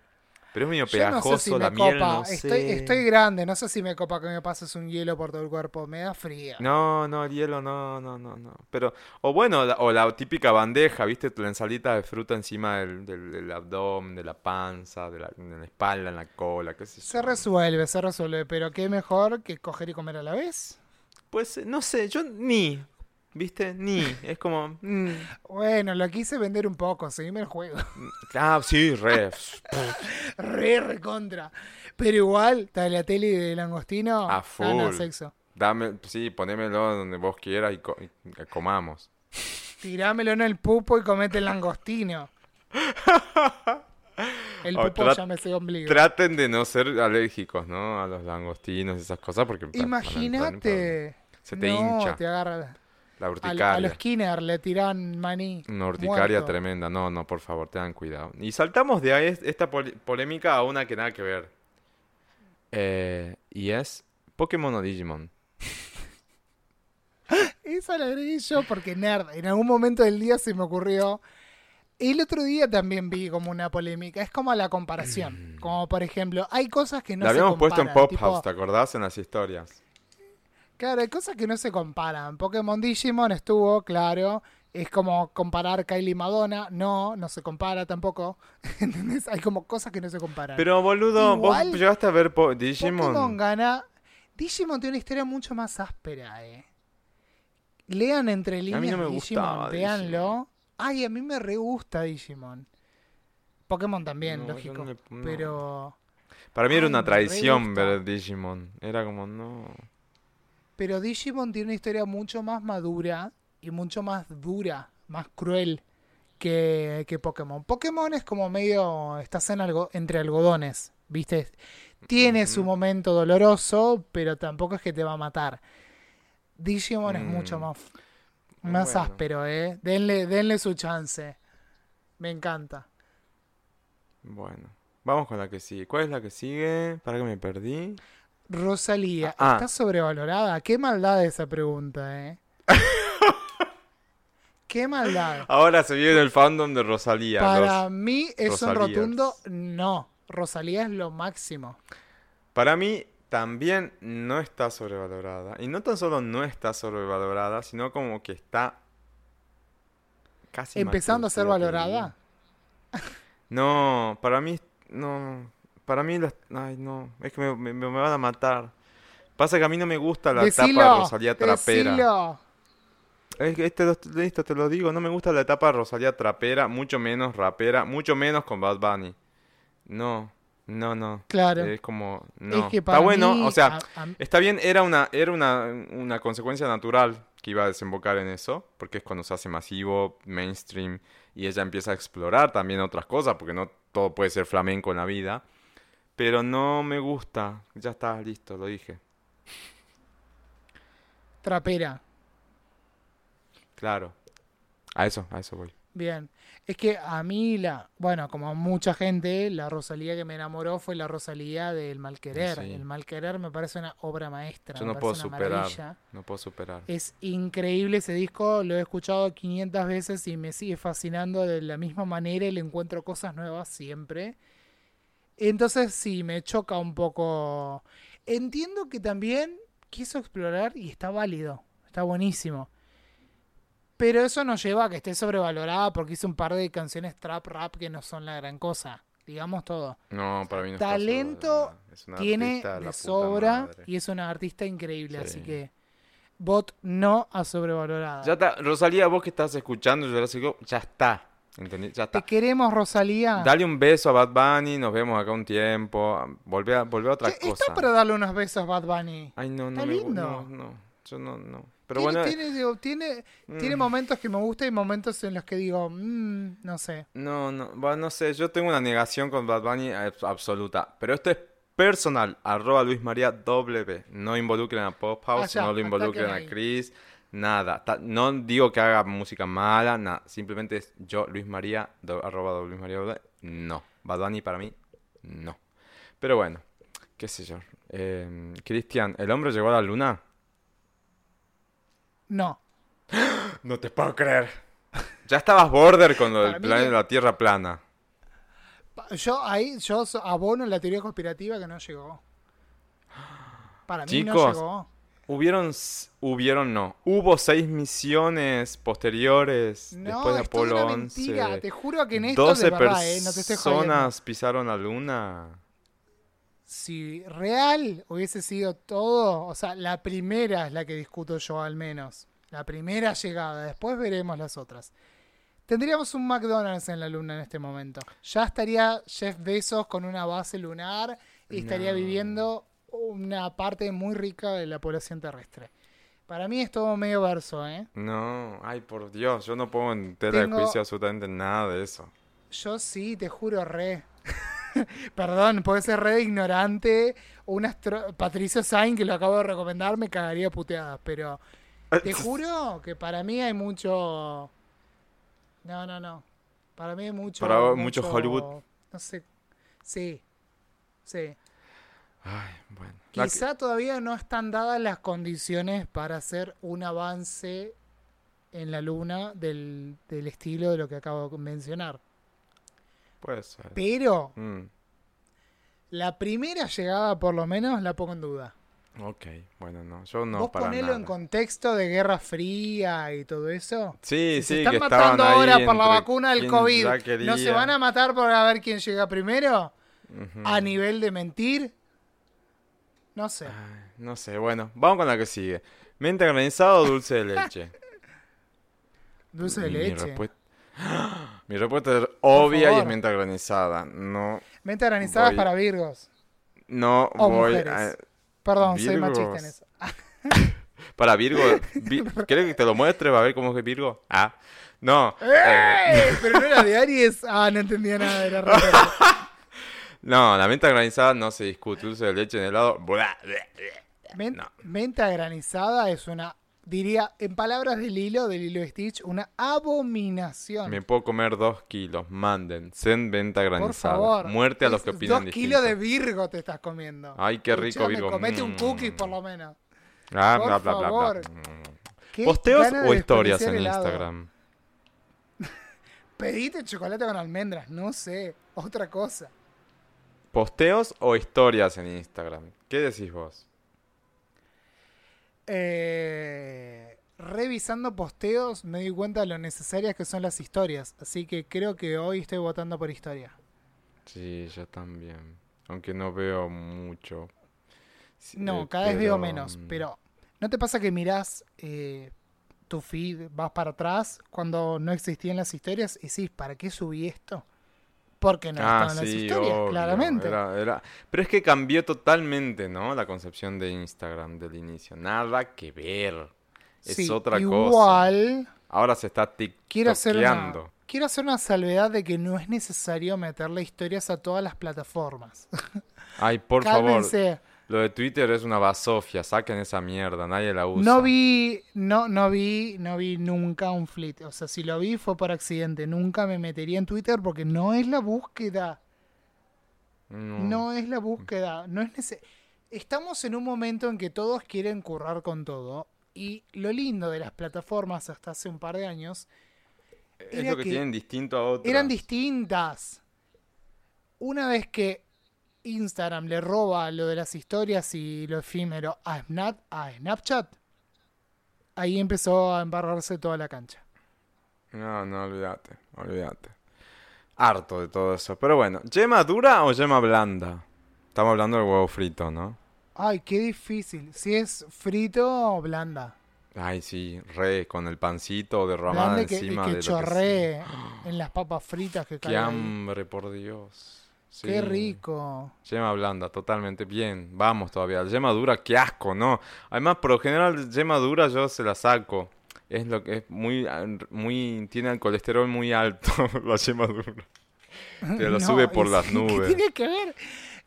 Pero es medio Yo no pegajoso, sé si me la miel copa. no estoy, sé. estoy grande, no sé si me copa que me pases un hielo por todo el cuerpo. Me da frío. No, no, el hielo no, no, no, no. Pero, o bueno, la- o la típica bandeja, ¿viste? La ensalita de fruta encima del, del, del abdomen, de la panza, de la, de la espalda, en la cola, qué sé Se resuelve, se resuelve, pero qué mejor que coger y comer a la vez. Pues, no sé, yo ni, ¿viste? Ni, es como... mm, Bueno, lo quise vender un poco, seguime el juego. ah, sí, re. <laughs> re, recontra. Pero igual, la tele de langostino, A full. sexo. Dame, sí, ponémelo donde vos quieras y, co- y comamos. Tirámelo en el pupo y comete el langostino. El Oh, pupo llámese ombligo. Traten de no ser alérgicos, ¿no? A los langostinos y esas cosas porque... Imagínate. Se te no, hincha te agarra. La A, urticaria. a los Skinner le tiran maní. Una urticaria muerto. tremenda. No, no, por favor, tengan cuidado. Y saltamos de ahí esta pol- polémica a una que nada que ver. Eh, y es Pokémon o Digimon. <laughs> Esa la agregué yo porque nerd. En algún momento del día se me ocurrió. El otro día también vi como una polémica. Es como la comparación. <clears throat> Como por ejemplo, hay cosas que no la se habíamos puesto en Pop tipo- House, ¿te acordás? En las historias. Claro, hay cosas que no se comparan. Pokémon Digimon estuvo, claro. Es como comparar Kylie y Madonna. No, no se compara tampoco. <laughs> ¿Entendés? Hay como cosas que no se comparan. Pero boludo, Igual, vos llegaste a ver po- Pokémon Digimon. gana. Digimon tiene una historia mucho más áspera, eh. Lean entre líneas mí no me Digimon, gustaba véanlo. Ay, a mí me re gusta Digimon. Pokémon también, No, lógico. no le- no. Pero. Para mí era una traición ver Digimon. Era como, no. Pero Digimon tiene una historia mucho más madura y mucho más dura, más cruel que, que Pokémon. Pokémon es como medio, estás en algo, entre algodones, ¿viste? Tiene su momento doloroso, pero tampoco es que te va a matar. Digimon es mucho Mm. más, más Bueno. áspero, ¿eh? Denle, denle su chance. Me encanta. Bueno, vamos con la que sigue. ¿Cuál es la que sigue? Para que me perdí. Rosalía, Ah. ¿está sobrevalorada? Qué maldad esa pregunta, ¿eh? <laughs> Qué maldad. Ahora se viene el fandom de Rosalía. Para los- mí es un Rosalías. rotundo no. Rosalía es lo máximo. Para mí también no está sobrevalorada. Y no tan solo no está sobrevalorada, sino como que está casi Empezando a ser valorada. No, para mí no. Para mí las- ay no, es que me, me- me van a matar. Pasa que a mí no me gusta la etapa de Rosalía trapera. decilo. Este, listo, te lo digo, no me gusta la etapa de Rosalía trapera, mucho menos rapera, mucho menos con Bad Bunny. No, no, no. Claro. Es como, no. es que para Está bueno, mí, o sea, a- a- está bien, era una, era una, una consecuencia natural que iba a desembocar en eso, porque es cuando se hace masivo, mainstream, y ella empieza a explorar también otras cosas, porque no todo puede ser flamenco en la vida. Pero no me gusta, ya está, listo, lo dije. trapera. Claro. A eso, a eso voy. Bien. Es que a mí la, bueno, como a mucha gente, la Rosalía que me enamoró fue la Rosalía del Malquerer. Sí. El Malquerer me parece una obra maestra. Yo me no puedo parece una superar. maravilla. No puedo superar. Es increíble ese disco, lo he escuchado 500 veces y me sigue fascinando de la misma manera y le encuentro cosas nuevas siempre. Entonces sí, me choca un poco. Entiendo que también quiso explorar y está válido, está buenísimo. Pero eso nos lleva a que esté sobrevalorada porque hizo un par de canciones trap rap que no son la gran cosa. Digamos todo. No, para mí no Talento. Es una Tiene de sobra madre. y es una artista increíble, Sí. así que bot no a sobrevalorada. Ya está, Rosalía, vos que estás escuchando World, ya está. ¿Entendí? Ya Te está. queremos, Rosalía. Dale un beso a Bad Bunny, nos vemos acá un tiempo. Volvé a, volvé a otra cosa. está para darle unos besos a Bad Bunny. Ay, no, no Está me lindo. No, no, yo no, no. Pero tiene, bueno, tiene, digo, tiene, tiene mm, momentos que me gustan y momentos en los que digo, mm, no sé. no, no, bueno, no sé, yo tengo una negación con Bad Bunny abs- absoluta. Pero esto es personal, arroba Luis María W. No involucren a Pop House, ya, no lo involucren a ahí. Nada. Ta- no digo que haga música mala, nada. Simplemente es yo, Luis María, do- arroba do- Luis María. No. Bad Bunny para mí, no. Pero bueno, qué sé yo. Eh, Cristian, ¿el hombre llegó a la luna? No. <gasps> No te puedo creer. Ya estabas border con lo del plan de la Tierra plana. Yo ahí, yo abono en la teoría conspirativa que no llegó. Para mí no Chicos, llegó. Hubieron, hubieron no, hubo seis misiones posteriores No, después de es Apolo una 11. mentira. Te juro que en esto 12 de verdad, eh, no te estoy personas pisaron la luna. Si real hubiese sido todo, o sea, la primera es la que discuto yo al menos. La primera llegada, después veremos las otras. Tendríamos un McDonald's en la luna en este momento. Ya estaría Jeff Bezos con una base lunar y estaría No. viviendo una parte muy rica de la población terrestre. Para mí es todo medio verso, ¿eh? No, ay por Dios, yo no pongo en tela Tengo- de juicio absolutamente nada de eso. Yo sí, te juro, re. <laughs> Perdón, puede ser re de ignorante. Un astro... Patricio Sain, que lo acabo de recomendar, me cagaría puteadas. Pero te juro que para mí hay mucho. No, no, no. Para mí hay mucho. Para vos, mucho Hollywood. No sé. Sí. Sí. Ay, bueno. La que- Quizá todavía no están dadas las condiciones para hacer un avance en la luna del, del estilo de lo que acabo de mencionar. Puede ser. Pero Mm, La primera llegada, por lo menos, la pongo en duda. ok, bueno, no, yo no Vos para ponelo nada. en contexto de Guerra Fría y todo eso. Sí, Si se sí, están que matando ahora por la vacuna del COVID. ¿No se van a matar por a ver quién llega primero? A nivel de mentir. No sé. Ay, no sé, bueno, vamos con la que sigue. ¿Mente granizada o dulce de leche? <laughs> Dulce de Mi leche. <gasps> Mi respuesta es obvia y es menta granizada. No, Mente granizada Voy- para Virgos. no O voy a... Perdón, soy Virgos. machista en eso. <laughs> Para Virgo, Vi- <laughs> ¿querés que te lo muestre? Va a ver cómo es Virgo. Ah, no. eh, ¡Eh! Pero no era de Aries. Ah, no entendía nada. Re raro. No, la menta granizada no se discute. Dulce de leche en helado. bla, bla, bla. Men- No. Menta granizada es una, diría, en palabras del hilo, del hilo de Stitch, una abominación. Me puedo comer dos kilos. Manden. Send venta Por granizada. favor. Muerte a los que opinan Dos distinto. kilos de Virgo te estás comiendo. Ay, qué rico, Escuchame, Virgo. Comete un Mm. cookie por lo menos. Ah, Por bla, bla, bla, bla. favor. Mm. Qué ¿Posteos o historias en helado. Instagram? <laughs> Pedite chocolate con almendras, no sé, otra cosa. ¿Posteos o historias en Instagram? ¿Qué decís vos? Eh, revisando posteos me di cuenta de lo necesarias que son las historias, así que creo que hoy estoy votando por historia. Sí, yo también. Aunque no veo mucho. No, eh, cada vez veo menos, mm, pero ¿no te pasa que mirás eh, tu feed, vas para atrás cuando no existían las historias y decís, ¿para qué subí esto? Porque no Ah, estaban las historias, obvio, claramente. era- era- Pero es que cambió totalmente, ¿no? La concepción de Instagram del inicio. Nada que ver. Es Sí, otra cosa. igual, Ahora se está quiero hacer, una, quiero hacer una salvedad de que no es necesario meterle historias a todas las plataformas. Ay, por <laughs> favor. Lo de Twitter es una basofia. Saquen esa mierda. Nadie la usa. No vi, no, no vi, no vi nunca un flit. O sea, si lo vi fue por accidente. Nunca me metería en Twitter porque no es la búsqueda. No. No es la búsqueda. No es nece- Estamos en un momento en que todos quieren currar con todo. Y lo lindo de las plataformas hasta hace un par de años Es era lo que, que tienen distinto a otros. eran distintas. Una vez que Instagram le roba lo de las historias y lo efímero a, Snap, a Snapchat, ahí empezó a embarrarse toda la cancha. No, no, olvídate, olvídate. Harto de todo eso. Pero bueno, ¿yema dura o yema blanda? Estamos hablando del huevo frito, ¿no? Ay, qué difícil. Si es frito o blanda. Ay, sí, re, con el pancito derramado que, encima que de lo que chorree en las papas fritas que. <gasps> Qué caen. ahí. hambre, por Dios. Sí. Qué rico. Yema blanda, totalmente bien. Vamos todavía. Yema dura, qué asco, ¿no? Además, por lo general, yema dura yo se la saco. Es lo que es muy, muy, tiene el colesterol muy alto, <laughs> la yema dura. Te lo <laughs> sube por ¿y las nubes. ¿Qué tiene que ver?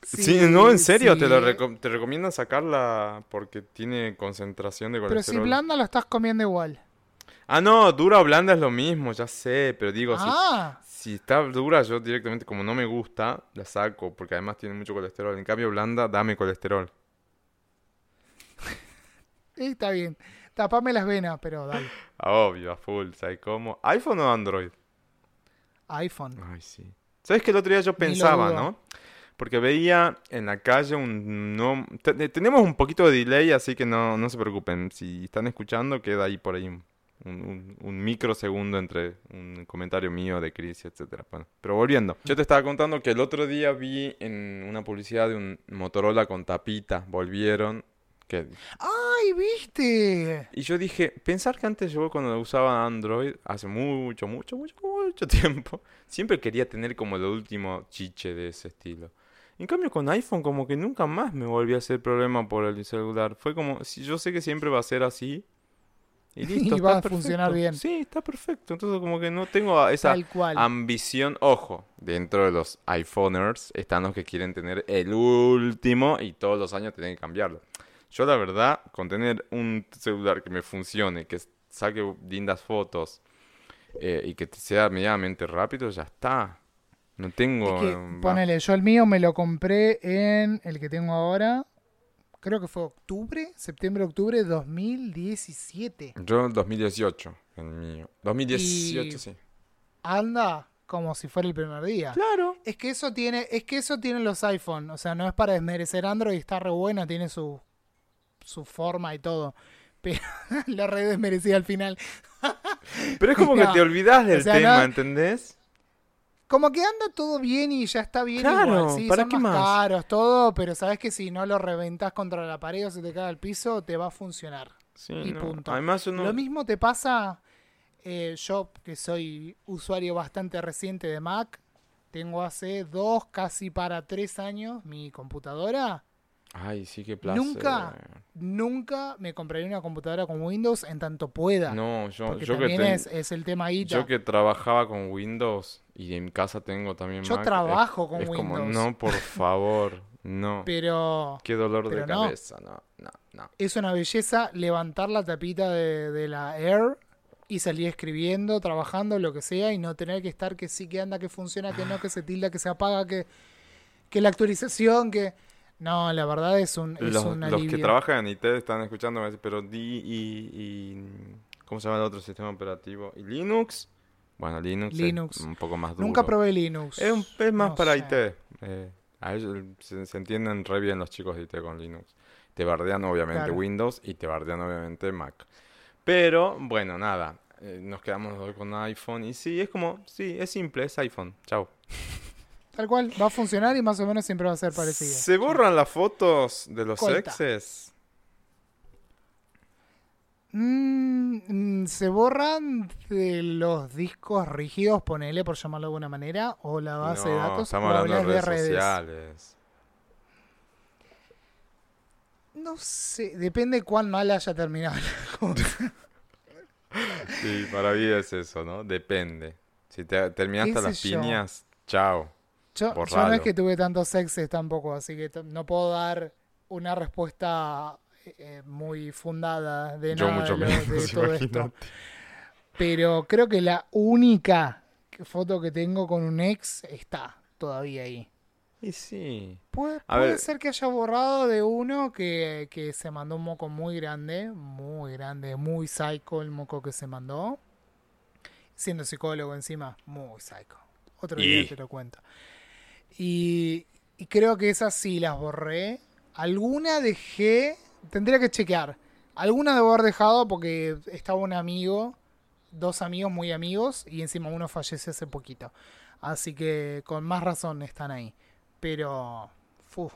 Sí, no, en serio, te, lo reco- te recomiendan sacarla porque tiene concentración de Pero colesterol. si blanda lo estás comiendo igual. Ah, no, dura o blanda es lo mismo, ya sé, pero digo, ah, si está dura, yo directamente, como no me gusta, la saco, porque además tiene mucho colesterol. En cambio, blanda, dame colesterol. <laughs> sí, está bien. Tapame las venas, pero dale. <laughs> Ah, obvio, a full, ¿sabes cómo? ¿iPhone o Android? iPhone. Ay, sí. ¿Sabes que el otro día yo pensaba, no? Porque veía en la calle un... No, te- tenemos un poquito de delay, así que no, no se preocupen. Si están escuchando, queda ahí por ahí un, un- un microsegundo entre un comentario mío de Chris, etcétera. Bueno, pero volviendo. Yo te estaba contando que el otro día vi en una publicidad de un Motorola con tapita. Volvieron. Que... ¡Ay, viste! Y yo dije, pensar que antes yo cuando usaba Android, hace mucho, mucho, mucho, mucho tiempo, siempre quería tener como lo último chiche de ese estilo. En cambio con iPhone como que nunca más me volví a hacer problema por el celular. Fue como, si yo sé que siempre va a ser así. <laughs> Y listo, Y está va a perfecto. funcionar bien. Sí, está perfecto. Entonces como que no tengo esa cual. ambición. Ojo, dentro de los iPhoners están los que quieren tener el último y todos los años tienen que cambiarlo. Yo la verdad, con tener un celular que me funcione, que saque lindas fotos eh, y que sea medianamente rápido, ya está. No tengo... Es que, ponele, yo el mío me lo compré en el que tengo ahora. Creo que fue octubre, septiembre, octubre de 2017. Yo 2018, el mío. 2018, Y- sí. Anda como si fuera el primer día. Claro. Es que eso tiene, es que eso tienen los iPhone, o sea, no es para desmerecer Android, está re bueno, tiene su su forma y todo. <laughs> Pero lo re desmerecí al final. Pero es como que <laughs> te olvidas del o sea, tema, no- ¿entendés? Como que anda todo bien y ya está bien Claro, igual. Sí, ¿para son qué más, más? caros, todo, pero sabes que si no lo reventas contra la pared o se te cae al piso, te va a funcionar. Sí, Y no. punto. Además uno... Lo mismo te pasa, eh, yo que soy usuario bastante reciente de Mac, tengo hace dos, casi para tres años mi computadora. Ay, sí, qué placer. Nunca nunca me compraría una computadora con Windows en tanto pueda. No, yo, porque yo que también ten- es, es el tema guita. yo que trabajaba con Windows y en casa tengo también Yo Mac, trabajo es, con es como, Windows. no, por <laughs> favor, no. Pero Qué dolor de no. cabeza, no, no, no. es una belleza levantar la tapita de, de la Air y salir escribiendo, trabajando, lo que sea, y no tener que estar que sí, que anda, que funciona, que no, que se tilda, que se apaga, que, que la actualización, que... No, la verdad es un, es Los, un los que trabajan en IT están escuchando, pero di y, y- ¿cómo se llama el otro sistema operativo? ¿Y Linux? Bueno, Linux, Linux. es un poco más duro. Nunca probé Linux. Es, un- es más No para sé. IT. eh, a ellos se, se entienden re bien los chicos de IT con Linux. Te bardean obviamente Claro. Windows y te bardean obviamente Mac. Pero, bueno, nada. eh, nos quedamos hoy con iPhone y sí, es como, sí, es simple, es iPhone. Chao. Tal cual, va a funcionar y más o menos siempre va a ser parecido. ¿Se borran las fotos de los Corta. exes? Mm, ¿Se borran de los discos rígidos, ponele por llamarlo de alguna manera, o la base de datos? estamos hablando de redes, sociales. No sé, depende cuán mal haya terminado la cosa. <laughs> Sí, para mí es eso, ¿no? Depende. Si te terminaste ¿Qué a las yo? piñas, chao. Yo, yo no es que tuve tantos exes tampoco, así que no puedo dar una respuesta eh, muy fundada de Yo nada mucho de, menos, de <laughs> todo esto. Pero creo que la única foto que tengo con un ex está todavía ahí. Y sí. Puede, puede ver. ser que haya borrado de uno que, que se mandó un moco muy grande, muy grande, muy psycho el moco que se mandó. Siendo psicólogo encima, muy psycho. Otro día te lo cuento. Y, creo que esas sí las borré. Alguna dejé, tendría que chequear. Alguna debo haber dejado porque estaba un amigo, dos amigos muy amigos, y encima uno falleció hace poquito. Así que con más razón están ahí. Pero, fu,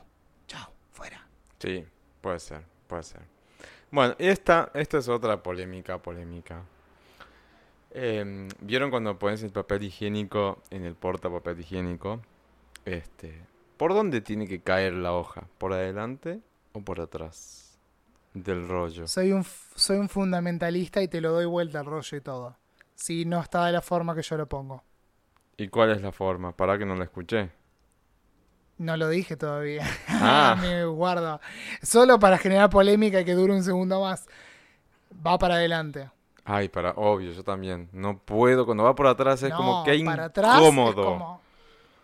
chao, fuera. Sí, puede ser, puede ser. Bueno, esta, esta es otra polémica, polémica. Em, ¿Vieron cuando pones el papel higiénico en el porta papel higiénico? Este, ¿por dónde tiene que caer la hoja? ¿Por adelante o por atrás del rollo? Soy un, soy un fundamentalista y te lo doy vuelta al rollo y todo. Si no está de la forma que yo lo pongo. ¿Y cuál es la forma? Para que no la escuché. No lo dije todavía. <laughs> Ah. Me guardo. Solo para generar polémica y que dure un segundo más. Va para adelante. Ay, para, obvio, yo también. No puedo, cuando va por atrás es no, como que para atrás es incómodo. como-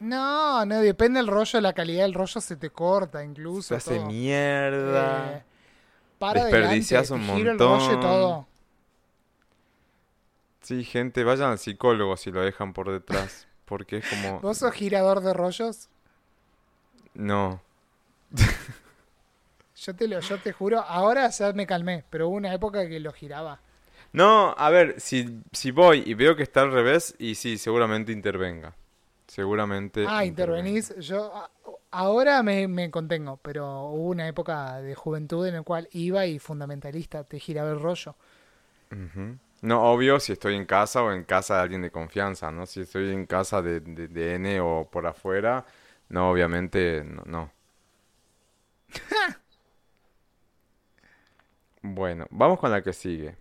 No, no, depende del rollo, la calidad del rollo se te corta incluso. Se hace todo. mierda. Eh, para Desperdicias adelante, un giro el rollo y montón. todo. Sí, gente, vayan al psicólogo si lo dejan por detrás. <laughs> Porque es como... ¿Vos sos girador de rollos? No. <laughs> Yo te lo, yo te juro, ahora ya me calmé, pero hubo una época que lo giraba. No, a ver, si, si voy y veo que está al revés, y sí, seguramente intervenga. Seguramente. Ah, intervenís. Yo a- ahora me, me contengo, pero hubo una época de juventud en la cual iba y fundamentalista, te giraba el rollo. No, obvio, si estoy en casa o en casa de alguien de confianza, ¿no? Si estoy en casa de, de, de N o por afuera, no, obviamente, no. no. <laughs> Bueno, vamos con la que sigue.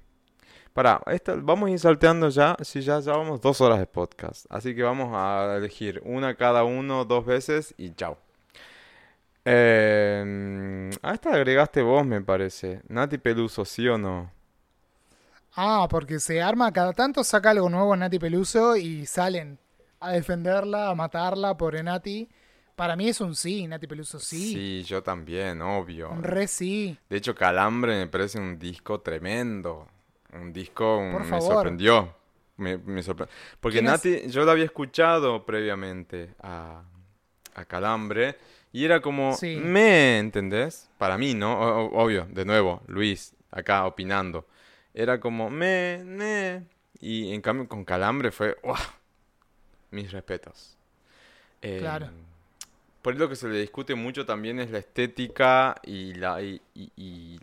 Para, esta, vamos a ir salteando ya, si ya llevamos dos horas de podcast. Así que vamos a elegir una cada uno dos veces y chao. Eh, a esta agregaste vos, me parece. Nati Peluso, ¿sí o no? Ah, porque se arma, cada tanto saca algo nuevo Nati Peluso y salen a defenderla, a matarla por Nati. Para mí es un sí, Nati Peluso sí. Sí, yo también, obvio. Un re sí. De hecho, Calambre me parece un disco tremendo. Un disco un- Por me sorprendió. Me, me sorpre- Porque. Nati, yo la había escuchado previamente a, a Calambre y era como, Sí. me, ¿entendés? Para mí, ¿no? O- obvio, de nuevo, Luis, acá opinando. Era como, me, me. Y en cambio con Calambre fue, ¡guau! Mis respetos. Eh, Claro. Por lo que se le discute mucho también es la estética y la y, y- y-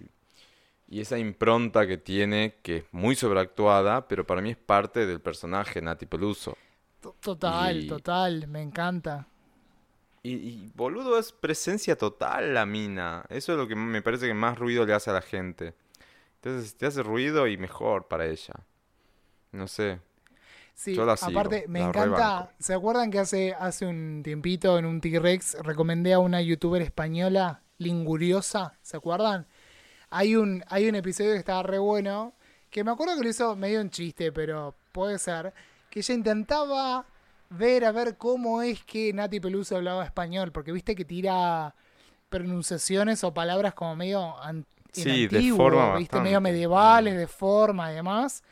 y esa impronta que tiene, que es muy sobreactuada, pero para mí es parte del personaje Nati Peluso. Total, Y- total, me encanta. Y, y, boludo, es presencia total la mina. Eso es lo que me parece que más ruido le hace a la gente. Entonces, te hace ruido y mejor para ella. No sé. Sí, Yo la sigo, aparte me la encanta. ¿Se acuerdan que hace, hace un tiempito en un T-Rex recomendé a una youtuber española, Linguriosa? ¿Se acuerdan? Hay un, hay un episodio que estaba re bueno, que me acuerdo que lo hizo medio un chiste, pero puede ser, que ella intentaba ver a ver cómo es que Nati Peluso hablaba español, porque viste que tira pronunciaciones o palabras como medio an- Sí, de antiguo, forma viste, bastante. medio medievales, de forma y demás.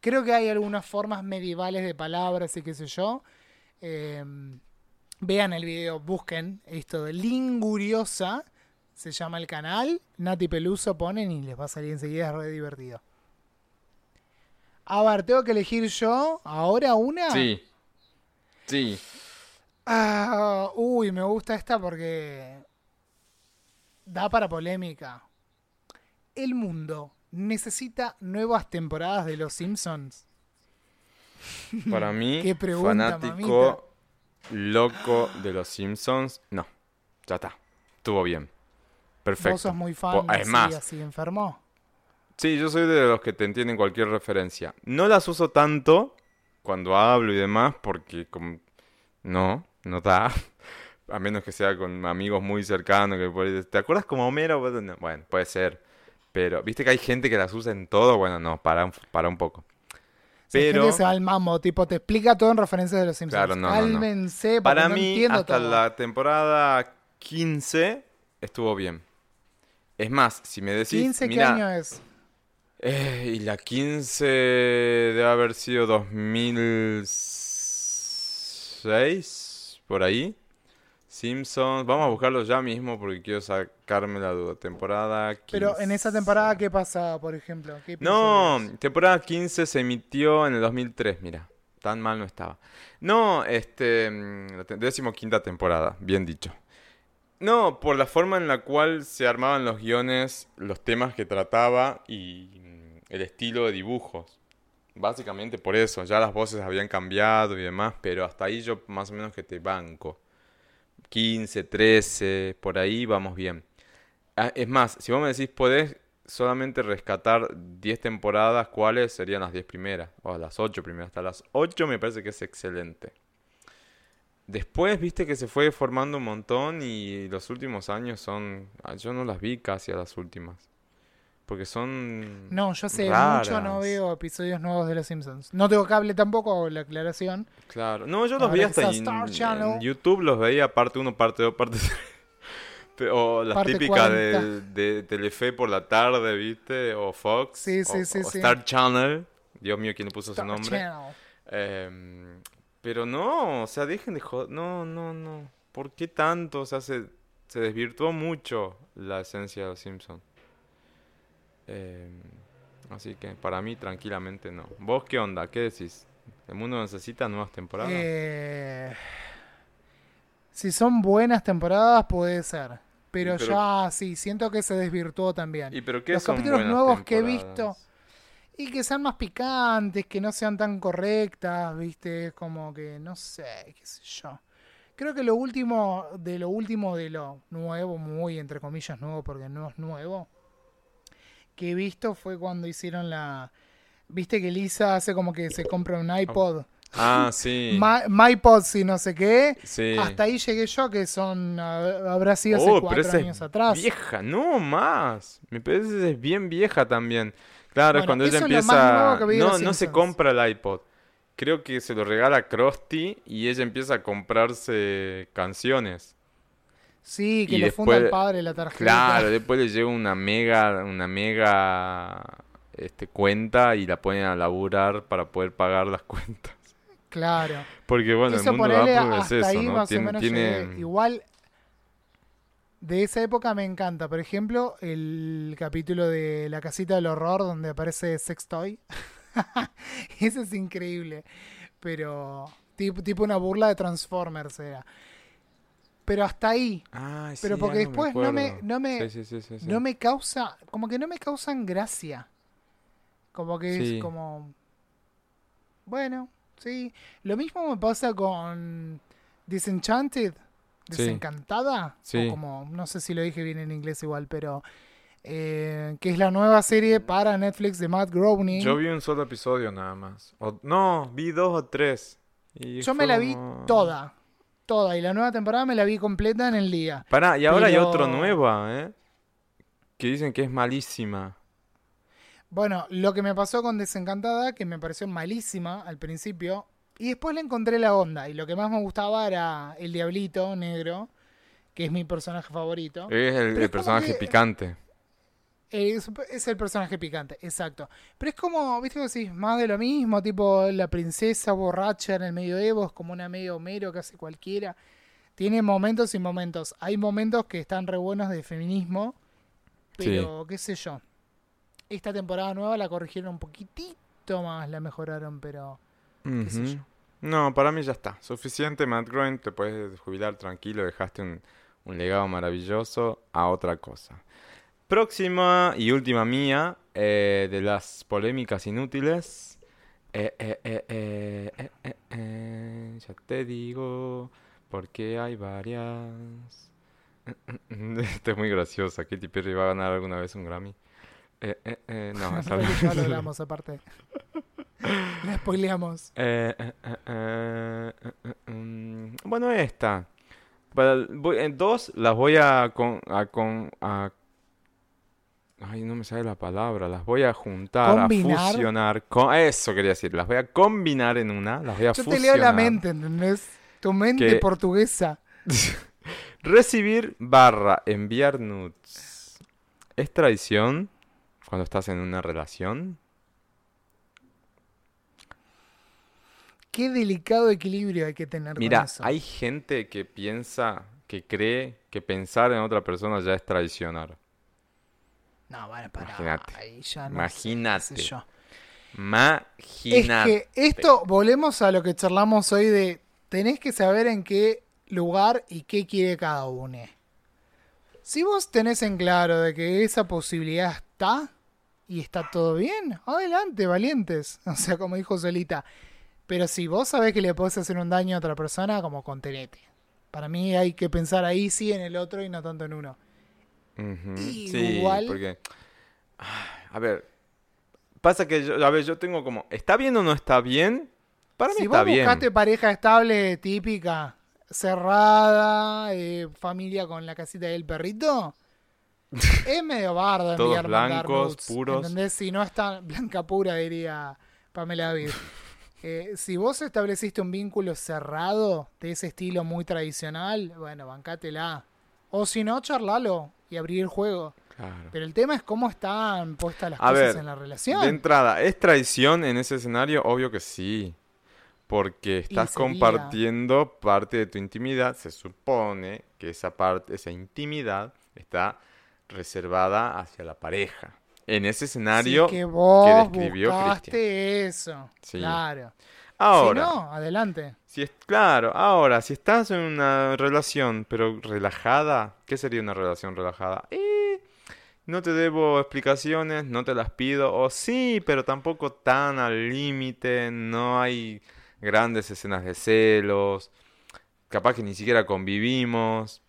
Creo que hay algunas formas medievales de palabras y qué sé yo. Eh, vean el video, busquen esto de Linguriosa, se llama el canal. Nati Peluso ponen y les va a salir enseguida, es re divertido. A ver, tengo que elegir yo ahora una. Sí. Sí. Ah, uy, me gusta esta porque da para polémica. El mundo necesita nuevas temporadas de Los Simpsons. Para mí, <laughs> pregunta, fanático loco de los Simpsons, no. Ya está. Estuvo bien. Perfecto. Vos sos muy fan, es más, así enfermo. Sí, yo soy de los que te entienden cualquier referencia. No las uso tanto cuando hablo y demás porque como... no, no da. <laughs> A menos que sea con amigos muy cercanos que por ¿te acuerdas como Homero? Bueno, no, puede ser. Pero, ¿viste que hay gente que las usa en todo? Bueno, no, para un, para un poco. Pero se va al mambo, tipo, te explica todo en referencias de Los Simpsons. Claro, no, no, no. Cálmense, porque para no mí entiendo hasta todo. la temporada 15 estuvo bien. Es más, si me decís, 15, ¿qué año es? Eh, y la 15 debe haber sido 2006, por ahí. Simpsons, vamos a buscarlo ya mismo porque quiero sacarme la duda. Temporada 15. Pero en esa temporada, ¿qué pasa, por ejemplo? ¿Qué No, temporada 15 se emitió en el 2003, mira. Tan mal no estaba. No, este, mm, la te- decimoquinta temporada, bien dicho. No, por la forma en la cual se armaban los guiones, los temas que trataba y el estilo de dibujos. Básicamente por eso, ya las voces habían cambiado y demás, pero hasta ahí yo más o menos que te banco. 15, 13, por ahí vamos bien. Ah, Es más, si vos me decís, podés solamente rescatar 10 temporadas, ¿cuáles serían las 10 primeras? O las 8 primeras. Hasta las 8 me parece que es excelente. Después, viste que se fue formando un montón y los últimos años son... ah, Yo no las vi casi a las últimas. Porque son... No, yo sé mucho, no veo episodios nuevos de Los Simpsons. No tengo cable tampoco, la aclaración. Claro. No, yo los Ahora veía hasta en, en. YouTube, los veía parte 1, parte 2, parte 3. <laughs> O las Parte típicas 40. de, de Telefe por la tarde, ¿viste? O Fox. Sí, sí, o, sí, o sí. Star Channel. Dios mío, ¿quién le puso Star su nombre? Channel. Pero no, o sea, dejen de joder. No, no, no. ¿Por qué tanto? O sea, se, se desvirtuó mucho la esencia de los Simpsons. Em, así que para mí, tranquilamente no. ¿Vos qué onda? ¿Qué decís? ¿El mundo necesita nuevas temporadas? Eh, si son buenas temporadas, puede ser. Pero, pero- ya sí, siento que se desvirtuó también. ¿Y pero qué Los son capítulos nuevos que he visto. Y que sean más picantes, que no sean tan correctas, ¿viste? Como que, no sé, qué sé yo. Creo que lo último, de lo último de lo nuevo, muy entre comillas nuevo, porque no es nuevo, que he visto fue cuando hicieron la... ¿Viste que Lisa hace como que se compra un iPod? Ah, sí. <laughs> My, MyPod, y no sé qué. sí. Hasta ahí llegué yo, que son, habrá sido hace Oh, pero cuatro esa años es atrás. vieja, no más. Me parece que es bien vieja también. Claro, es cuando ella empieza. No, no se compra el iPod. Creo que se lo regala Krusty y ella empieza a comprarse canciones. Sí, que Y lo funda el padre la tarjeta. Claro, después le llega una mega, una mega este, cuenta y la ponen a laburar para poder pagar las <laughs> cuentas. Claro. Porque bueno, eso el mundo de Apple es eso, ¿no? Tiene. Igual, de esa época me encanta. Por ejemplo, el capítulo de La casita del horror donde aparece Sextoy. <laughs> Ese es increíble. Pero, tipo, tipo una burla de Transformers era. Pero hasta ahí. Pero sí, porque después no me- no me- Sí, sí. No me causa, como que no me causan gracia. Como que es como... Bueno, sí. Lo mismo me pasa con Disenchanted. Desencantada. Sí. O como, no sé si lo dije bien en inglés igual, pero. eh, que es la nueva serie para Netflix de Matt Groening. Yo vi un solo episodio nada más. O- no, vi dos o tres. Y Yo me la vi como- toda. Toda. Y la nueva temporada me la vi completa en el día. Pará, y ahora hay otra nueva, ¿eh? Que dicen que es malísima. Bueno, lo que me pasó con Desencantada, que me pareció malísima al principio, y después le encontré la onda. Y lo que más me gustaba era el Diablito Negro, que es mi personaje favorito. Es el, es personaje que- picante. Es, es el personaje picante, exacto. Pero es como, viste que decís, más de lo mismo, tipo la princesa borracha en el medioevo, es como una medio Homero, casi cualquiera. Tiene momentos y momentos. Hay momentos que están re buenos de feminismo, pero qué sé yo. Esta temporada nueva la corrigieron un poquitito más, la mejoraron, pero... qué sé yo. No, para mí ya está. Suficiente, Matt Groening. Te puedes jubilar tranquilo. Dejaste un, un legado maravilloso a otra cosa. Próxima y última mía eh, de las polémicas inútiles. Eh, eh, ya te digo, porque hay varias. <laughs> Esta es muy graciosa. Katy Perry va a ganar alguna vez un Grammy. Eh, eh, eh, no, <laughs> esa que ya lo hablamos aparte. <laughs> <laughs> La spoileamos. Eh, eh, eh, eh, mm, bueno, esta. Para voy- en dos las voy a con, a con- a- ay, no me sale la palabra. Las voy a juntar, Combinar. a fusionar. Con, eso quería decir. Las voy a combinar en una. Las voy a Yo te leo la mente, ¿entendés? Tu mente Que- portuguesa. <laughs> Recibir barra enviar nudes. ¿Es traición cuando estás en una relación? Qué delicado equilibrio hay que tener Mira, con eso. hay gente que piensa, que cree que pensar en otra persona ya es traicionar. No, bueno, para. Imagínate. Ahí ya no Imagínate. sé yo. Imagínate. Es que esto, volvemos a lo que charlamos hoy de tenés que saber en qué lugar y qué quiere cada uno. Si vos tenés en claro de que esa posibilidad está y está todo bien, adelante, valientes. <laughs> O sea, como dijo Solita. Pero si vos sabés que le podés hacer un daño a otra persona, como contenete. Para mí hay que pensar ahí sí en el otro y no tanto en uno. Y Sí, igual- porque... ah, A ver, pasa que yo, a ver, yo tengo como, ¿está bien o no está bien? Para mí Si está vos bien. buscaste pareja estable, típica, cerrada, eh, familia con la casita del perrito, <laughs> es medio bardo Todos blancos, puros. ¿Entendés? Si no está blanca pura, diría Pamela David. Eh, si vos estableciste un vínculo cerrado de ese estilo muy tradicional, bueno, bancátela. O si no, charlalo y abrir el juego. Claro. Pero el tema es cómo están puestas las A cosas ver, en la relación. De entrada, ¿es traición en ese escenario? Obvio que sí. Porque estás compartiendo parte de tu intimidad. Se supone que esa parte, esa intimidad está reservada hacia la pareja. En ese escenario Sí, que vos describió buscaste Cristian. eso. Sí. Claro. Ahora, Si no, adelante. si es claro, ahora, si estás en una relación, pero relajada, ¿qué sería una relación relajada? Eh, no te debo explicaciones, no te las pido, o sí, pero tampoco tan al límite, no hay grandes escenas de celos, capaz que ni siquiera convivimos.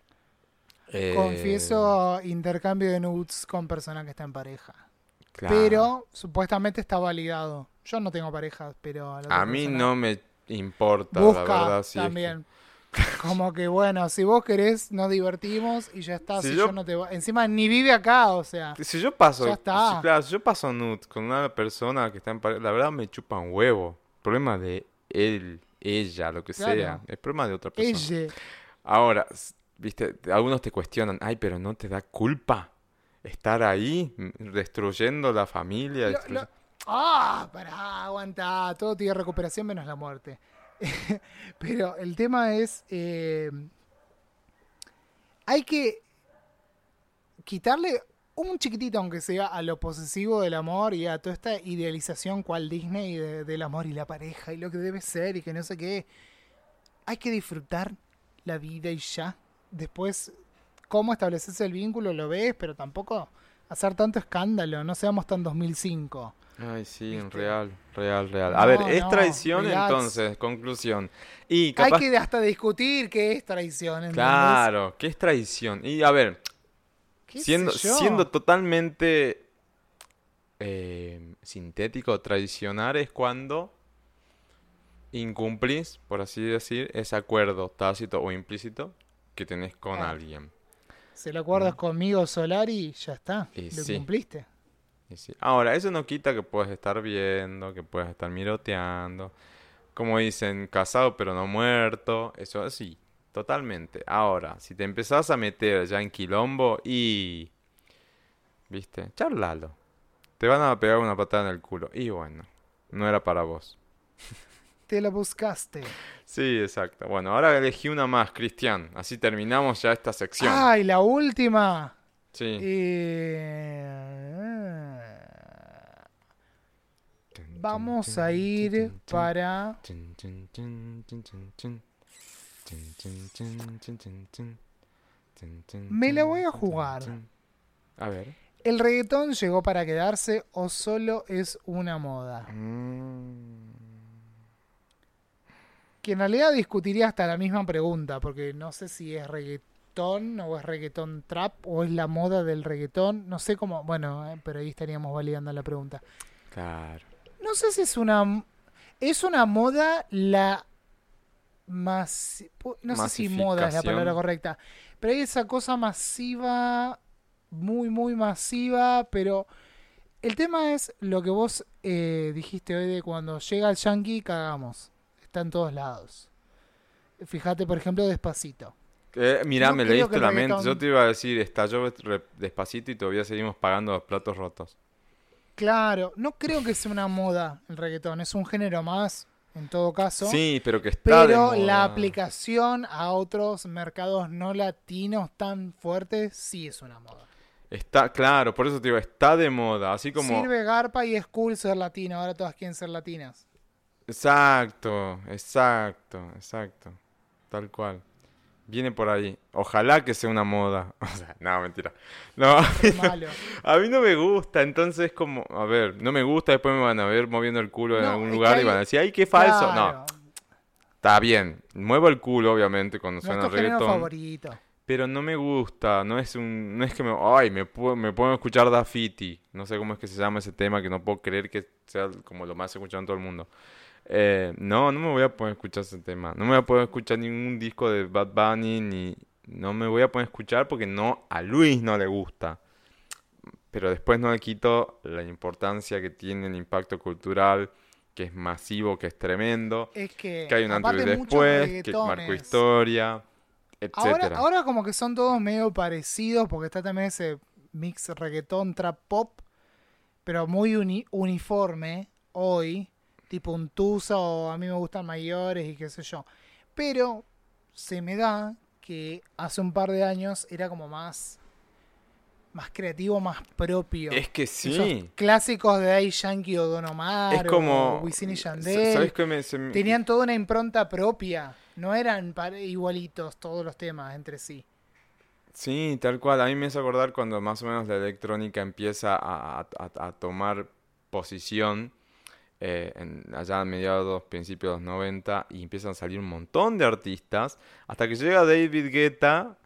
eh, Confieso intercambio de nudes con persona que está en pareja. Claro. Pero supuestamente está validado. Yo no tengo pareja, pero a, A mí persona no me importa, la verdad, si es que- también. <laughs> Como que bueno, si vos querés, nos divertimos y ya está. Si Si, yo- yo... no te va- Encima ni vive acá, o sea. Si yo paso, Ya está. si- claro, si yo paso nudes con una persona que está en pareja, la verdad me chupa un huevo. Problema de él, ella, lo que Claro. sea. Es problema de otra persona. Ella. Ahora, viste, algunos te cuestionan, ay, pero no te da culpa estar ahí m- destruyendo la familia. Lo- destruye- lo- Ah, pará, aguanta. Todo tiene recuperación menos la muerte. <laughs> Pero el tema es. eh, hay que quitarle un chiquitito, aunque sea, a lo posesivo del amor y a toda esta idealización cual Disney de- del amor y la pareja y lo que debe ser y que no sé qué. Hay que disfrutar la vida y ya. Después, cómo estableces el vínculo lo ves, pero tampoco hacer tanto escándalo, no seamos tan 2005. Ay, sí, real, real, real. No, A ver, ¿es no, traición relax. entonces? Conclusión. Y Hay que hasta discutir qué es traición. ¿entendés? Claro, ¿qué es traición? Y a ver, ¿Qué sé siendo, totalmente eh, sintético, traicionar es cuando incumplís, por así decir, ese acuerdo tácito o implícito que tenés con Ah. alguien. Si lo acuerdas conmigo, Solari, ya está. Y lo sí. cumpliste. Y sí. Ahora, eso no quita que puedes estar viendo, que puedes estar miroteando. Como dicen, casado pero no muerto. Eso sí, totalmente. Ahora, si te empezás a meter ya en quilombo y... ¿Viste? Charlalo. Te van a pegar una patada en el culo. Y bueno, no era para vos. <laughs> Te lo buscaste. Sí, exacto. Bueno, ahora elegí una más, Cristian. Así terminamos ya esta sección. ¡Ay, la última! Sí. Eh, Vamos a ir para... Me la voy a jugar. A ver. ¿El reggaetón llegó para quedarse o solo es una moda? Mm, Que en realidad discutiría hasta la misma pregunta, porque no sé si es reggaetón o es reggaetón trap o es la moda del reggaetón. No sé cómo... Bueno, eh, pero ahí estaríamos validando la pregunta. Claro. No sé si es una... Es una moda la... Pu- no sé si moda es la palabra correcta. Pero hay esa cosa masiva, muy, muy masiva, pero... El tema es lo que vos eh, dijiste hoy de cuando llega el yankee, cagamos. Está en todos lados. Fíjate, por ejemplo, despacito. Eh, mirá, No me leíste la mente. Yo te iba a decir, estalló despacito y todavía seguimos pagando los platos rotos. Claro, no creo que sea una moda el reggaetón, es un género más, en todo caso. Sí, pero que está de Pero la moda. aplicación a otros mercados no latinos tan fuertes sí es una moda. Está, claro, por eso te digo, está de moda. Así como. Sirve garpa y es cool ser latino, ahora todas quieren ser latinas. Exacto, exacto, exacto. Tal cual. Viene por ahí. Ojalá que sea una moda. <laughs> O sea, no, mentira. No, Qué <laughs> malo. a mí no me gusta, entonces como, a ver, no me gusta, después me van a ver moviendo el culo en No, algún lugar y van a decir, ay, qué falso. Claro, No, está bien. Muevo el culo, obviamente, cuando no es suena reggaetón. favorito. Pero no me gusta, no es un, no es que me, ay, me puedo, me puedo escuchar Dafiti, no sé cómo es que se llama ese tema, que no puedo creer que sea como lo más escuchado en todo el mundo. Eh, no, no me voy a poder escuchar ese tema, no me voy a poder escuchar ningún disco de Bad Bunny, ni, no me voy a poder escuchar porque no, a Luis no le gusta. Pero después no le quito la importancia que tiene el impacto cultural, que es masivo, que es tremendo, Es que, que hay un antes y después, que marcó historia, Ahora, etcétera. ahora como que son todos medio parecidos porque está también ese mix reggaetón, trap pop, pero muy uni- uniforme hoy, tipo un Tusa o a mí me gustan mayores y qué sé yo. Pero se me da que hace un par de años era como más más creativo, más propio. Es que Esos sí. clásicos de Daddy Yankee o Don Omar Es como. o Wisin y Yandel. ¿Sabes me, me- Tenían toda una impronta propia. No eran igualitos todos los temas entre sí. Sí, tal cual. A mí me hace acordar cuando más o menos la electrónica empieza a, a- a- a tomar posición eh, en- allá a mediados, principios de los 90 y empiezan a salir un montón de artistas hasta que llega David Guetta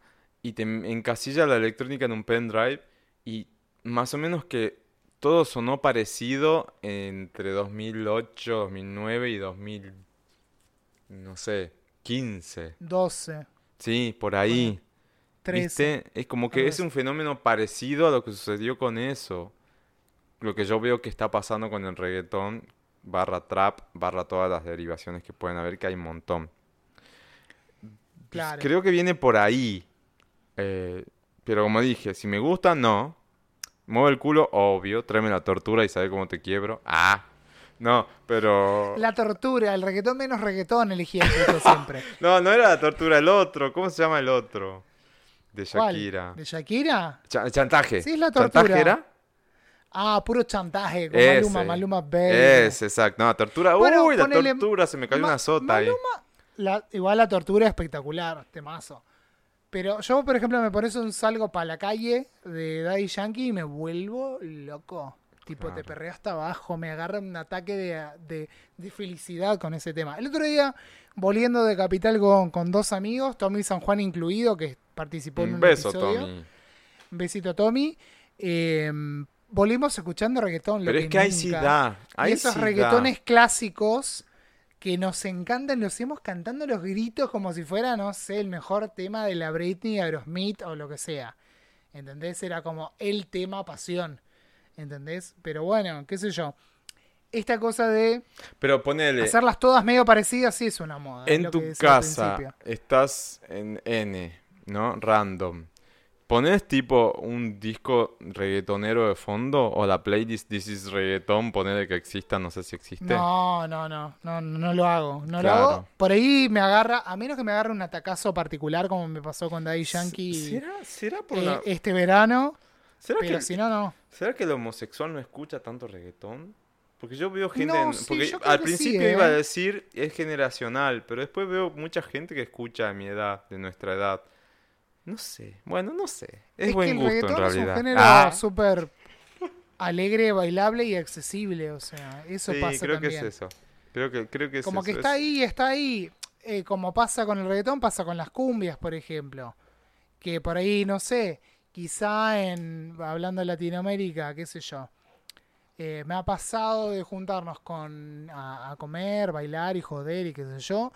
y te encasilla la electrónica en un pendrive y más o menos que todo sonó parecido entre 2008, 2009 y 2000, no sé, 15. 12, Sí, por ahí. 13. ¿Viste? Es como que es un fenómeno parecido a lo que sucedió con eso. Lo que yo veo que está pasando con el reggaetón, barra trap, barra todas las derivaciones que pueden haber, que hay un montón. Claro. Creo que viene por ahí. Eh, pero como dije, si me gusta, no. Mueve el culo, obvio. Tráeme la tortura y sabe cómo te quiebro. Ah. No, pero... La tortura, el reggaetón menos reggaetón elegía el siempre. <laughs> No, no era la tortura, el otro. ¿Cómo se llama el otro? De ¿Cuál? Shakira. ¿De Shakira? Cha- chantaje. Sí, es la ¿Chantaje tortura. era? Ah, puro chantaje con Ese. Maluma, Maluma Baby. Es, exacto. No, tortura. Bueno, Uy, la tortura, se me cayó Ma- una sota ahí. Maluma- la- igual la tortura es espectacular, temazo. Pero yo, por ejemplo, me pones un salgo para la calle de Daddy Yankee y me vuelvo loco. Tipo, te perreo hasta abajo, me agarra un ataque de, de- de felicidad con ese tema. El otro día, volviendo de Capital con, con dos amigos, Tommy San Juan incluido, que participó en Un un beso, episodio. Tommy. Un besito, Tommy. Eh, volvimos escuchando reggaetón. lo Pero es que ahí sí da. Y esos sí reggaetones clásicos que nos encantan, los hemos cantando los gritos como si fuera, no sé, el mejor tema de la Britney, Aerosmith o lo que sea. ¿Entendés? Era como el tema pasión. ¿Entendés? Pero bueno, qué sé yo. Esta cosa de da. Pero ponele, hacerlas todas medio parecidas sí es una moda. en tu casa estás en N, ¿no? Random. ¿Pones tipo un disco reggaetonero de fondo? ¿O la playlist This is Reggaeton? Ponele que exista, no sé si existe. No, no, no, no, no lo hago. No lo hago. Por ahí me agarra, a menos que me agarre un atacazo particular como me pasó con Daddy Yankee ¿Será, será por eh, la- este verano. ¿será Pero que, si no, no. ¿Será que el homosexual no escucha tanto reggaetón? Porque yo veo gente... No, en- sí, porque yo creo al que sí, principio iba a ¿eh? decir es generacional, pero después veo mucha gente que escucha de mi edad, de nuestra edad. No sé. Bueno, no sé. Es, Es, buen que el gusto en reggaetón es un género Ah, súper alegre, bailable y accesible. O sea, eso sí, pasa creo también. que es eso. Creo que, creo que es Como que está es- ahí, está ahí. Eh, como pasa con el reggaetón, pasa con las cumbias, por ejemplo. Que por ahí, no sé, quizá en, hablando de Latinoamérica, qué sé yo. eh, me ha pasado de juntarnos con a, a comer, bailar y joder y qué sé yo,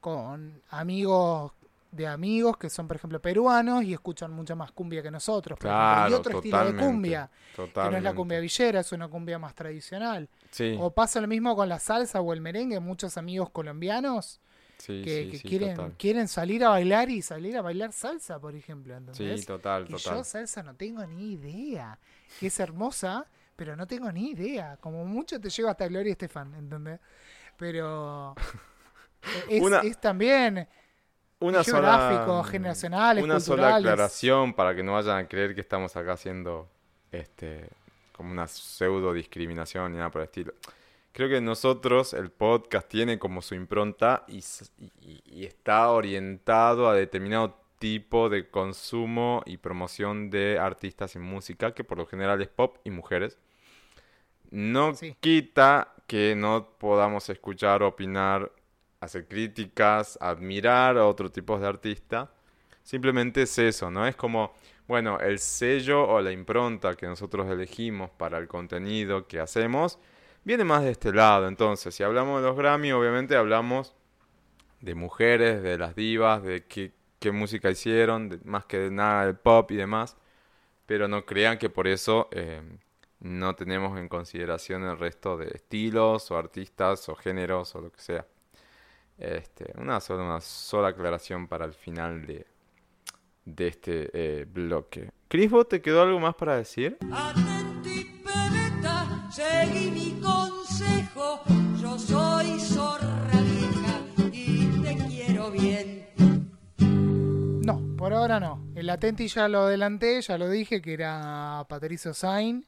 con amigos de amigos que son, por ejemplo, peruanos y escuchan mucha más cumbia que nosotros. por ejemplo, Claro, y otro estilo de totalmente, cumbia, que no es la cumbia villera, es una cumbia más tradicional. Sí, O pasa lo mismo con la salsa o el merengue, muchos amigos colombianos sí, que, sí, que sí, quieren, quieren salir a bailar y salir a bailar salsa, por ejemplo. Sí, ¿entendés? total, y total. yo salsa no tengo ni idea. Que es hermosa, pero no tengo ni idea. Como mucho te llevo hasta Gloria Estefan, ¿entendés? Pero <laughs> es, Una- es también Una geográfico, sola, generacionales, una sola aclaración para que no vayan a creer que estamos acá haciendo este como una pseudo discriminación ni nada por el estilo. Creo que nosotros, el podcast tiene como su impronta y, y- y está orientado a determinado tipo de consumo y promoción de artistas en música, que por lo general es pop y mujeres. No Sí. quita que no podamos escuchar, opinar, hacer críticas, admirar a otro tipo de artista. Simplemente es eso, ¿no? Es como, bueno, el sello o la impronta que nosotros elegimos para el contenido que hacemos viene más de este lado. Entonces, si hablamos de los Grammy, obviamente hablamos de mujeres, de las divas, de qué, qué música hicieron, más que de nada del pop y demás. Pero no crean que por eso eh, no tenemos en consideración el resto de estilos o artistas o géneros o lo que sea. Este, una sola, una sola aclaración para el final de, de este eh, bloque. Cris, ¿vos te quedó algo más para decir? Atenti, seguí mi consejo. Yo soy zorra vieja y te quiero bien. No, por ahora no. El Atenti ya lo adelanté, ya lo dije, que era Patricio Sain.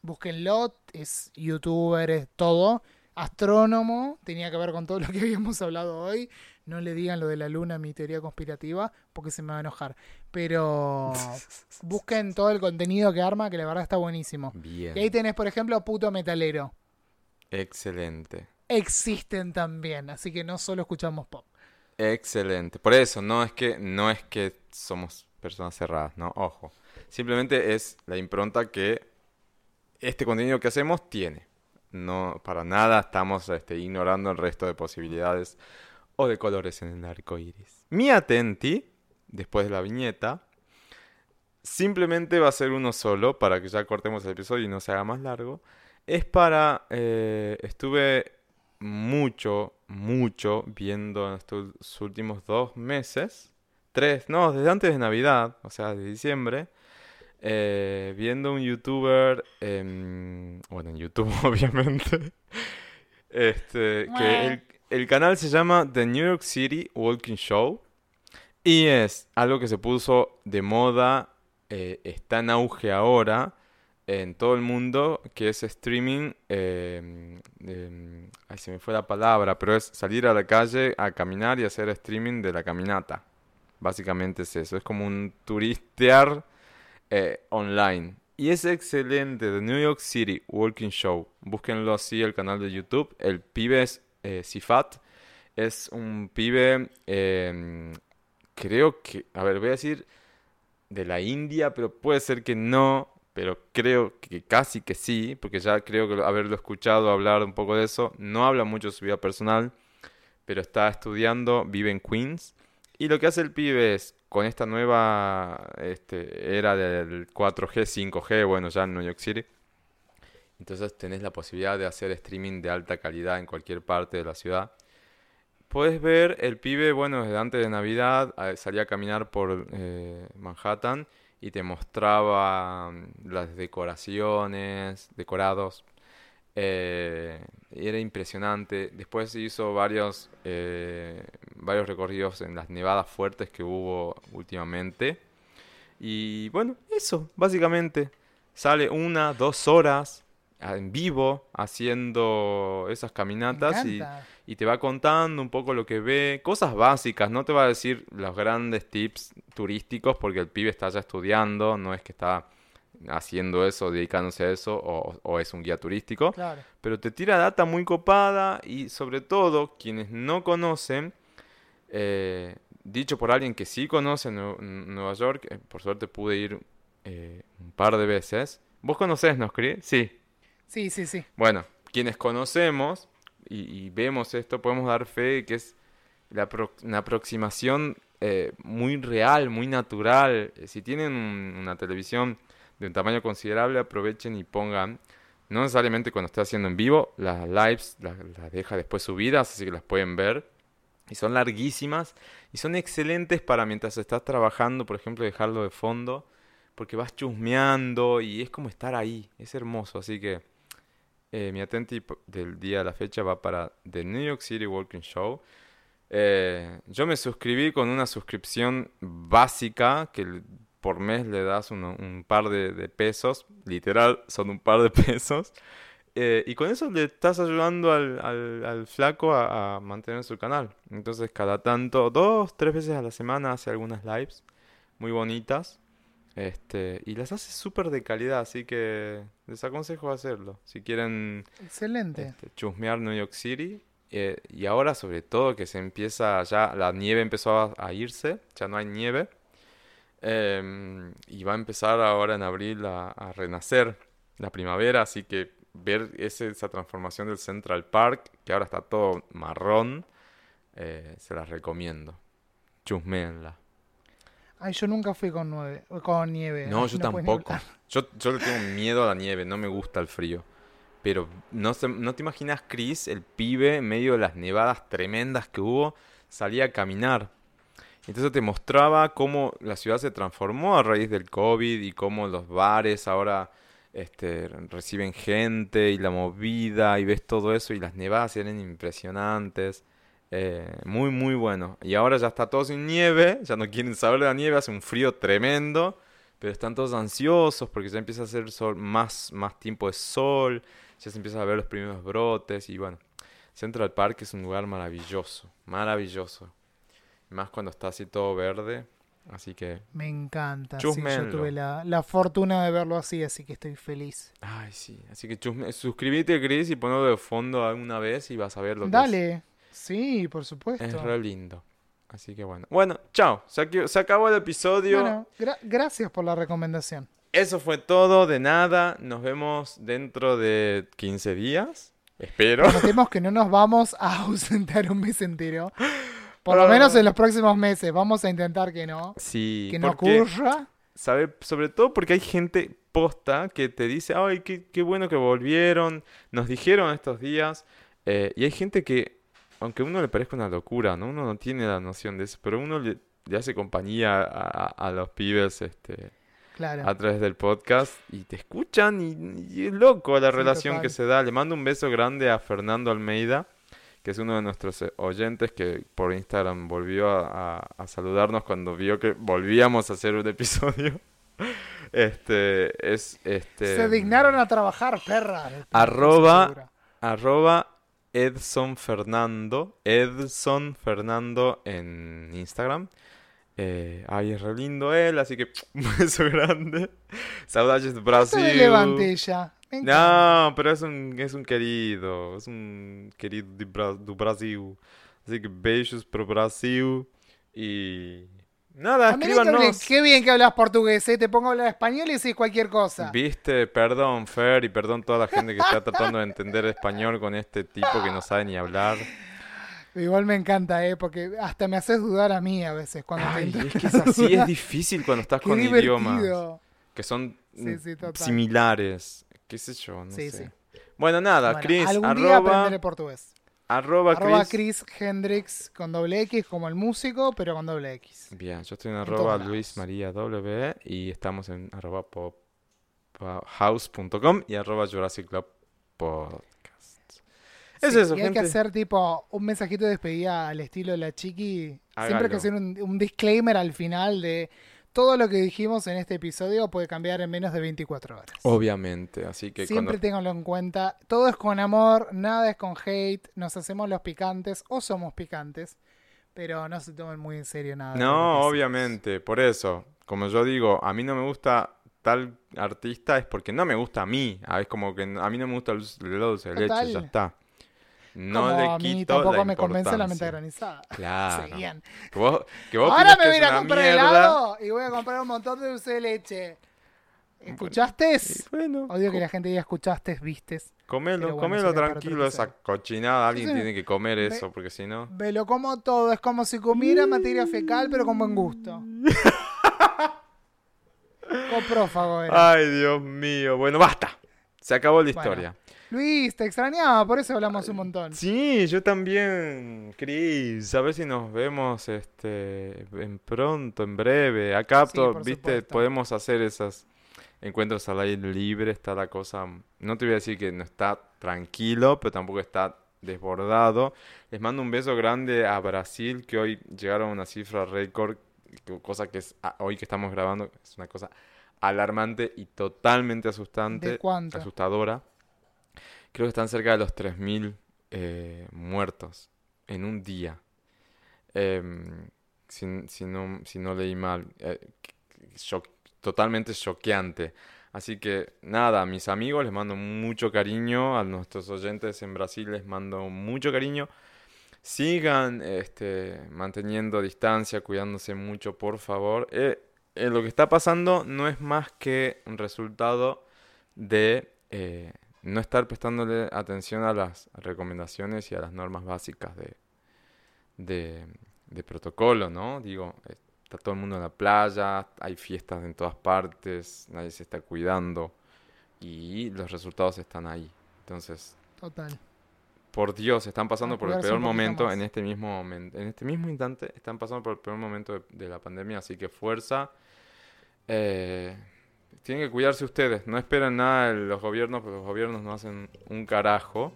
Búsquenlo, es youtuber, es todo. Astrónomo, tenía que ver con todo lo que <laughs> habíamos hablado hoy. No le digan lo de la luna, mi teoría conspirativa, porque se me va a enojar. Pero <laughs> busquen todo el contenido que arma, que la verdad está buenísimo. Bien. Y ahí tenés, por ejemplo, Puto Metalero. Excelente. Existen también, así que no solo escuchamos pop. Excelente. Por eso, no es que, no es que somos personas cerradas, ¿no? Ojo. Simplemente es la impronta que este contenido que hacemos tiene. No, para nada estamos este, ignorando el resto de posibilidades o de colores en el arco iris. Mi atenti, después de la viñeta, simplemente va a ser uno solo para que ya cortemos el episodio y no se haga más largo. Es para. eh, estuve mucho, mucho viendo en estos últimos dos meses. Tres, no, desde antes de Navidad, o sea, de diciembre. Eh, viendo un youtuber. em, bueno, en YouTube, <laughs> obviamente. Este, que el, el canal se llama The New York City Walking Show. Y es algo que se puso de moda, eh, está en auge ahora en todo el mundo, que es streaming. eh, de- ay, se me fue la palabra, pero es salir a la calle a caminar y hacer streaming de la caminata. Básicamente es eso, es como un turistear eh, online. Y es excelente, The New York City Walking Show. Búsquenlo así el canal de YouTube. El pibe es eh, Sifat. Es un pibe, em, creo que, a ver, voy a decir de la India, pero puede ser que no, pero creo que casi que sí, porque ya creo que haberlo escuchado hablar un poco de eso. No habla mucho de su vida personal, pero está estudiando, vive en Queens. Y lo que hace el pibe es, con esta nueva este, era del 4G, 5G, bueno, ya en New York City, entonces tenés la posibilidad de hacer streaming de alta calidad en cualquier parte de la ciudad. Puedes ver el pibe, bueno, desde antes de Navidad salía a caminar por eh, Manhattan y te mostraba mm, las decoraciones, decorados. Eh, era impresionante. Después hizo varios, eh, varios recorridos en las nevadas fuertes que hubo últimamente. Y bueno, eso, básicamente. Sale una, dos horas en vivo haciendo esas caminatas y, y, te va contando un poco lo que ve, cosas básicas, no te va a decir los grandes tips turísticos porque el pibe está ya estudiando, no es que está haciendo eso, dedicándose a eso o, es un guía turístico, pero te tira data muy copada y sobre todo quienes no conocen, eh, dicho por alguien que sí conoce Nueva York, eh, por suerte pude ir eh, un par de veces. ¿Vos conocés, no, Sí. Sí, sí, sí. Bueno, quienes conocemos y, vemos esto, podemos dar fe que es la una aproximación eh, muy real, muy natural. Si tienen una televisión de un tamaño considerable, aprovechen y pongan, no necesariamente cuando esté haciendo en vivo, las lives las, deja después subidas, así que las pueden ver. Y son larguísimas y son excelentes para mientras estás trabajando, por ejemplo, dejarlo de fondo, porque vas chusmeando y es como estar ahí, es hermoso, así que eh, mi atenti del día de la fecha va para The New York City Walking Show. Eh, yo me suscribí con una suscripción básica que por mes le das un par de, pesos, literal son un par de <laughs> pesos, eh, y con eso le estás ayudando al, al, flaco a, a, mantener su canal. Entonces cada tanto, dos, tres veces a la semana hace algunas lives muy bonitas este, y las hace súper de calidad, así que les aconsejo hacerlo. Si quieren Excelente. Este, chusmear New York City. Eh, y ahora sobre todo que se empieza ya, la nieve empezó a, irse, ya no hay nieve. Em, y va a empezar ahora en abril a, renacer la primavera, así que ver esa transformación del Central Park, que ahora está todo marrón, eh, se las recomiendo. Chusmeenla. Ay, yo nunca fui con, nueve, con nieve. No, yo <laughs> tampoco. Yo, yo le tengo miedo a la nieve, no me gusta el frío. Pero no, no te imaginas, Chris, el pibe, en medio de las nevadas tremendas que hubo, salía a caminar. Entonces te mostraba cómo la ciudad se transformó a raíz del COVID y cómo los bares ahora este, reciben gente y la movida y ves todo eso y las nevadas eran impresionantes. Eh, muy, muy bueno. Y ahora ya está todo sin nieve, ya no quieren saber de la nieve, hace un frío tremendo, pero están todos ansiosos porque ya empieza a hacer sol, más, más tiempo de sol, ya se empiezan a ver los primeros brotes y bueno, Central Park es un lugar maravilloso, maravilloso. Más cuando está así todo verde, así que... Me encanta. yo tuve la, la, fortuna de verlo así, así que estoy feliz. Ay, sí. Así que chusme... suscríbete, Chris, y ponlo de fondo alguna vez y vas a ver lo Dale. que es. Sí, por supuesto. Es re lindo. Así que bueno. Bueno, chao. Se, acabó el episodio. Bueno, gracias por la recomendación. Eso fue todo, de nada. Nos vemos dentro de 15 días. Espero. Prometemos que no nos vamos a ausentar un mes entero. <laughs> Por lo menos en los próximos meses. Vamos a intentar que no. Sí. Que no ocurra. ¿sabe? Sobre todo porque hay gente posta que te dice, ay, qué, qué bueno que volvieron. Nos dijeron estos días. Eh, y hay gente que aunque a uno le parezca una locura, ¿no? Uno no tiene la noción de eso, pero uno le, hace compañía a, los pibes este, a través del podcast y te escuchan y, es loco la relación que se da. Le mando un beso grande a Fernando Almeida, que es uno de nuestros eh, oyentes que por Instagram volvió a, saludarnos cuando vio que volvíamos a hacer un episodio. <laughs> Este, es, este... Se dignaron a trabajar, perra. Arroba, arroba Edson Fernando, Edson Fernando en Instagram. Eh, ay, es re lindo él, así que <laughs> un beso grande. Saudades No Brasil. se levante ella. No, pero es un, es un querido, es un querido de Bra- do Brasil. Así que beijos pro Brasil y nada, hablé- escríbanos. Qué bien que hablas portugués, ¿eh? Te pongo a hablar español y decís cualquier cosa. Viste, perdón Fer y perdón toda la gente que está <laughs> tratando de entender español con este tipo que no sabe ni hablar. Igual me encanta, ¿eh? Porque hasta me haces dudar a mí a veces cuando te Ay, intento es que es así, es difícil cuando estás Qué con idiomas divertido. que son Sí, sí, similares, qué sé yo, no Sí, sé. sí. Bueno, nada, Bueno, Chris, algún día arroba, aprenderé portugués. arroba Arroba Chris. Chris Hendrix con doble X como el músico, pero con doble X. Bien, yo estoy en En arroba Luis. María W y estamos en arroba pop- pa- house.com y arroba Jurassic Club Podcast. Es Sí, eso, y hay que hacer tipo un mensajito de despedida al estilo de la chiqui. Siempre hay que hacer un, un disclaimer al final de todo lo que dijimos en este episodio puede cambiar en menos de 24 horas. Obviamente, así que Siempre cuando... ténganlo en cuenta. Todo es con amor, nada es con hate. Nos hacemos los picantes o somos picantes. Pero no se tomen muy en serio nada. No, obviamente, por eso, como yo digo, a mí no me gusta tal artista es porque no me gusta a mí. Ah, Es como que a mí no me gusta el dulce de leche, ya está. No Como le a mí quito tampoco la me convence la menta granizada. <laughs> Claro. Seguían. Que vos, que vos Ahora me voy a comprar mierda. helado y voy a comprar un montón de dulce de leche. ¿Escuchaste? Bueno, Odio que la gente diga escuchaste, vistes. comelo, bueno, comelo tranquilo, esa cochinada. Alguien Sí. tiene que comer Me- eso, porque si no... Me lo como todo, es como si comiera materia fecal, pero con buen gusto. <laughs> Coprófago era. Ay, Dios mío. Bueno, basta. Se acabó la historia. Luis, te extrañaba, por eso hablamos un montón. Sí, yo también, Cris. A ver si nos vemos este en pronto, en breve. Acá, Sí, to- viste, supuesto. podemos hacer esos encuentros al aire libre. Está la cosa. No te voy a decir que no está tranquilo, pero tampoco está desbordado. Les mando un beso grande a Brasil, que hoy llegaron a una cifra récord, cosa que es hoy que estamos grabando, es una cosa alarmante y totalmente asustante ¿De cuánto? asustadora. Creo que están cerca de los 3.000 eh, muertos en un día. Em, si, no, leí mal. Eh, shock- totalmente choqueante. Así que nada, mis amigos les mando mucho cariño, a nuestros oyentes en Brasil les mando mucho cariño. Sigan este, manteniendo distancia, cuidándose mucho, por favor. Eh, eh, lo que está pasando no es más que un resultado de eh, no estar prestándole atención a las recomendaciones y a las normas básicas de, de, de protocolo, ¿no? Digo, está todo el mundo en la playa, hay fiestas en todas partes, nadie se está cuidando y los resultados están ahí. Entonces, Total. por Dios, están pasando por el peor momento más. en este mismo momento, en este mismo instante, están pasando por el peor momento de, de la pandemia, así que fuerza. Eh, tienen que cuidarse ustedes, no esperen nada de los gobiernos, porque los gobiernos no hacen un carajo.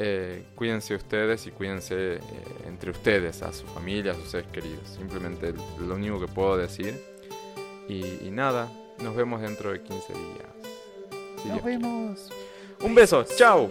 Eh, cuídense ustedes y cuídense eh, entre ustedes, a su familia, a sus seres queridos. Simplemente lo único que puedo decir. Y, y nada, nos vemos dentro de 15 días. Si Nos vemos. Un beso, chao.